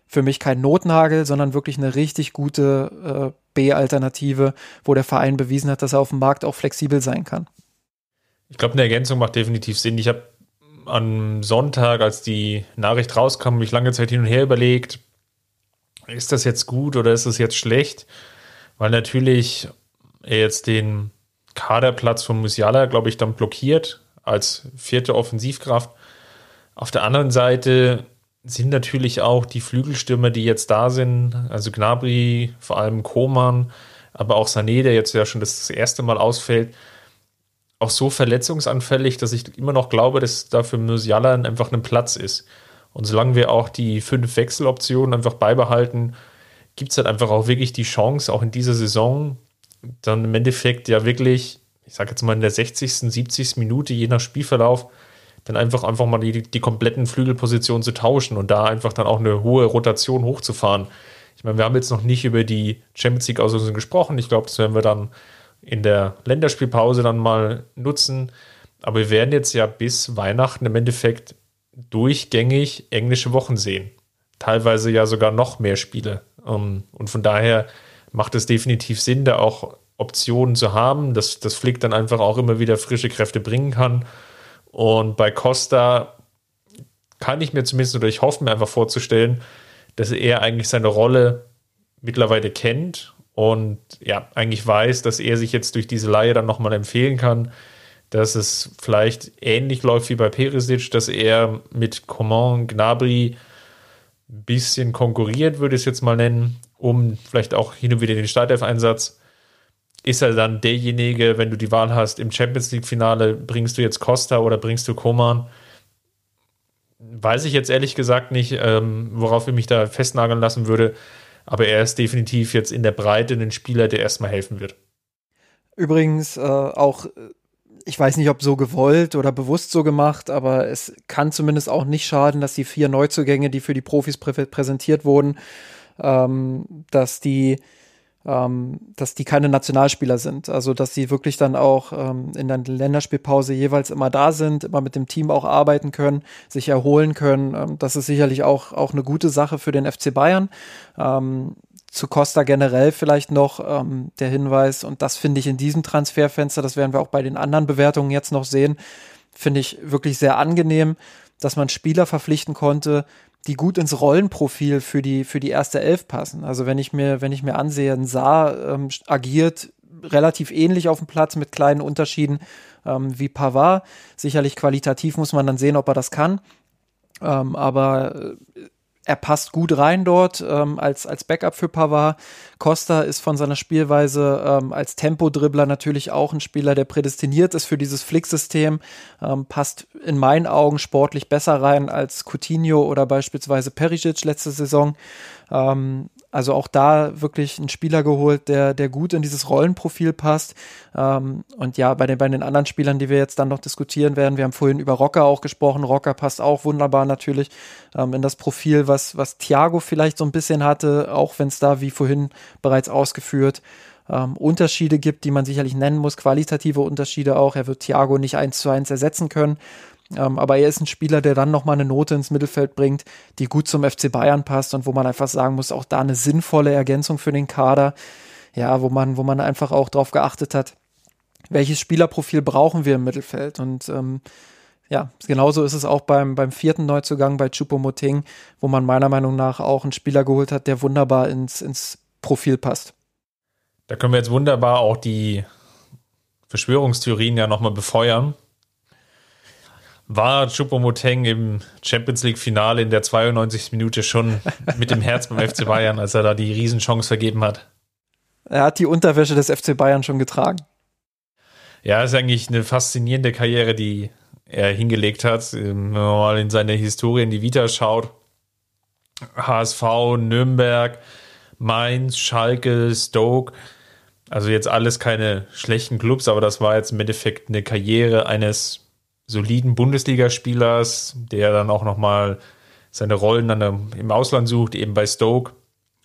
Speaker 2: für mich kein Notnagel, sondern wirklich eine richtig gute äh, B-Alternative, wo der Verein bewiesen hat, dass er auf dem Markt auch flexibel sein kann.
Speaker 1: Ich glaube, eine Ergänzung macht definitiv Sinn. Ich habe am Sonntag, als die Nachricht rauskam, mich lange Zeit hin und her überlegt, ist das jetzt gut oder ist das jetzt schlecht? Weil natürlich er jetzt den Kaderplatz von Musiala, glaube ich, dann blockiert als vierte Offensivkraft. Auf der anderen Seite sind natürlich auch die Flügelstürmer, die jetzt da sind, also Gnabry, vor allem Koman, aber auch Sané, der jetzt ja schon das erste Mal ausfällt, auch so verletzungsanfällig, dass ich immer noch glaube, dass da für Musiala einfach ein Platz ist. Und solange wir auch die fünf Wechseloptionen einfach beibehalten, gibt es halt einfach auch wirklich die Chance, auch in dieser Saison dann im Endeffekt ja wirklich, ich sage jetzt mal in der 60., 70. Minute, je nach Spielverlauf, dann einfach einfach mal die, die kompletten Flügelpositionen zu tauschen und da einfach dann auch eine hohe Rotation hochzufahren. Ich meine, wir haben jetzt noch nicht über die Champions League Auslösung gesprochen. Ich glaube, das werden wir dann in der Länderspielpause dann mal nutzen. Aber wir werden jetzt ja bis Weihnachten im Endeffekt durchgängig englische Wochen sehen. Teilweise ja sogar noch mehr Spiele. Ähm, und von daher macht es definitiv Sinn, da auch Optionen zu haben, dass das Flick dann einfach auch immer wieder frische Kräfte bringen kann. Und bei Costa kann ich mir zumindest oder ich hoffe mir einfach vorzustellen, dass er eigentlich seine Rolle mittlerweile kennt und ja, eigentlich weiß, dass er sich jetzt durch diese Laie dann nochmal empfehlen kann, dass es vielleicht ähnlich läuft wie bei Perisic, dass er mit Coman, Gnabry ein bisschen konkurriert, würde ich es jetzt mal nennen, um vielleicht auch hin und wieder den Startelf-Einsatz. Ist er dann derjenige, wenn du die Wahl hast, im Champions League-Finale bringst du jetzt Costa oder bringst du Coman? Weiß ich jetzt ehrlich gesagt nicht, ähm, worauf ich mich da festnageln lassen würde. Aber er ist definitiv jetzt in der Breite ein Spieler, der erstmal helfen wird.
Speaker 2: Übrigens äh, auch, äh, ich weiß nicht, ob so gewollt oder bewusst so gemacht, aber es kann zumindest auch nicht schaden, dass die vier Neuzugänge, die für die Profis prä präsentiert wurden, ähm, dass die ähm, dass die keine Nationalspieler sind. Also dass sie wirklich dann auch ähm, in der Länderspielpause jeweils immer da sind, immer mit dem Team auch arbeiten können, sich erholen können. Ähm, das ist sicherlich auch, auch eine gute Sache für den FC Bayern. Ähm, zu Costa generell vielleicht noch ähm, der Hinweis, und das finde ich in diesem Transferfenster, das werden wir auch bei den anderen Bewertungen jetzt noch sehen, finde ich wirklich sehr angenehm, dass man Spieler verpflichten konnte, die gut ins Rollenprofil für die, für die erste Elf passen. Also wenn ich mir, wenn ich mir ansehe, ein Saar ähm, agiert relativ ähnlich auf dem Platz mit kleinen Unterschieden ähm, wie Pavard. Sicherlich qualitativ muss man dann sehen, ob er das kann. Ähm, aber äh, er passt gut rein dort ähm, als, als Backup für Pavard. Costa ist von seiner Spielweise ähm, als Tempodribbler natürlich auch ein Spieler, der prädestiniert ist für dieses Flicksystem. Ähm, passt in meinen Augen sportlich besser rein als Coutinho oder beispielsweise Perisic letzte Saison. Ähm, also auch da wirklich einen Spieler geholt, der, der gut in dieses Rollenprofil passt. Ähm, und ja, bei den, bei den anderen Spielern, die wir jetzt dann noch diskutieren werden, wir haben vorhin über Rocker auch gesprochen. Rocker passt auch wunderbar natürlich ähm, in das Profil, was, was Thiago vielleicht so ein bisschen hatte, auch wenn es da, wie vorhin bereits ausgeführt, ähm, Unterschiede gibt, die man sicherlich nennen muss, qualitative Unterschiede auch. Er wird Thiago nicht eins zu eins ersetzen können. Ähm, aber er ist ein Spieler, der dann nochmal eine Note ins Mittelfeld bringt, die gut zum FC Bayern passt und wo man einfach sagen muss, auch da eine sinnvolle Ergänzung für den Kader. Ja, wo man, wo man einfach auch drauf geachtet hat, welches Spielerprofil brauchen wir im Mittelfeld? Und ähm, ja, genauso ist es auch beim, beim vierten Neuzugang bei Chupomoting, wo man meiner Meinung nach auch einen Spieler geholt hat, der wunderbar ins, ins Profil passt.
Speaker 1: Da können wir jetzt wunderbar auch die Verschwörungstheorien ja nochmal befeuern. War Chupomoteng im Champions League Finale in der 92. Minute schon mit dem Herz beim FC Bayern, als er da die Riesenchance vergeben hat?
Speaker 2: Er hat die Unterwäsche des FC Bayern schon getragen.
Speaker 1: Ja, ist eigentlich eine faszinierende Karriere, die er hingelegt hat. Wenn man mal in seine Historie, in die Vita schaut. HSV, Nürnberg, Mainz, Schalke, Stoke. Also jetzt alles keine schlechten Clubs, aber das war jetzt im Endeffekt eine Karriere eines soliden Bundesligaspielers, der dann auch nochmal seine Rollen dann im Ausland sucht, eben bei Stoke.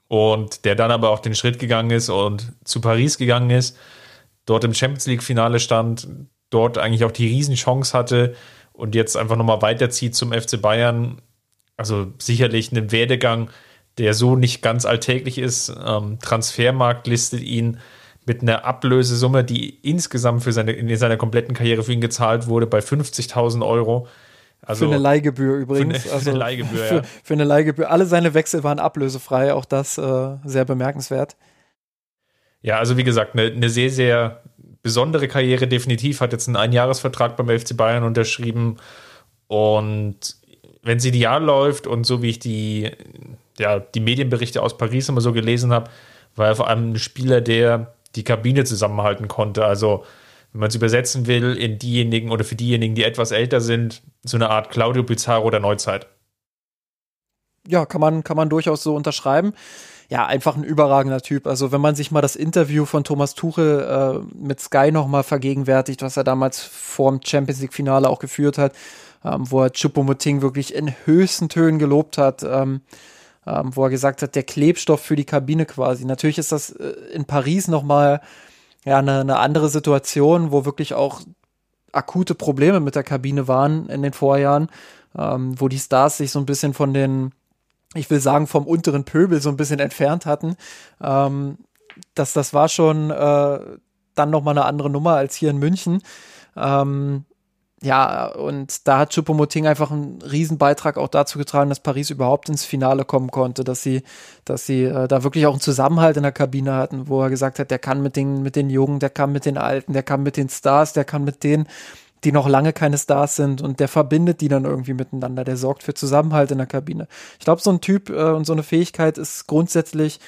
Speaker 1: Und der dann aber auch den Schritt gegangen ist und zu Paris gegangen ist, dort im Champions League-Finale stand, dort eigentlich auch die Riesenchance hatte und jetzt einfach nochmal weiterzieht zum FC Bayern. Also sicherlich ein Werdegang, der so nicht ganz alltäglich ist. Ähm, Transfermarkt listet ihn mit einer Ablösesumme, die insgesamt für seine, in seiner kompletten Karriere für ihn gezahlt wurde, bei 50.000 Euro.
Speaker 2: Also, für eine Leihgebühr übrigens.
Speaker 1: Für eine, also, für eine Leihgebühr,
Speaker 2: für,
Speaker 1: ja.
Speaker 2: Für eine Leihgebühr. Alle seine Wechsel waren ablösefrei, auch das äh, sehr bemerkenswert.
Speaker 1: Ja, also wie gesagt, eine, eine sehr, sehr besondere Karriere definitiv. Hat jetzt einen Einjahresvertrag beim FC Bayern unterschrieben. Und wenn sie ideal läuft und so wie ich die, ja, die Medienberichte aus Paris immer so gelesen habe, war er vor allem ein Spieler, der die Kabine zusammenhalten konnte. Also, wenn man es übersetzen will, in diejenigen oder für diejenigen, die etwas älter sind, so eine Art Claudio Pizarro der Neuzeit.
Speaker 2: Ja, kann man, kann man durchaus so unterschreiben. Ja, einfach ein überragender Typ. Also wenn man sich mal das Interview von Thomas Tuchel äh, mit Sky nochmal vergegenwärtigt, was er damals vor dem Champions League Finale auch geführt hat, ähm, wo er Choupo-Moting wirklich in höchsten Tönen gelobt hat, ähm, ähm, wo er gesagt hat, der Klebstoff für die Kabine quasi. Natürlich ist das äh, in Paris nochmal ja, eine, eine andere Situation, wo wirklich auch akute Probleme mit der Kabine waren in den Vorjahren, ähm, wo die Stars sich so ein bisschen von den, ich will sagen, vom unteren Pöbel so ein bisschen entfernt hatten. Ähm, das, das war schon äh, dann nochmal eine andere Nummer als hier in München. Ähm, ja, und da hat Choupo-Moting einfach einen riesen Beitrag auch dazu getragen, dass Paris überhaupt ins Finale kommen konnte, dass sie, dass sie äh, da wirklich auch einen Zusammenhalt in der Kabine hatten, wo er gesagt hat, der kann mit den, mit den Jungen, der kann mit den Alten, der kann mit den Stars, der kann mit denen, die noch lange keine Stars sind und der verbindet die dann irgendwie miteinander, der sorgt für Zusammenhalt in der Kabine. Ich glaube, so ein Typ äh, und so eine Fähigkeit ist grundsätzlich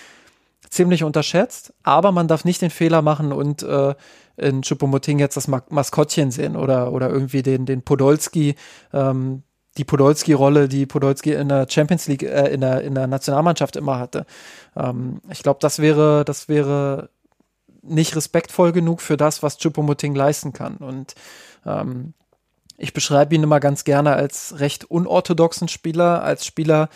Speaker 2: ziemlich unterschätzt, aber man darf nicht den Fehler machen und äh, in Chupomoting jetzt das Maskottchen sehen oder, oder irgendwie den, den Podolski, ähm, die Podolski-Rolle, die Podolski in der Champions League, äh, in, der, in der Nationalmannschaft immer hatte. Ähm, ich glaube, das wäre, das wäre nicht respektvoll genug für das, was Chupomoting leisten kann. Und ähm, ich beschreibe ihn immer ganz gerne als recht unorthodoxen Spieler, als Spieler,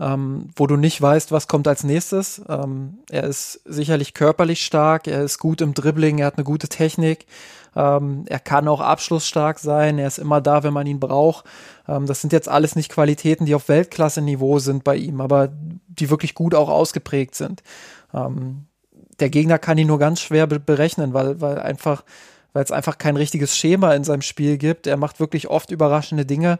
Speaker 2: ähm, wo du nicht weißt, was kommt als nächstes. Ähm, er ist sicherlich körperlich stark, er ist gut im Dribbling, er hat eine gute Technik, ähm, er kann auch abschlussstark sein, er ist immer da, wenn man ihn braucht. Ähm, das sind jetzt alles nicht Qualitäten, die auf Weltklasse-Niveau sind bei ihm, aber die wirklich gut auch ausgeprägt sind. Ähm, der Gegner kann ihn nur ganz schwer be berechnen, weil, weil einfach weil es einfach kein richtiges Schema in seinem Spiel gibt. Er macht wirklich oft überraschende Dinge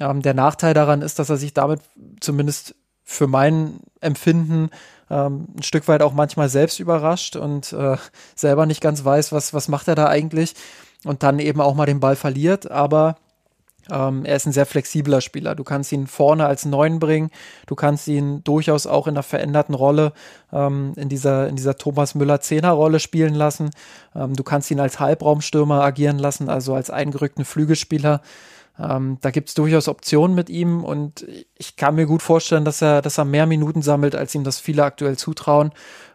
Speaker 2: ähm, der Nachteil daran ist, dass er sich damit zumindest für mein Empfinden ähm, ein Stück weit auch manchmal selbst überrascht und äh, selber nicht ganz weiß, was, was macht er da eigentlich und dann eben auch mal den Ball verliert. Aber ähm, er ist ein sehr flexibler Spieler. Du kannst ihn vorne als Neun bringen. Du kannst ihn durchaus auch in einer veränderten Rolle, ähm, in dieser, in dieser Thomas Müller Zehner-Rolle spielen lassen. Ähm, du kannst ihn als Halbraumstürmer agieren lassen, also als eingerückten Flügelspieler. Ähm, da gibt es durchaus Optionen mit ihm und ich kann mir gut vorstellen, dass er, dass er mehr Minuten sammelt, als ihm das viele aktuell zutrauen.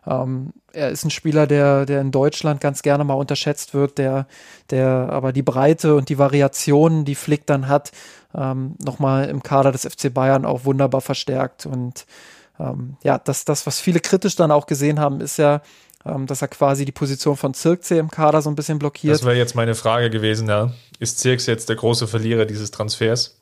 Speaker 2: Ähm, er ist ein Spieler, der, der in Deutschland ganz gerne mal unterschätzt wird, der, der aber die Breite und die Variationen, die Flick dann hat, ähm, nochmal im Kader des FC Bayern auch wunderbar verstärkt. Und ähm, ja, das, das, was viele kritisch dann auch gesehen haben, ist ja, ähm, dass er quasi die Position von Zirkzee im Kader so ein bisschen blockiert.
Speaker 1: Das wäre jetzt meine Frage gewesen, ja. Ist Zirkzee jetzt der große Verlierer dieses Transfers?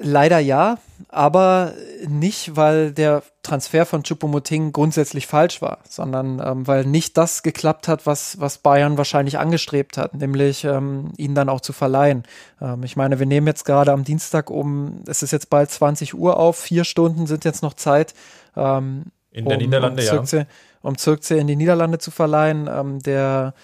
Speaker 2: Leider ja, aber nicht, weil der Transfer von Choupo-Moting grundsätzlich falsch war, sondern ähm, weil nicht das geklappt hat, was, was Bayern wahrscheinlich angestrebt hat, nämlich ähm, ihn dann auch zu verleihen. Ähm, ich meine, wir nehmen jetzt gerade am Dienstag um, es ist jetzt bald 20 Uhr auf, vier Stunden sind jetzt noch Zeit.
Speaker 1: Ähm, in der um, Niederlande, um ja.
Speaker 2: Um Zirkze in die Niederlande zu verleihen. Ähm, der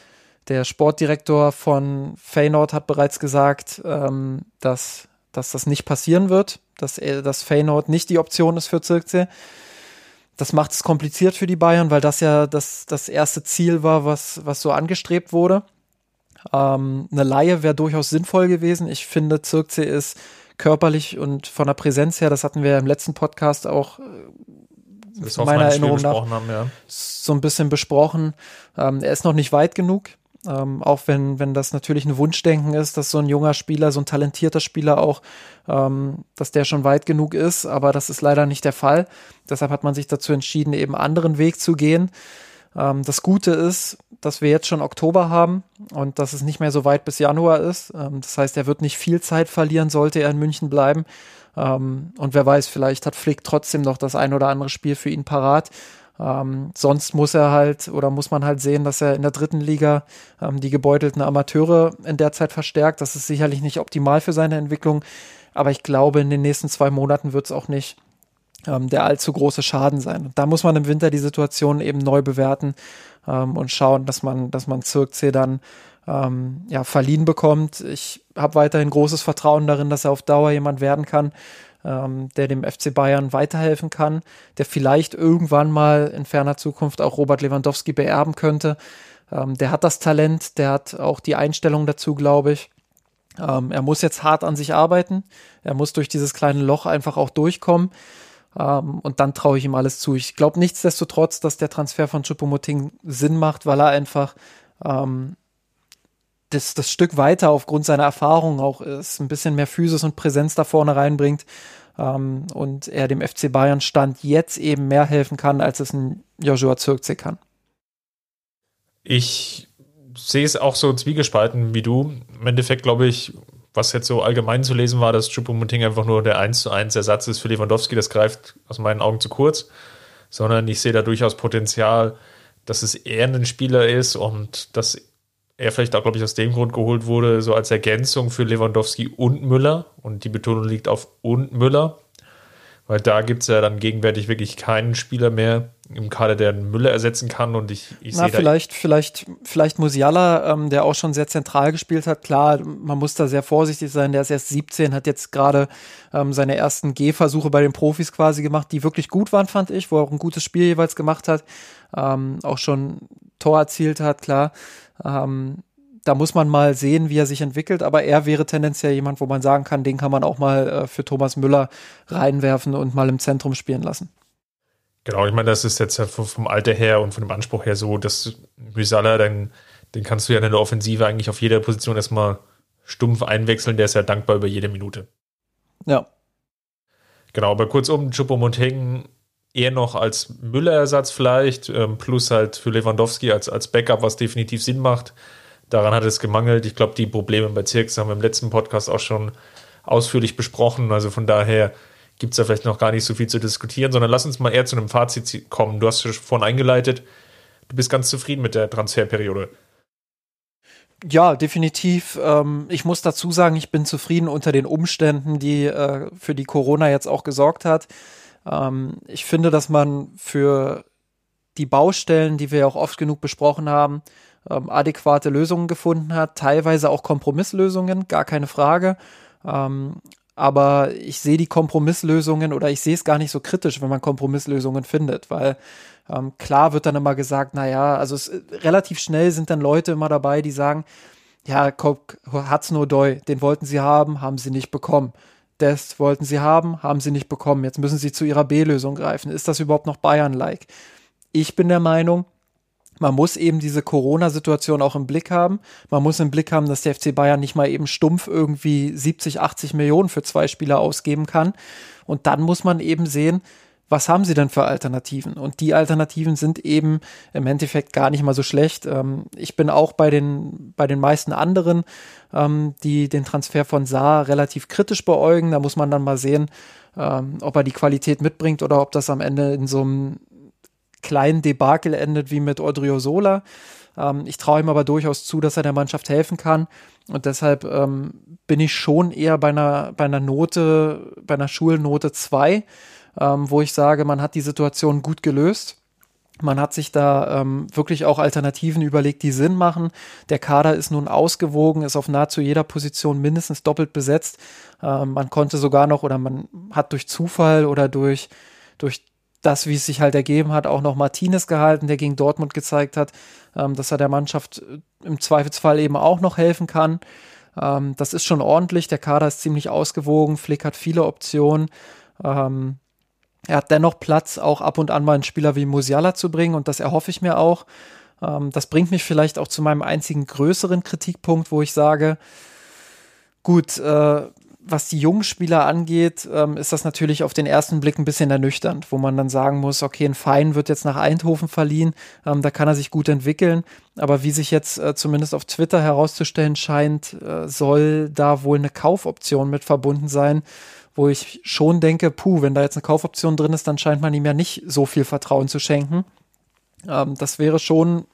Speaker 2: der Sportdirektor von Feyenoord hat bereits gesagt, ähm, dass dass das nicht passieren wird, dass, er, dass Feyenoord nicht die Option ist für Zirkzee. Das macht es kompliziert für die Bayern, weil das ja das, das erste Ziel war, was, was so angestrebt wurde. Ähm, eine Laie wäre durchaus sinnvoll gewesen. Ich finde, Zirkzee ist körperlich und von der Präsenz her, das hatten wir ja im letzten Podcast auch
Speaker 1: das meiner Erinnerung nach haben, ja.
Speaker 2: so ein bisschen besprochen. Ähm, er ist noch nicht weit genug. Ähm, auch wenn, wenn das natürlich ein Wunschdenken ist, dass so ein junger Spieler, so ein talentierter Spieler auch, ähm, dass der schon weit genug ist, aber das ist leider nicht der Fall. Deshalb hat man sich dazu entschieden, eben anderen Weg zu gehen. Ähm, das Gute ist, dass wir jetzt schon Oktober haben und dass es nicht mehr so weit bis Januar ist. Ähm, das heißt, er wird nicht viel Zeit verlieren, sollte er in München bleiben. Ähm, und wer weiß, vielleicht hat Flick trotzdem noch das ein oder andere Spiel für ihn parat. Ähm, sonst muss er halt oder muss man halt sehen, dass er in der dritten Liga ähm, die gebeutelten Amateure in der Zeit verstärkt. Das ist sicherlich nicht optimal für seine Entwicklung, aber ich glaube, in den nächsten zwei Monaten wird es auch nicht ähm, der allzu große Schaden sein. Und da muss man im Winter die Situation eben neu bewerten ähm, und schauen, dass man, dass man Zirkzee dann ähm, ja, verliehen bekommt. Ich habe weiterhin großes Vertrauen darin, dass er auf Dauer jemand werden kann, ähm, der dem FC Bayern weiterhelfen kann, der vielleicht irgendwann mal in ferner Zukunft auch Robert Lewandowski beerben könnte. Ähm, der hat das Talent, der hat auch die Einstellung dazu, glaube ich. Ähm, er muss jetzt hart an sich arbeiten. Er muss durch dieses kleine Loch einfach auch durchkommen. Um, und dann traue ich ihm alles zu. Ich glaube nichtsdestotrotz, dass der Transfer von Choupo-Moting Sinn macht, weil er einfach ähm, das, das Stück weiter aufgrund seiner Erfahrung auch ist, ein bisschen mehr Physis und Präsenz da vorne reinbringt ähm, und er dem FC Bayern Stand jetzt eben mehr helfen kann, als es ein Joshua Zirkzee kann.
Speaker 1: Ich sehe es auch so zwiegespalten wie du. Im Endeffekt glaube ich, was jetzt so allgemein zu lesen war, dass Choupo-Moting einfach nur der 1 zu 1 Ersatz ist für Lewandowski, das greift aus meinen Augen zu kurz, sondern ich sehe da durchaus Potenzial, dass es eher ein Spieler ist und dass er vielleicht auch, glaube ich, aus dem Grund geholt wurde, so als Ergänzung für Lewandowski und Müller. Und die Betonung liegt auf und Müller, weil da gibt es ja dann gegenwärtig wirklich keinen Spieler mehr im Kader, der Müller ersetzen kann. Und ich, ich
Speaker 2: sehe vielleicht, vielleicht, vielleicht Musiala, ähm, der auch schon sehr zentral gespielt hat. Klar, man muss da sehr vorsichtig sein. Der ist erst 17, hat jetzt gerade ähm, seine ersten Gehversuche bei den Profis quasi gemacht, die wirklich gut waren, fand ich, wo er auch ein gutes Spiel jeweils gemacht hat. Ähm, auch schon Tor erzielt hat, klar. Ähm, da muss man mal sehen, wie er sich entwickelt, aber er wäre tendenziell jemand, wo man sagen kann, den kann man auch mal äh, für Thomas Müller reinwerfen und mal im Zentrum spielen lassen.
Speaker 1: Genau, ich meine, das ist jetzt vom Alter her und von dem Anspruch her so, dass Müsala, dann, den kannst du ja in der Offensive eigentlich auf jeder Position erstmal stumpf einwechseln, der ist ja dankbar über jede Minute.
Speaker 2: Ja.
Speaker 1: Genau, aber kurzum, Choupo-Moting eher noch als Müller-Ersatz vielleicht, ähm, plus halt für Lewandowski als, als Backup, was definitiv Sinn macht. Daran hat es gemangelt. Ich glaube, die Probleme bei Zirks haben wir im letzten Podcast auch schon ausführlich besprochen. Also von daher gibt es da vielleicht noch gar nicht so viel zu diskutieren, sondern lass uns mal eher zu einem Fazit kommen. Du hast vorhin eingeleitet. Du bist ganz zufrieden mit der Transferperiode.
Speaker 2: Ja, definitiv. Ähm, ich muss dazu sagen, ich bin zufrieden unter den Umständen, die äh, für die Corona jetzt auch gesorgt hat. Ähm, ich finde, dass man für die Baustellen, die wir auch oft genug besprochen haben, ähm, adäquate Lösungen gefunden hat, teilweise auch Kompromisslösungen, gar keine Frage. Ähm, aber ich sehe die Kompromisslösungen oder ich sehe es gar nicht so kritisch, wenn man Kompromisslösungen findet, weil ähm, klar wird dann immer gesagt, naja, also es, relativ schnell sind dann Leute immer dabei, die sagen, ja, hat's nur Doi, den wollten sie haben, haben sie nicht bekommen das wollten sie haben, haben sie nicht bekommen. Jetzt müssen sie zu ihrer B-Lösung greifen. Ist das überhaupt noch Bayern-like? Ich bin der Meinung, man muss eben diese Corona-Situation auch im Blick haben. Man muss im Blick haben, dass der FC Bayern nicht mal eben stumpf irgendwie 70, 80 Millionen für zwei Spieler ausgeben kann. Und dann muss man eben sehen, was haben sie denn für Alternativen? Und die Alternativen sind eben im Endeffekt gar nicht mal so schlecht. Ähm, ich bin auch bei den, bei den meisten anderen, ähm, die den Transfer von Saar relativ kritisch beäugen. Da muss man dann mal sehen, ähm, ob er die Qualität mitbringt oder ob das am Ende in so einem kleinen Debakel endet wie mit Odriozola. Ich traue ihm aber durchaus zu, dass er der Mannschaft helfen kann. Und deshalb bin ich schon eher bei einer, bei einer Note, bei einer Schulnote 2 ähm, wo ich sage, man hat die Situation gut gelöst. Man hat sich da ähm, wirklich auch Alternativen überlegt, die Sinn machen. Der Kader ist nun ausgewogen, ist auf nahezu jeder Position mindestens doppelt besetzt. Ähm, man konnte sogar noch oder man hat durch Zufall oder durch, durch das, wie es sich halt ergeben hat, auch noch Martinez gehalten, der gegen Dortmund gezeigt hat, ähm, dass er der Mannschaft äh, im Zweifelsfall eben auch noch helfen kann. Ähm, das ist schon ordentlich. Der Kader ist ziemlich ausgewogen. Flick hat viele Optionen. Ähm, er hat dennoch Platz, auch ab und an mal einen Spieler wie Musiala zu bringen und das erhoffe ich mir auch. Ähm, das bringt mich vielleicht auch zu meinem einzigen größeren Kritikpunkt, wo ich sage, gut, äh, was die jungen Spieler angeht, ähm, ist das natürlich auf den ersten Blick ein bisschen ernüchternd, wo man dann sagen muss, okay, ein Fein wird jetzt nach Eindhoven verliehen, ähm, da kann er sich gut entwickeln, aber wie sich jetzt äh, zumindest auf Twitter herauszustellen scheint, äh, soll da wohl eine Kaufoption mit verbunden sein wo ich schon denke, puh, wenn da jetzt eine Kaufoption drin ist, dann scheint man ihm ja nicht so viel Vertrauen zu schenken. Ähm, das wäre schon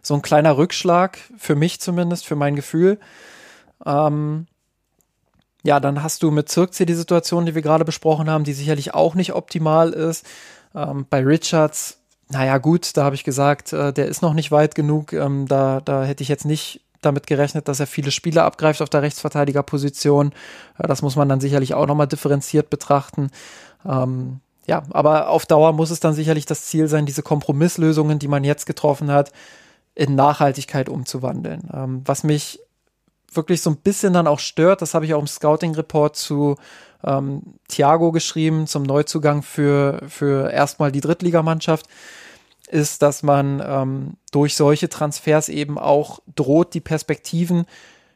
Speaker 2: so ein kleiner Rückschlag, für mich zumindest, für mein Gefühl. Ähm, ja, dann hast du mit Zirkzee die Situation, die wir gerade besprochen haben, die sicherlich auch nicht optimal ist. Ähm, bei Richards, naja, gut, da habe ich gesagt, äh, der ist noch nicht weit genug. Ähm, da, da hätte ich jetzt nicht damit gerechnet, dass er viele Spiele abgreift auf der Rechtsverteidigerposition. Das muss man dann sicherlich auch nochmal differenziert betrachten. Ähm, ja, aber auf Dauer muss es dann sicherlich das Ziel sein, diese Kompromisslösungen, die man jetzt getroffen hat, in Nachhaltigkeit umzuwandeln. Ähm, was mich wirklich so ein bisschen dann auch stört, das habe ich auch im Scouting-Report zu ähm, Thiago geschrieben, zum Neuzugang für, für erstmal die Drittligamannschaft ist, dass man ähm, durch solche Transfers eben auch droht, die Perspektiven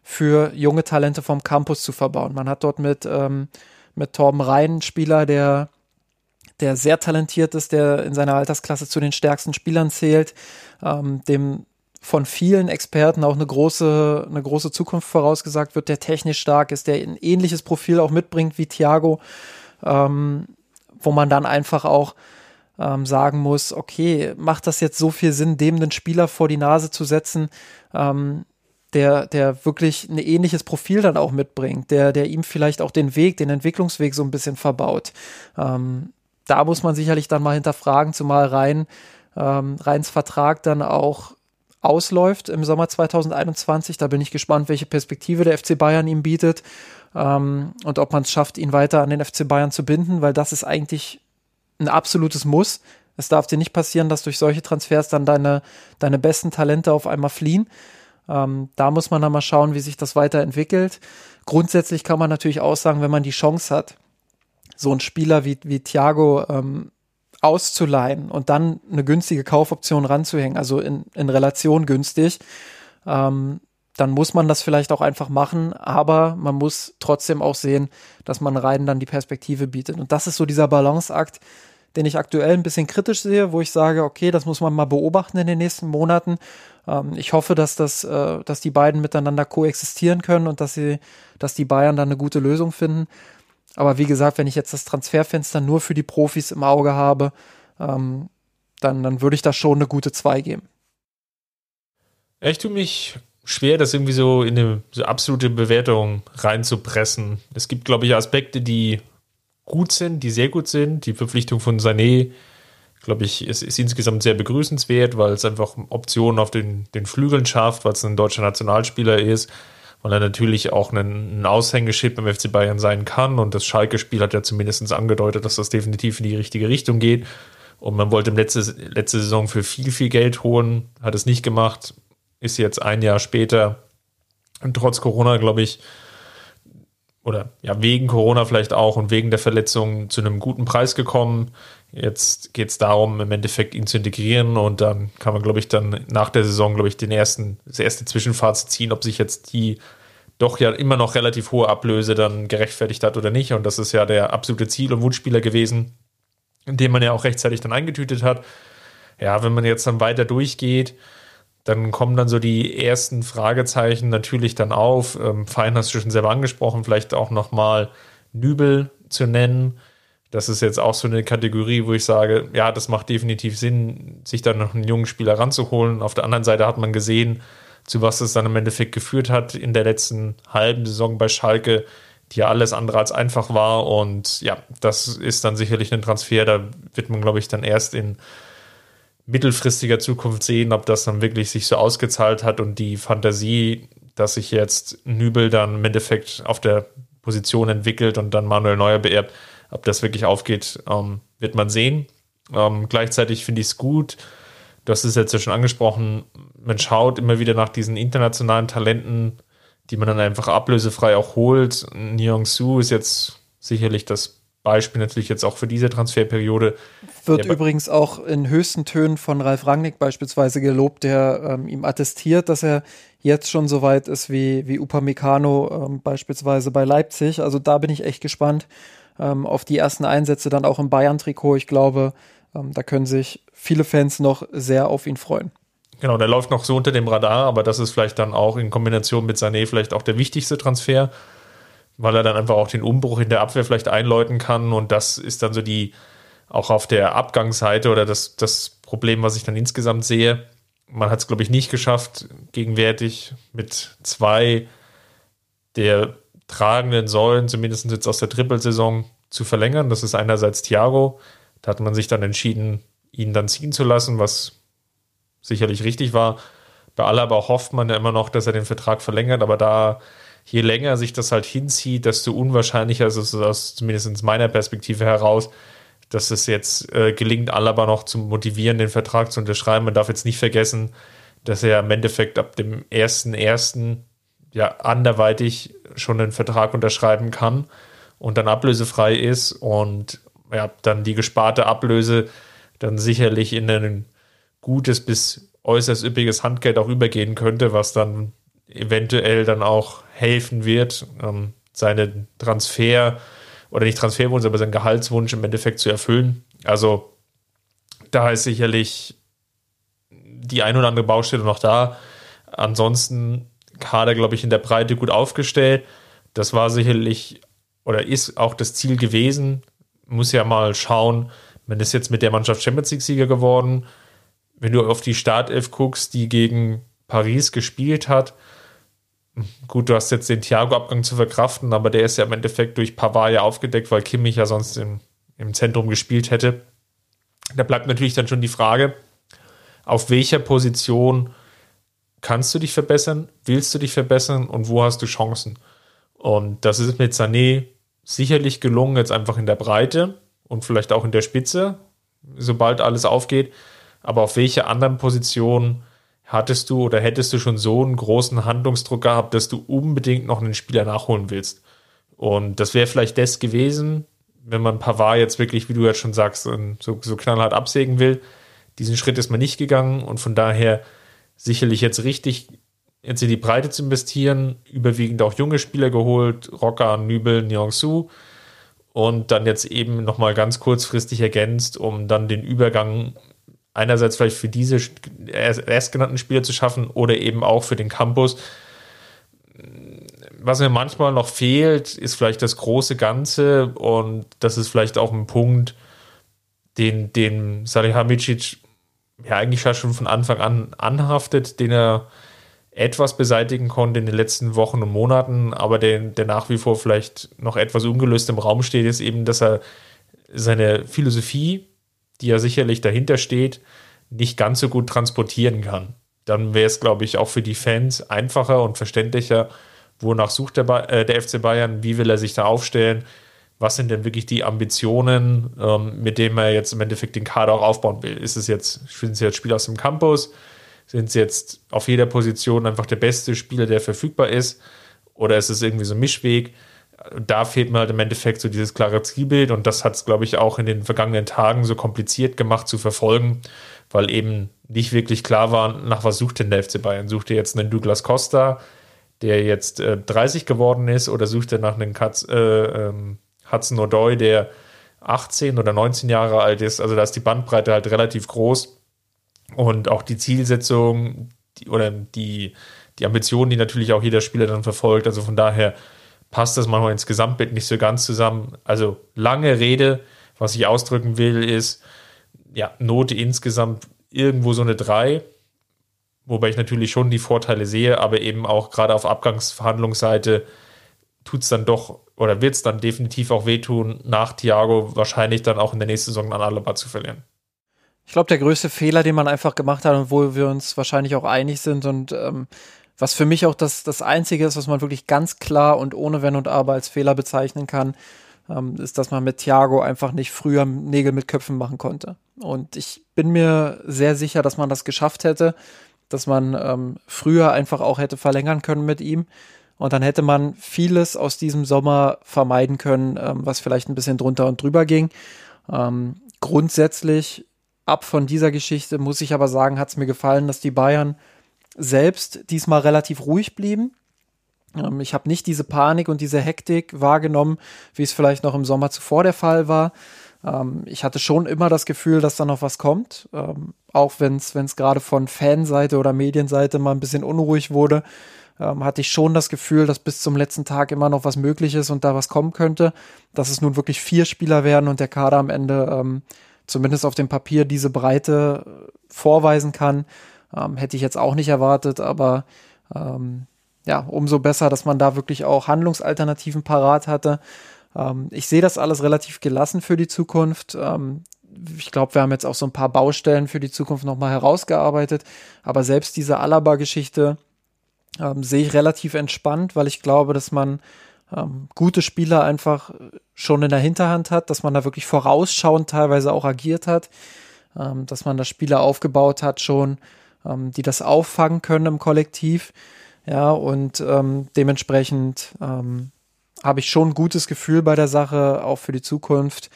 Speaker 2: für junge Talente vom Campus zu verbauen. Man hat dort mit, ähm, mit Torben Rhein Spieler, der, der sehr talentiert ist, der in seiner Altersklasse zu den stärksten Spielern zählt, ähm, dem von vielen Experten auch eine große, eine große Zukunft vorausgesagt wird, der technisch stark ist, der ein ähnliches Profil auch mitbringt wie Thiago, ähm, wo man dann einfach auch ähm, sagen muss, okay, macht das jetzt so viel Sinn, dem den Spieler vor die Nase zu setzen, ähm, der, der wirklich ein ähnliches Profil dann auch mitbringt, der, der ihm vielleicht auch den Weg, den Entwicklungsweg so ein bisschen verbaut. Ähm, da muss man sicherlich dann mal hinterfragen, zumal rein ähm, Reins Vertrag dann auch ausläuft im Sommer 2021. Da bin ich gespannt, welche Perspektive der FC Bayern ihm bietet ähm, und ob man es schafft, ihn weiter an den FC Bayern zu binden, weil das ist eigentlich ein absolutes Muss. Es darf dir nicht passieren, dass durch solche Transfers dann deine, deine besten Talente auf einmal fliehen. Ähm, da muss man dann mal schauen, wie sich das weiterentwickelt. Grundsätzlich kann man natürlich auch sagen, wenn man die Chance hat, so einen Spieler wie, wie Thiago ähm, auszuleihen und dann eine günstige Kaufoption ranzuhängen, also in, in Relation günstig, ähm, dann muss man das vielleicht auch einfach machen, aber man muss trotzdem auch sehen, dass man rein dann die Perspektive bietet. Und das ist so dieser Balanceakt, den ich aktuell ein bisschen kritisch sehe, wo ich sage, okay, das muss man mal beobachten in den nächsten Monaten. Ähm, ich hoffe, dass das, äh, dass die beiden miteinander koexistieren können und dass sie, dass die Bayern dann eine gute Lösung finden. Aber wie gesagt, wenn ich jetzt das Transferfenster nur für die Profis im Auge habe, ähm, dann, dann würde ich da schon eine gute 2 geben.
Speaker 1: Ich tue mich schwer, das irgendwie so in eine so absolute Bewertung reinzupressen. Es gibt, glaube ich, Aspekte, die gut sind, die sehr gut sind. Die Verpflichtung von Sané, glaube ich, ist, ist insgesamt sehr begrüßenswert, weil es einfach Optionen auf den, den Flügeln schafft, weil es ein deutscher Nationalspieler ist, weil er natürlich auch ein, ein Aushängeschild beim FC Bayern sein kann. Und das Schalke-Spiel hat ja zumindest angedeutet, dass das definitiv in die richtige Richtung geht. Und man wollte letzte, letzte Saison für viel, viel Geld holen, hat es nicht gemacht, ist jetzt ein Jahr später und trotz Corona, glaube ich, oder ja, wegen Corona vielleicht auch und wegen der Verletzung zu einem guten Preis gekommen. Jetzt geht es darum, im Endeffekt ihn zu integrieren und dann kann man, glaube ich, dann nach der Saison, glaube ich, den ersten, das erste Zwischenfazit ziehen, ob sich jetzt die doch ja immer noch relativ hohe Ablöse dann gerechtfertigt hat oder nicht. Und das ist ja der absolute Ziel- und Wunschspieler gewesen. den man ja auch rechtzeitig dann eingetütet hat. Ja, wenn man jetzt dann weiter durchgeht, dann kommen dann so die ersten Fragezeichen natürlich dann auf. Ähm, Fein hast du schon selber angesprochen, vielleicht auch nochmal Nübel zu nennen. Das ist jetzt auch so eine Kategorie, wo ich sage, ja, das macht definitiv Sinn, sich dann noch einen jungen Spieler ranzuholen. Auf der anderen Seite hat man gesehen, zu was es dann im Endeffekt geführt hat in der letzten halben Saison bei Schalke, die ja alles andere als einfach war. Und ja, das ist dann sicherlich ein Transfer, da wird man, glaube ich, dann erst in mittelfristiger Zukunft sehen, ob das dann wirklich sich so ausgezahlt hat und die Fantasie, dass sich jetzt Nübel dann im Endeffekt auf der Position entwickelt und dann Manuel Neuer beerbt, ob das wirklich aufgeht, ähm, wird man sehen. Ähm, gleichzeitig finde ich es gut, du hast es jetzt ja schon angesprochen, man schaut immer wieder nach diesen internationalen Talenten, die man dann einfach ablösefrei auch holt. Nyong Su ist jetzt sicherlich das Beispiel natürlich jetzt auch für diese Transferperiode.
Speaker 2: Wird übrigens auch in höchsten Tönen von Ralf Rangnick beispielsweise gelobt, der ähm, ihm attestiert, dass er jetzt schon so weit ist wie, wie Upamecano ähm, beispielsweise bei Leipzig. Also da bin ich echt gespannt ähm, auf die ersten Einsätze dann auch im Bayern-Trikot. Ich glaube, ähm, da können sich viele Fans noch sehr auf ihn freuen.
Speaker 1: Genau, der läuft noch so unter dem Radar, aber das ist vielleicht dann auch in Kombination mit Sané vielleicht auch der wichtigste Transfer weil er dann einfach auch den Umbruch in der Abwehr vielleicht einläuten kann. Und das ist dann so die, auch auf der Abgangsseite oder das, das Problem, was ich dann insgesamt sehe. Man hat es, glaube ich, nicht geschafft, gegenwärtig mit zwei der tragenden Säulen, zumindest jetzt aus der Trippelsaison, zu verlängern. Das ist einerseits Thiago. Da hat man sich dann entschieden, ihn dann ziehen zu lassen, was sicherlich richtig war. Bei Alaba hofft man ja immer noch, dass er den Vertrag verlängert, aber da je länger sich das halt hinzieht, desto unwahrscheinlicher ist es aus zumindest meiner Perspektive heraus, dass es jetzt äh, gelingt, Alaba noch zu motivieren, den Vertrag zu unterschreiben. Man darf jetzt nicht vergessen, dass er im Endeffekt ab dem 1.1. ja anderweitig schon einen Vertrag unterschreiben kann und dann ablösefrei ist und ja, dann die gesparte Ablöse dann sicherlich in ein gutes bis äußerst üppiges Handgeld auch übergehen könnte, was dann eventuell dann auch helfen wird, ähm, seine Transfer oder nicht Transferwunsch, aber seinen Gehaltswunsch im Endeffekt zu erfüllen. Also da ist sicherlich die ein oder andere Baustelle noch da. Ansonsten Kader, glaube ich, in der Breite gut aufgestellt. Das war sicherlich oder ist auch das Ziel gewesen. Muss ja mal schauen, man ist jetzt mit der Mannschaft Champions League-Sieger geworden. Wenn du auf die Startelf guckst, die gegen Paris gespielt hat, Gut, du hast jetzt den Thiago-Abgang zu verkraften, aber der ist ja im Endeffekt durch Pavard ja aufgedeckt, weil Kimmich ja sonst im, im Zentrum gespielt hätte. Da bleibt natürlich dann schon die Frage, auf welcher Position kannst du dich verbessern, willst du dich verbessern und wo hast du Chancen? Und das ist mit Sané sicherlich gelungen, jetzt einfach in der Breite und vielleicht auch in der Spitze, sobald alles aufgeht. Aber auf welcher anderen Position hattest du oder hättest du schon so einen großen Handlungsdruck gehabt, dass du unbedingt noch einen Spieler nachholen willst? Und das wäre vielleicht das gewesen, wenn man Pavard jetzt wirklich, wie du jetzt schon sagst, so, so knallhart absägen will. Diesen Schritt ist man nicht gegangen und von daher sicherlich jetzt richtig jetzt in die Breite zu investieren, überwiegend auch junge Spieler geholt, Rocker, Nübel, Nyongsu und dann jetzt eben nochmal ganz kurzfristig ergänzt, um dann den Übergang einerseits vielleicht für diese erstgenannten Spieler zu schaffen oder eben auch für den Campus. Was mir manchmal noch fehlt, ist vielleicht das große Ganze und das ist vielleicht auch ein Punkt, den, den Salihamidzic ja eigentlich schon von Anfang an anhaftet, den er etwas beseitigen konnte in den letzten Wochen und Monaten, aber der, der nach wie vor vielleicht noch etwas ungelöst im Raum steht, ist eben, dass er seine Philosophie die ja sicherlich dahinter steht, nicht ganz so gut transportieren kann. Dann wäre es, glaube ich, auch für die Fans einfacher und verständlicher, wonach sucht der, ba äh, der FC Bayern, wie will er sich da aufstellen, was sind denn wirklich die Ambitionen, ähm, mit denen er jetzt im Endeffekt den Kader auch aufbauen will. Ist es jetzt, sind es jetzt Spieler aus dem Campus? Sind es jetzt auf jeder Position einfach der beste Spieler, der verfügbar ist? Oder ist es irgendwie so ein Mischweg? Da fehlt mir halt im Endeffekt so dieses klare Zielbild und das hat es, glaube ich, auch in den vergangenen Tagen so kompliziert gemacht zu verfolgen, weil eben nicht wirklich klar war, nach was sucht denn der FC Bayern? Sucht er jetzt einen Douglas Costa, der jetzt äh, 30 geworden ist, oder sucht er nach einem Katz, äh, ähm, Hudson O'Doy, der 18 oder 19 Jahre alt ist. Also da ist die Bandbreite halt relativ groß und auch die Zielsetzung die, oder die, die Ambitionen, die natürlich auch jeder Spieler dann verfolgt. Also von daher passt das manchmal ins Gesamtbild nicht so ganz zusammen. Also lange Rede, was ich ausdrücken will, ist, ja, Note insgesamt irgendwo so eine 3, wobei ich natürlich schon die Vorteile sehe, aber eben auch gerade auf Abgangsverhandlungsseite tut es dann doch oder wird es dann definitiv auch wehtun, nach Thiago wahrscheinlich dann auch in der nächsten Saison an Alaba zu verlieren.
Speaker 2: Ich glaube, der größte Fehler, den man einfach gemacht hat und wo wir uns wahrscheinlich auch einig sind und ähm, was für mich auch das, das Einzige ist, was man wirklich ganz klar und ohne Wenn und Aber als Fehler bezeichnen kann, ähm, ist, dass man mit Thiago einfach nicht früher Nägel mit Köpfen machen konnte. Und ich bin mir sehr sicher, dass man das geschafft hätte, dass man ähm, früher einfach auch hätte verlängern können mit ihm. Und dann hätte man vieles aus diesem Sommer vermeiden können, ähm, was vielleicht ein bisschen drunter und drüber ging. Ähm, grundsätzlich, ab von dieser Geschichte, muss ich aber sagen, hat es mir gefallen, dass die Bayern selbst diesmal relativ ruhig blieben. Ähm, ich habe nicht diese Panik und diese Hektik wahrgenommen, wie es vielleicht noch im Sommer zuvor der Fall war. Ähm, ich hatte schon immer das Gefühl, dass da noch was kommt, ähm, auch wenn es gerade von Fanseite oder Medienseite mal ein bisschen unruhig wurde. Ähm, hatte ich schon das Gefühl, dass bis zum letzten Tag immer noch was möglich ist und da was kommen könnte, dass es nun wirklich vier Spieler werden und der Kader am Ende ähm, zumindest auf dem Papier diese Breite äh, vorweisen kann. Ähm, hätte ich jetzt auch nicht erwartet, aber ähm, ja, umso besser, dass man da wirklich auch Handlungsalternativen parat hatte. Ähm, ich sehe das alles relativ gelassen für die Zukunft. Ähm, ich glaube, wir haben jetzt auch so ein paar Baustellen für die Zukunft nochmal herausgearbeitet. Aber selbst diese Alaba-Geschichte ähm, sehe ich relativ entspannt, weil ich glaube, dass man ähm, gute Spieler einfach schon in der Hinterhand hat, dass man da wirklich vorausschauend teilweise auch agiert hat, dass man da Spieler aufgebaut hat schon, ähm, die das auffangen können im Kollektiv. Ja, und ähm, dementsprechend ähm, habe ich schon ein gutes Gefühl bei der Sache, auch für die Zukunft,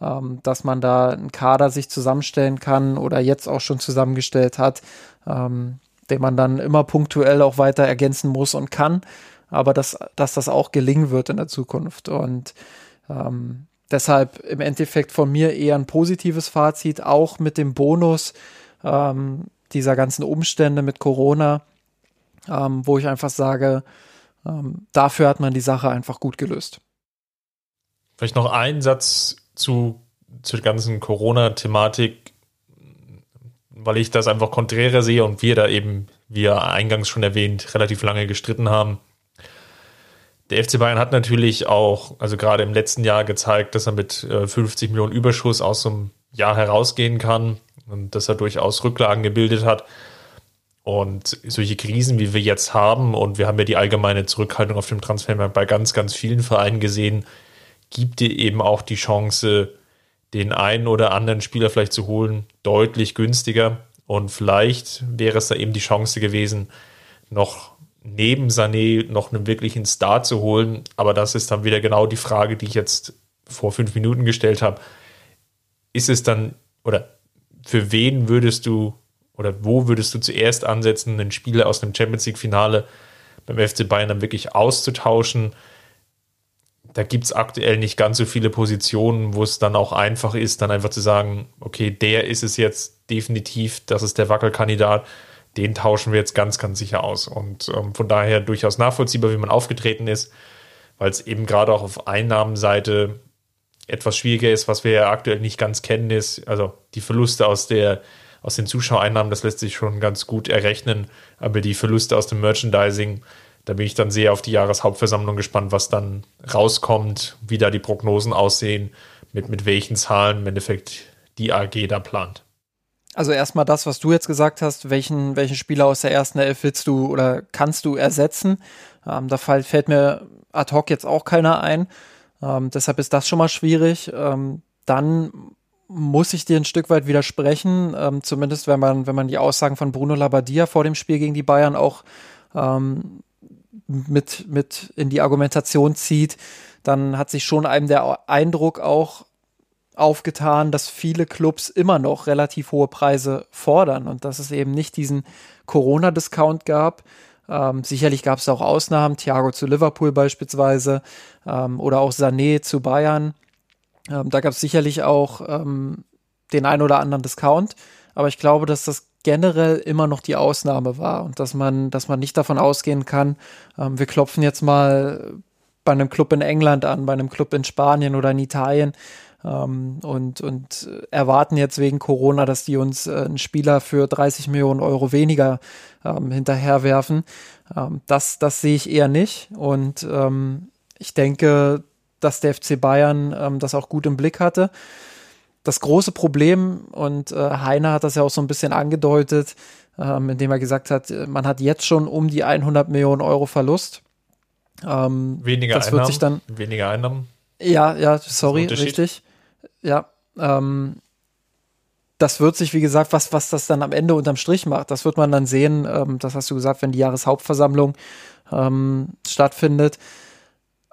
Speaker 2: ähm, dass man da einen Kader sich zusammenstellen kann oder jetzt auch schon zusammengestellt hat, ähm, den man dann immer punktuell auch weiter ergänzen muss und kann, aber dass, dass das auch gelingen wird in der Zukunft. Und ähm, deshalb im Endeffekt von mir eher ein positives Fazit, auch mit dem Bonus ähm, dieser ganzen Umstände mit Corona, ähm, wo ich einfach sage, ähm, dafür hat man die Sache einfach gut gelöst.
Speaker 1: Vielleicht noch ein Satz zu, zur ganzen Corona-Thematik, weil ich das einfach konträrer sehe und wir da eben, wie eingangs schon erwähnt, relativ lange gestritten haben. Der FC Bayern hat natürlich auch, also gerade im letzten Jahr gezeigt, dass er mit 50 äh, Millionen Überschuss aus einem Jahr herausgehen kann dass er durchaus Rücklagen gebildet hat. Und solche Krisen, wie wir jetzt haben, und wir haben ja die allgemeine Zurückhaltung auf dem Transfermarkt bei ganz, ganz vielen Vereinen gesehen, gibt dir eben auch die Chance, den einen oder anderen Spieler vielleicht zu holen, deutlich günstiger. Und vielleicht wäre es da eben die Chance gewesen, noch neben Sané noch einen wirklichen Star zu holen. Aber das ist dann wieder genau die Frage, die ich jetzt vor fünf Minuten gestellt habe. Ist es dann, oder für wen würdest du oder wo würdest du zuerst ansetzen, einen Spieler aus einem Champions League-Finale beim FC Bayern dann wirklich auszutauschen? Da gibt es aktuell nicht ganz so viele Positionen, wo es dann auch einfach ist, dann einfach zu sagen, okay, der ist es jetzt definitiv, das ist der Wackelkandidat, den tauschen wir jetzt ganz, ganz sicher aus. Und ähm, von daher durchaus nachvollziehbar, wie man aufgetreten ist, weil es eben gerade auch auf Einnahmenseite etwas schwieriger ist, was wir ja aktuell nicht ganz kennen, ist, also die Verluste aus der aus den Zuschauereinnahmen, das lässt sich schon ganz gut errechnen. Aber die Verluste aus dem Merchandising, da bin ich dann sehr auf die Jahreshauptversammlung gespannt, was dann rauskommt, wie da die Prognosen aussehen, mit, mit welchen Zahlen im Endeffekt die AG da plant.
Speaker 2: Also erstmal das, was du jetzt gesagt hast, welchen, welchen Spieler aus der ersten Elf willst du oder kannst du ersetzen? Ähm, da fällt, fällt mir ad hoc jetzt auch keiner ein. Ähm, deshalb ist das schon mal schwierig. Ähm, dann muss ich dir ein Stück weit widersprechen, ähm, zumindest wenn man, wenn man die Aussagen von Bruno Labbadia vor dem Spiel gegen die Bayern auch ähm, mit, mit in die Argumentation zieht, dann hat sich schon einem der Eindruck auch aufgetan, dass viele Clubs immer noch relativ hohe Preise fordern und dass es eben nicht diesen Corona-Discount gab. Ähm, sicherlich gab es auch Ausnahmen, Thiago zu Liverpool beispielsweise ähm, oder auch Sané zu Bayern. Ähm, da gab es sicherlich auch ähm, den ein oder anderen Discount, aber ich glaube, dass das generell immer noch die Ausnahme war und dass man, dass man nicht davon ausgehen kann, ähm, wir klopfen jetzt mal bei einem Club in England an, bei einem Club in Spanien oder in Italien ähm, und, und erwarten jetzt wegen Corona, dass die uns äh, einen Spieler für 30 Millionen Euro weniger ähm, hinterherwerfen. Ähm, das, das sehe ich eher nicht und ähm, ich denke, dass der FC Bayern ähm, das auch gut im Blick hatte das große Problem, und äh, Heiner hat das ja auch so ein bisschen angedeutet, ähm, indem er gesagt hat, man hat jetzt schon um die 100 Millionen Euro Verlust.
Speaker 1: Ähm, weniger das Einnahmen. Wird sich dann, weniger Einnahmen.
Speaker 2: Ja, ja, sorry, richtig. Ja, ähm, das wird sich, wie gesagt, was, was das dann am Ende unterm Strich macht, das wird man dann sehen. Ähm, das hast du gesagt, wenn die Jahreshauptversammlung ähm, stattfindet.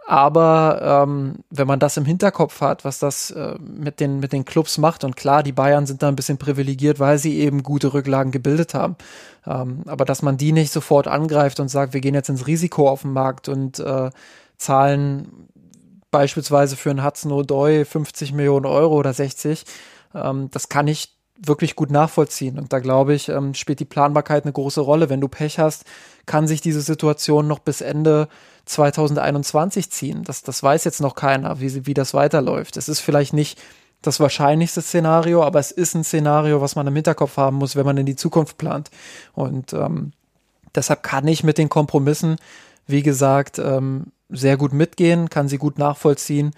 Speaker 2: Aber ähm, wenn man das im Hinterkopf hat, was das äh, mit, den, mit den Clubs macht, und klar, die Bayern sind da ein bisschen privilegiert, weil sie eben gute Rücklagen gebildet haben. Ähm, aber dass man die nicht sofort angreift und sagt, wir gehen jetzt ins Risiko auf den Markt und äh, zahlen beispielsweise für einen Hudson O'Doy 50 Millionen Euro oder 60, ähm, das kann ich wirklich gut nachvollziehen. Und da glaube ich, ähm, spielt die Planbarkeit eine große Rolle. Wenn du Pech hast, kann sich diese Situation noch bis Ende 2021 ziehen. Das, das weiß jetzt noch keiner, wie, wie das weiterläuft. Es ist vielleicht nicht das wahrscheinlichste Szenario, aber es ist ein Szenario, was man im Hinterkopf haben muss, wenn man in die Zukunft plant. Und ähm, deshalb kann ich mit den Kompromissen, wie gesagt, ähm, sehr gut mitgehen, kann sie gut nachvollziehen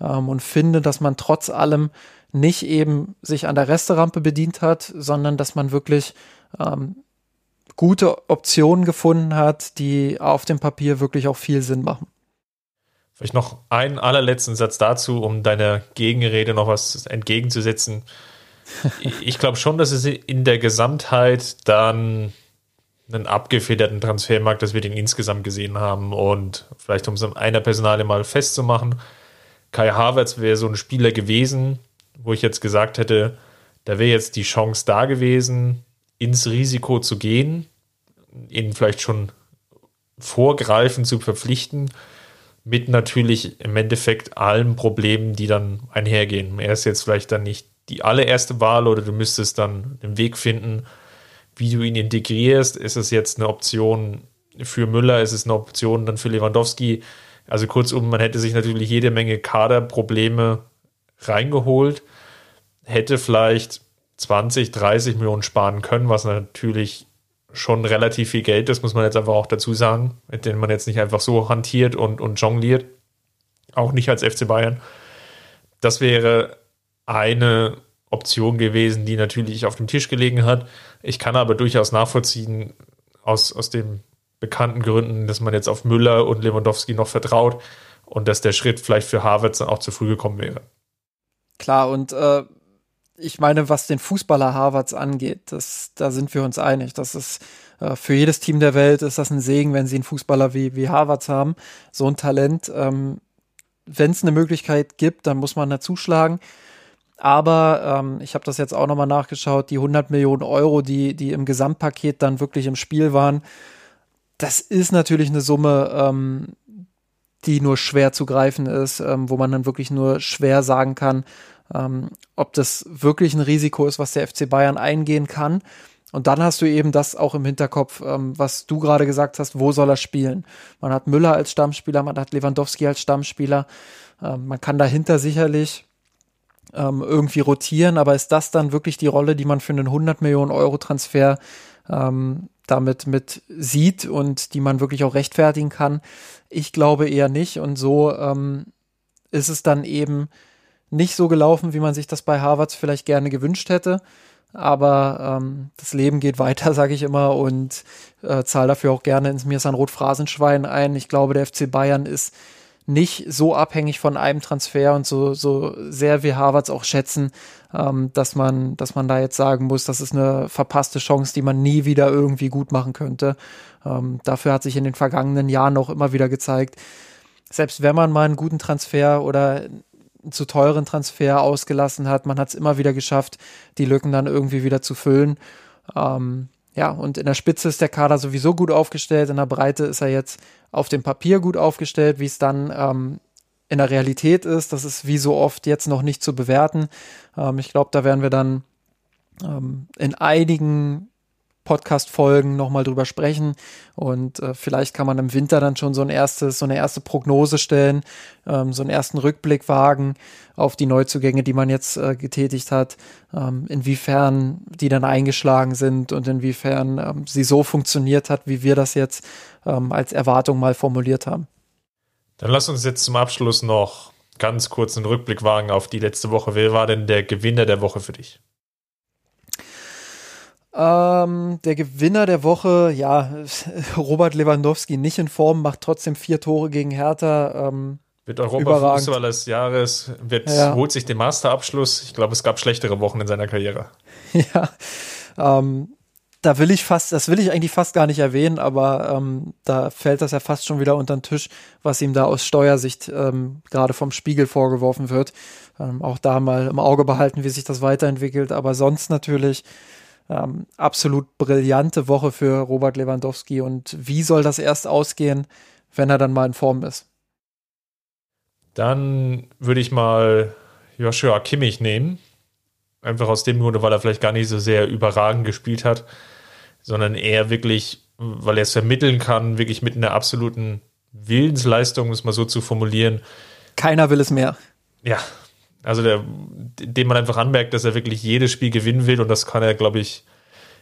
Speaker 2: ähm, und finde, dass man trotz allem nicht eben sich an der Resterampe bedient hat, sondern dass man wirklich ähm, gute Optionen gefunden hat, die auf dem Papier wirklich auch viel Sinn machen.
Speaker 1: Vielleicht noch einen allerletzten Satz dazu, um deiner Gegenrede noch was entgegenzusetzen. ich glaube schon, dass es in der Gesamtheit dann einen abgefederten Transfermarkt, dass wir den insgesamt gesehen haben und vielleicht um es an einer Personale mal festzumachen. Kai Havertz wäre so ein Spieler gewesen, wo ich jetzt gesagt hätte, da wäre jetzt die Chance da gewesen, ins Risiko zu gehen, ihn vielleicht schon vorgreifen zu verpflichten, mit natürlich im Endeffekt allen Problemen, die dann einhergehen. Er ist jetzt vielleicht dann nicht die allererste Wahl oder du müsstest dann den Weg finden, wie du ihn integrierst. Ist es jetzt eine Option für Müller? Ist es eine Option dann für Lewandowski? Also kurzum, man hätte sich natürlich jede Menge Kaderprobleme reingeholt, hätte vielleicht 20, 30 Millionen sparen können, was natürlich schon relativ viel Geld ist, muss man jetzt einfach auch dazu sagen, mit dem man jetzt nicht einfach so hantiert und, und jongliert. Auch nicht als FC Bayern. Das wäre eine Option gewesen, die natürlich auf dem Tisch gelegen hat. Ich kann aber durchaus nachvollziehen, aus, aus den bekannten Gründen, dass man jetzt auf Müller und Lewandowski noch vertraut und dass der Schritt vielleicht für Harvards dann auch zu früh gekommen wäre.
Speaker 2: Klar, und äh, ich meine, was den Fußballer Harvards angeht, das, da sind wir uns einig. Das ist äh, für jedes Team der Welt ist das ein Segen, wenn sie einen Fußballer wie, wie Harvards haben. So ein Talent. Ähm, wenn es eine Möglichkeit gibt, dann muss man da zuschlagen. Aber ähm, ich habe das jetzt auch nochmal nachgeschaut, die 100 Millionen Euro, die, die im Gesamtpaket dann wirklich im Spiel waren, das ist natürlich eine Summe, ähm, die nur schwer zu greifen ist, ähm, wo man dann wirklich nur schwer sagen kann, ähm, ob das wirklich ein Risiko ist, was der FC Bayern eingehen kann. Und dann hast du eben das auch im Hinterkopf, ähm, was du gerade gesagt hast, wo soll er spielen? Man hat Müller als Stammspieler, man hat Lewandowski als Stammspieler. Ähm, man kann dahinter sicherlich ähm, irgendwie rotieren, aber ist das dann wirklich die Rolle, die man für einen 100 Millionen Euro Transfer ähm, damit mit sieht und die man wirklich auch rechtfertigen kann? Ich glaube eher nicht. Und so ähm, ist es dann eben nicht so gelaufen, wie man sich das bei Harvards vielleicht gerne gewünscht hätte. Aber ähm, das Leben geht weiter, sage ich immer, und äh, zahle dafür auch gerne ins Mirsan Rot Phrasenschwein ein. Ich glaube, der FC Bayern ist nicht so abhängig von einem Transfer und so, so sehr wie Harvards auch schätzen, ähm, dass man, dass man da jetzt sagen muss, das ist eine verpasste Chance, die man nie wieder irgendwie gut machen könnte. Ähm, dafür hat sich in den vergangenen Jahren auch immer wieder gezeigt, selbst wenn man mal einen guten Transfer oder zu teuren Transfer ausgelassen hat. Man hat es immer wieder geschafft, die Lücken dann irgendwie wieder zu füllen. Ähm, ja, und in der Spitze ist der Kader sowieso gut aufgestellt, in der Breite ist er jetzt auf dem Papier gut aufgestellt, wie es dann ähm, in der Realität ist, das ist wie so oft jetzt noch nicht zu bewerten. Ähm, ich glaube, da werden wir dann ähm, in einigen Podcast-Folgen nochmal drüber sprechen. Und äh, vielleicht kann man im Winter dann schon so ein erstes, so eine erste Prognose stellen, ähm, so einen ersten Rückblick wagen auf die Neuzugänge, die man jetzt äh, getätigt hat, ähm, inwiefern die dann eingeschlagen sind und inwiefern ähm, sie so funktioniert hat, wie wir das jetzt ähm, als Erwartung mal formuliert haben.
Speaker 1: Dann lass uns jetzt zum Abschluss noch ganz kurz einen Rückblick wagen auf die letzte Woche. Wer war denn der Gewinner der Woche für dich?
Speaker 2: Ähm, der Gewinner der Woche, ja, Robert Lewandowski nicht in Form, macht trotzdem vier Tore gegen Hertha. Ähm,
Speaker 1: wird Europa-Fußballer des Jahres, wird, ja. holt sich den Masterabschluss. Ich glaube, es gab schlechtere Wochen in seiner Karriere.
Speaker 2: Ja, ähm, da will ich fast, das will ich eigentlich fast gar nicht erwähnen, aber ähm, da fällt das ja fast schon wieder unter den Tisch, was ihm da aus Steuersicht ähm, gerade vom Spiegel vorgeworfen wird. Ähm, auch da mal im Auge behalten, wie sich das weiterentwickelt. Aber sonst natürlich ähm, absolut brillante Woche für Robert Lewandowski. Und wie soll das erst ausgehen, wenn er dann mal in Form ist?
Speaker 1: Dann würde ich mal Joshua Kimmich nehmen. Einfach aus dem Grunde, weil er vielleicht gar nicht so sehr überragend gespielt hat, sondern eher wirklich, weil er es vermitteln kann, wirklich mit einer absoluten Willensleistung, um es mal so zu formulieren.
Speaker 2: Keiner will es mehr.
Speaker 1: Ja, also der, dem man einfach anmerkt, dass er wirklich jedes Spiel gewinnen will und das kann er, glaube ich,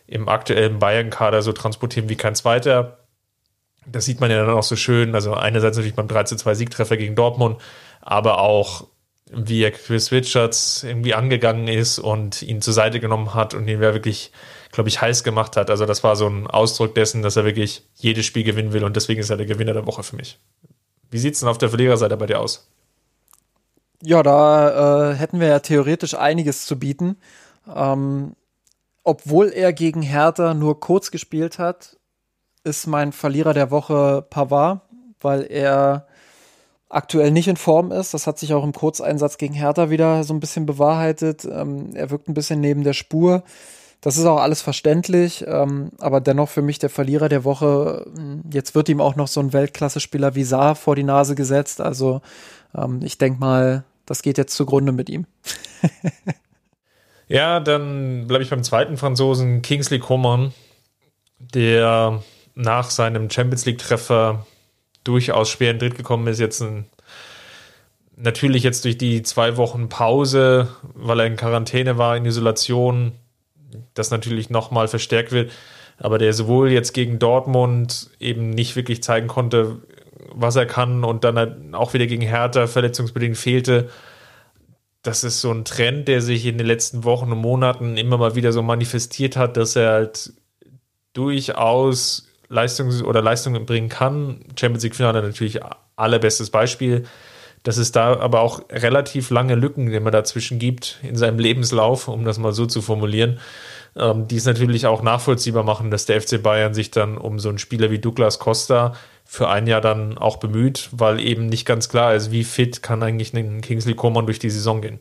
Speaker 1: im aktuellen Bayern-Kader so transportieren wie kein zweiter. Das sieht man ja dann auch so schön. Also einerseits natürlich beim 3 zu 2 Siegtreffer gegen Dortmund, aber auch wie er Chris Richards irgendwie angegangen ist und ihn zur Seite genommen hat und ihn wirklich, glaube ich, heiß gemacht hat. Also das war so ein Ausdruck dessen, dass er wirklich jedes Spiel gewinnen will und deswegen ist er der Gewinner der Woche für mich. Wie sieht es denn auf der Verliererseite bei dir aus?
Speaker 2: Ja, da äh, hätten wir ja theoretisch einiges zu bieten. Ähm, obwohl er gegen Hertha nur kurz gespielt hat, ist mein Verlierer der Woche Pavard, weil er aktuell nicht in Form ist. Das hat sich auch im Kurzeinsatz gegen Hertha wieder so ein bisschen bewahrheitet. Ähm, er wirkt ein bisschen neben der Spur. Das ist auch alles verständlich, ähm, aber dennoch für mich der Verlierer der Woche. Jetzt wird ihm auch noch so ein Weltklasse-Spieler wie Saar vor die Nase gesetzt. Also ähm, ich denke mal, das geht jetzt zugrunde mit ihm.
Speaker 1: ja, dann bleibe ich beim zweiten Franzosen, Kingsley Coman, der nach seinem Champions League-Treffer durchaus schwer in Dritt gekommen ist, jetzt ein, natürlich jetzt durch die zwei Wochen Pause, weil er in Quarantäne war, in Isolation, das natürlich nochmal verstärkt wird, aber der sowohl jetzt gegen Dortmund eben nicht wirklich zeigen konnte, was er kann und dann halt auch wieder gegen Hertha verletzungsbedingt fehlte. Das ist so ein Trend, der sich in den letzten Wochen und Monaten immer mal wieder so manifestiert hat, dass er halt durchaus Leistung oder Leistungen bringen kann. Champions League Finale natürlich allerbestes Beispiel. Dass es da aber auch relativ lange Lücken, die man dazwischen gibt in seinem Lebenslauf, um das mal so zu formulieren, ähm, die es natürlich auch nachvollziehbar machen, dass der FC Bayern sich dann um so einen Spieler wie Douglas Costa für ein Jahr dann auch bemüht, weil eben nicht ganz klar ist, wie fit kann eigentlich ein Kingsley Coman durch die Saison gehen.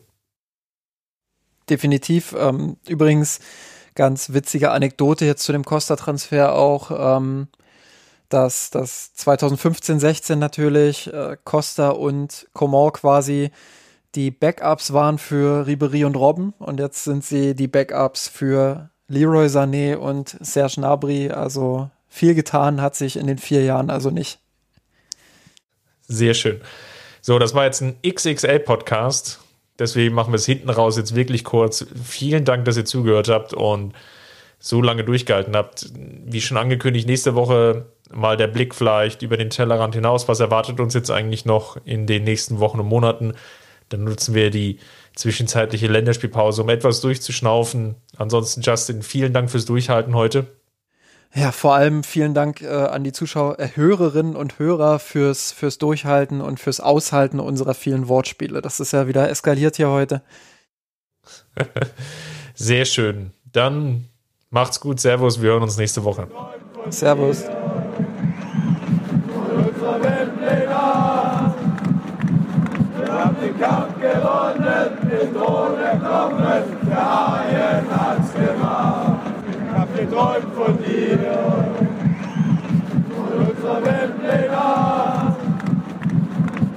Speaker 2: Definitiv. Ähm, übrigens, ganz witzige Anekdote jetzt zu dem Costa-Transfer auch, ähm, dass das 2015, 16 natürlich äh, Costa und Coman quasi die Backups waren für Ribery und Robben und jetzt sind sie die Backups für Leroy Sané und Serge Gnabry, also viel getan hat sich in den vier Jahren also nicht.
Speaker 1: Sehr schön. So, das war jetzt ein XXL-Podcast. Deswegen machen wir es hinten raus jetzt wirklich kurz. Vielen Dank, dass ihr zugehört habt und so lange durchgehalten habt. Wie schon angekündigt, nächste Woche mal der Blick vielleicht über den Tellerrand hinaus. Was erwartet uns jetzt eigentlich noch in den nächsten Wochen und Monaten? Dann nutzen wir die zwischenzeitliche Länderspielpause, um etwas durchzuschnaufen. Ansonsten, Justin, vielen Dank fürs Durchhalten heute.
Speaker 2: Ja, vor allem vielen Dank äh, an die Zuschauer, äh, Hörerinnen und Hörer fürs, fürs Durchhalten und fürs Aushalten unserer vielen Wortspiele. Das ist ja wieder eskaliert hier heute.
Speaker 1: Sehr schön. Dann macht's gut. Servus. Wir hören uns nächste Woche.
Speaker 2: Servus. Wir haben den Kampf gewonnen, den Thron erklommen, der geträumt von dir, von unserer Welt,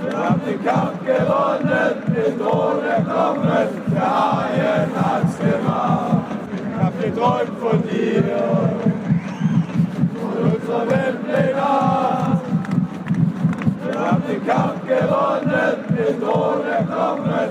Speaker 2: Wir haben
Speaker 4: den Kampf gewonnen, den Thron erklommen, der Haien hat's gemacht. Ich hab geträumt von dir, von unserer Weltpläne. Wir haben den Kampf gewonnen, den Thron erklommen,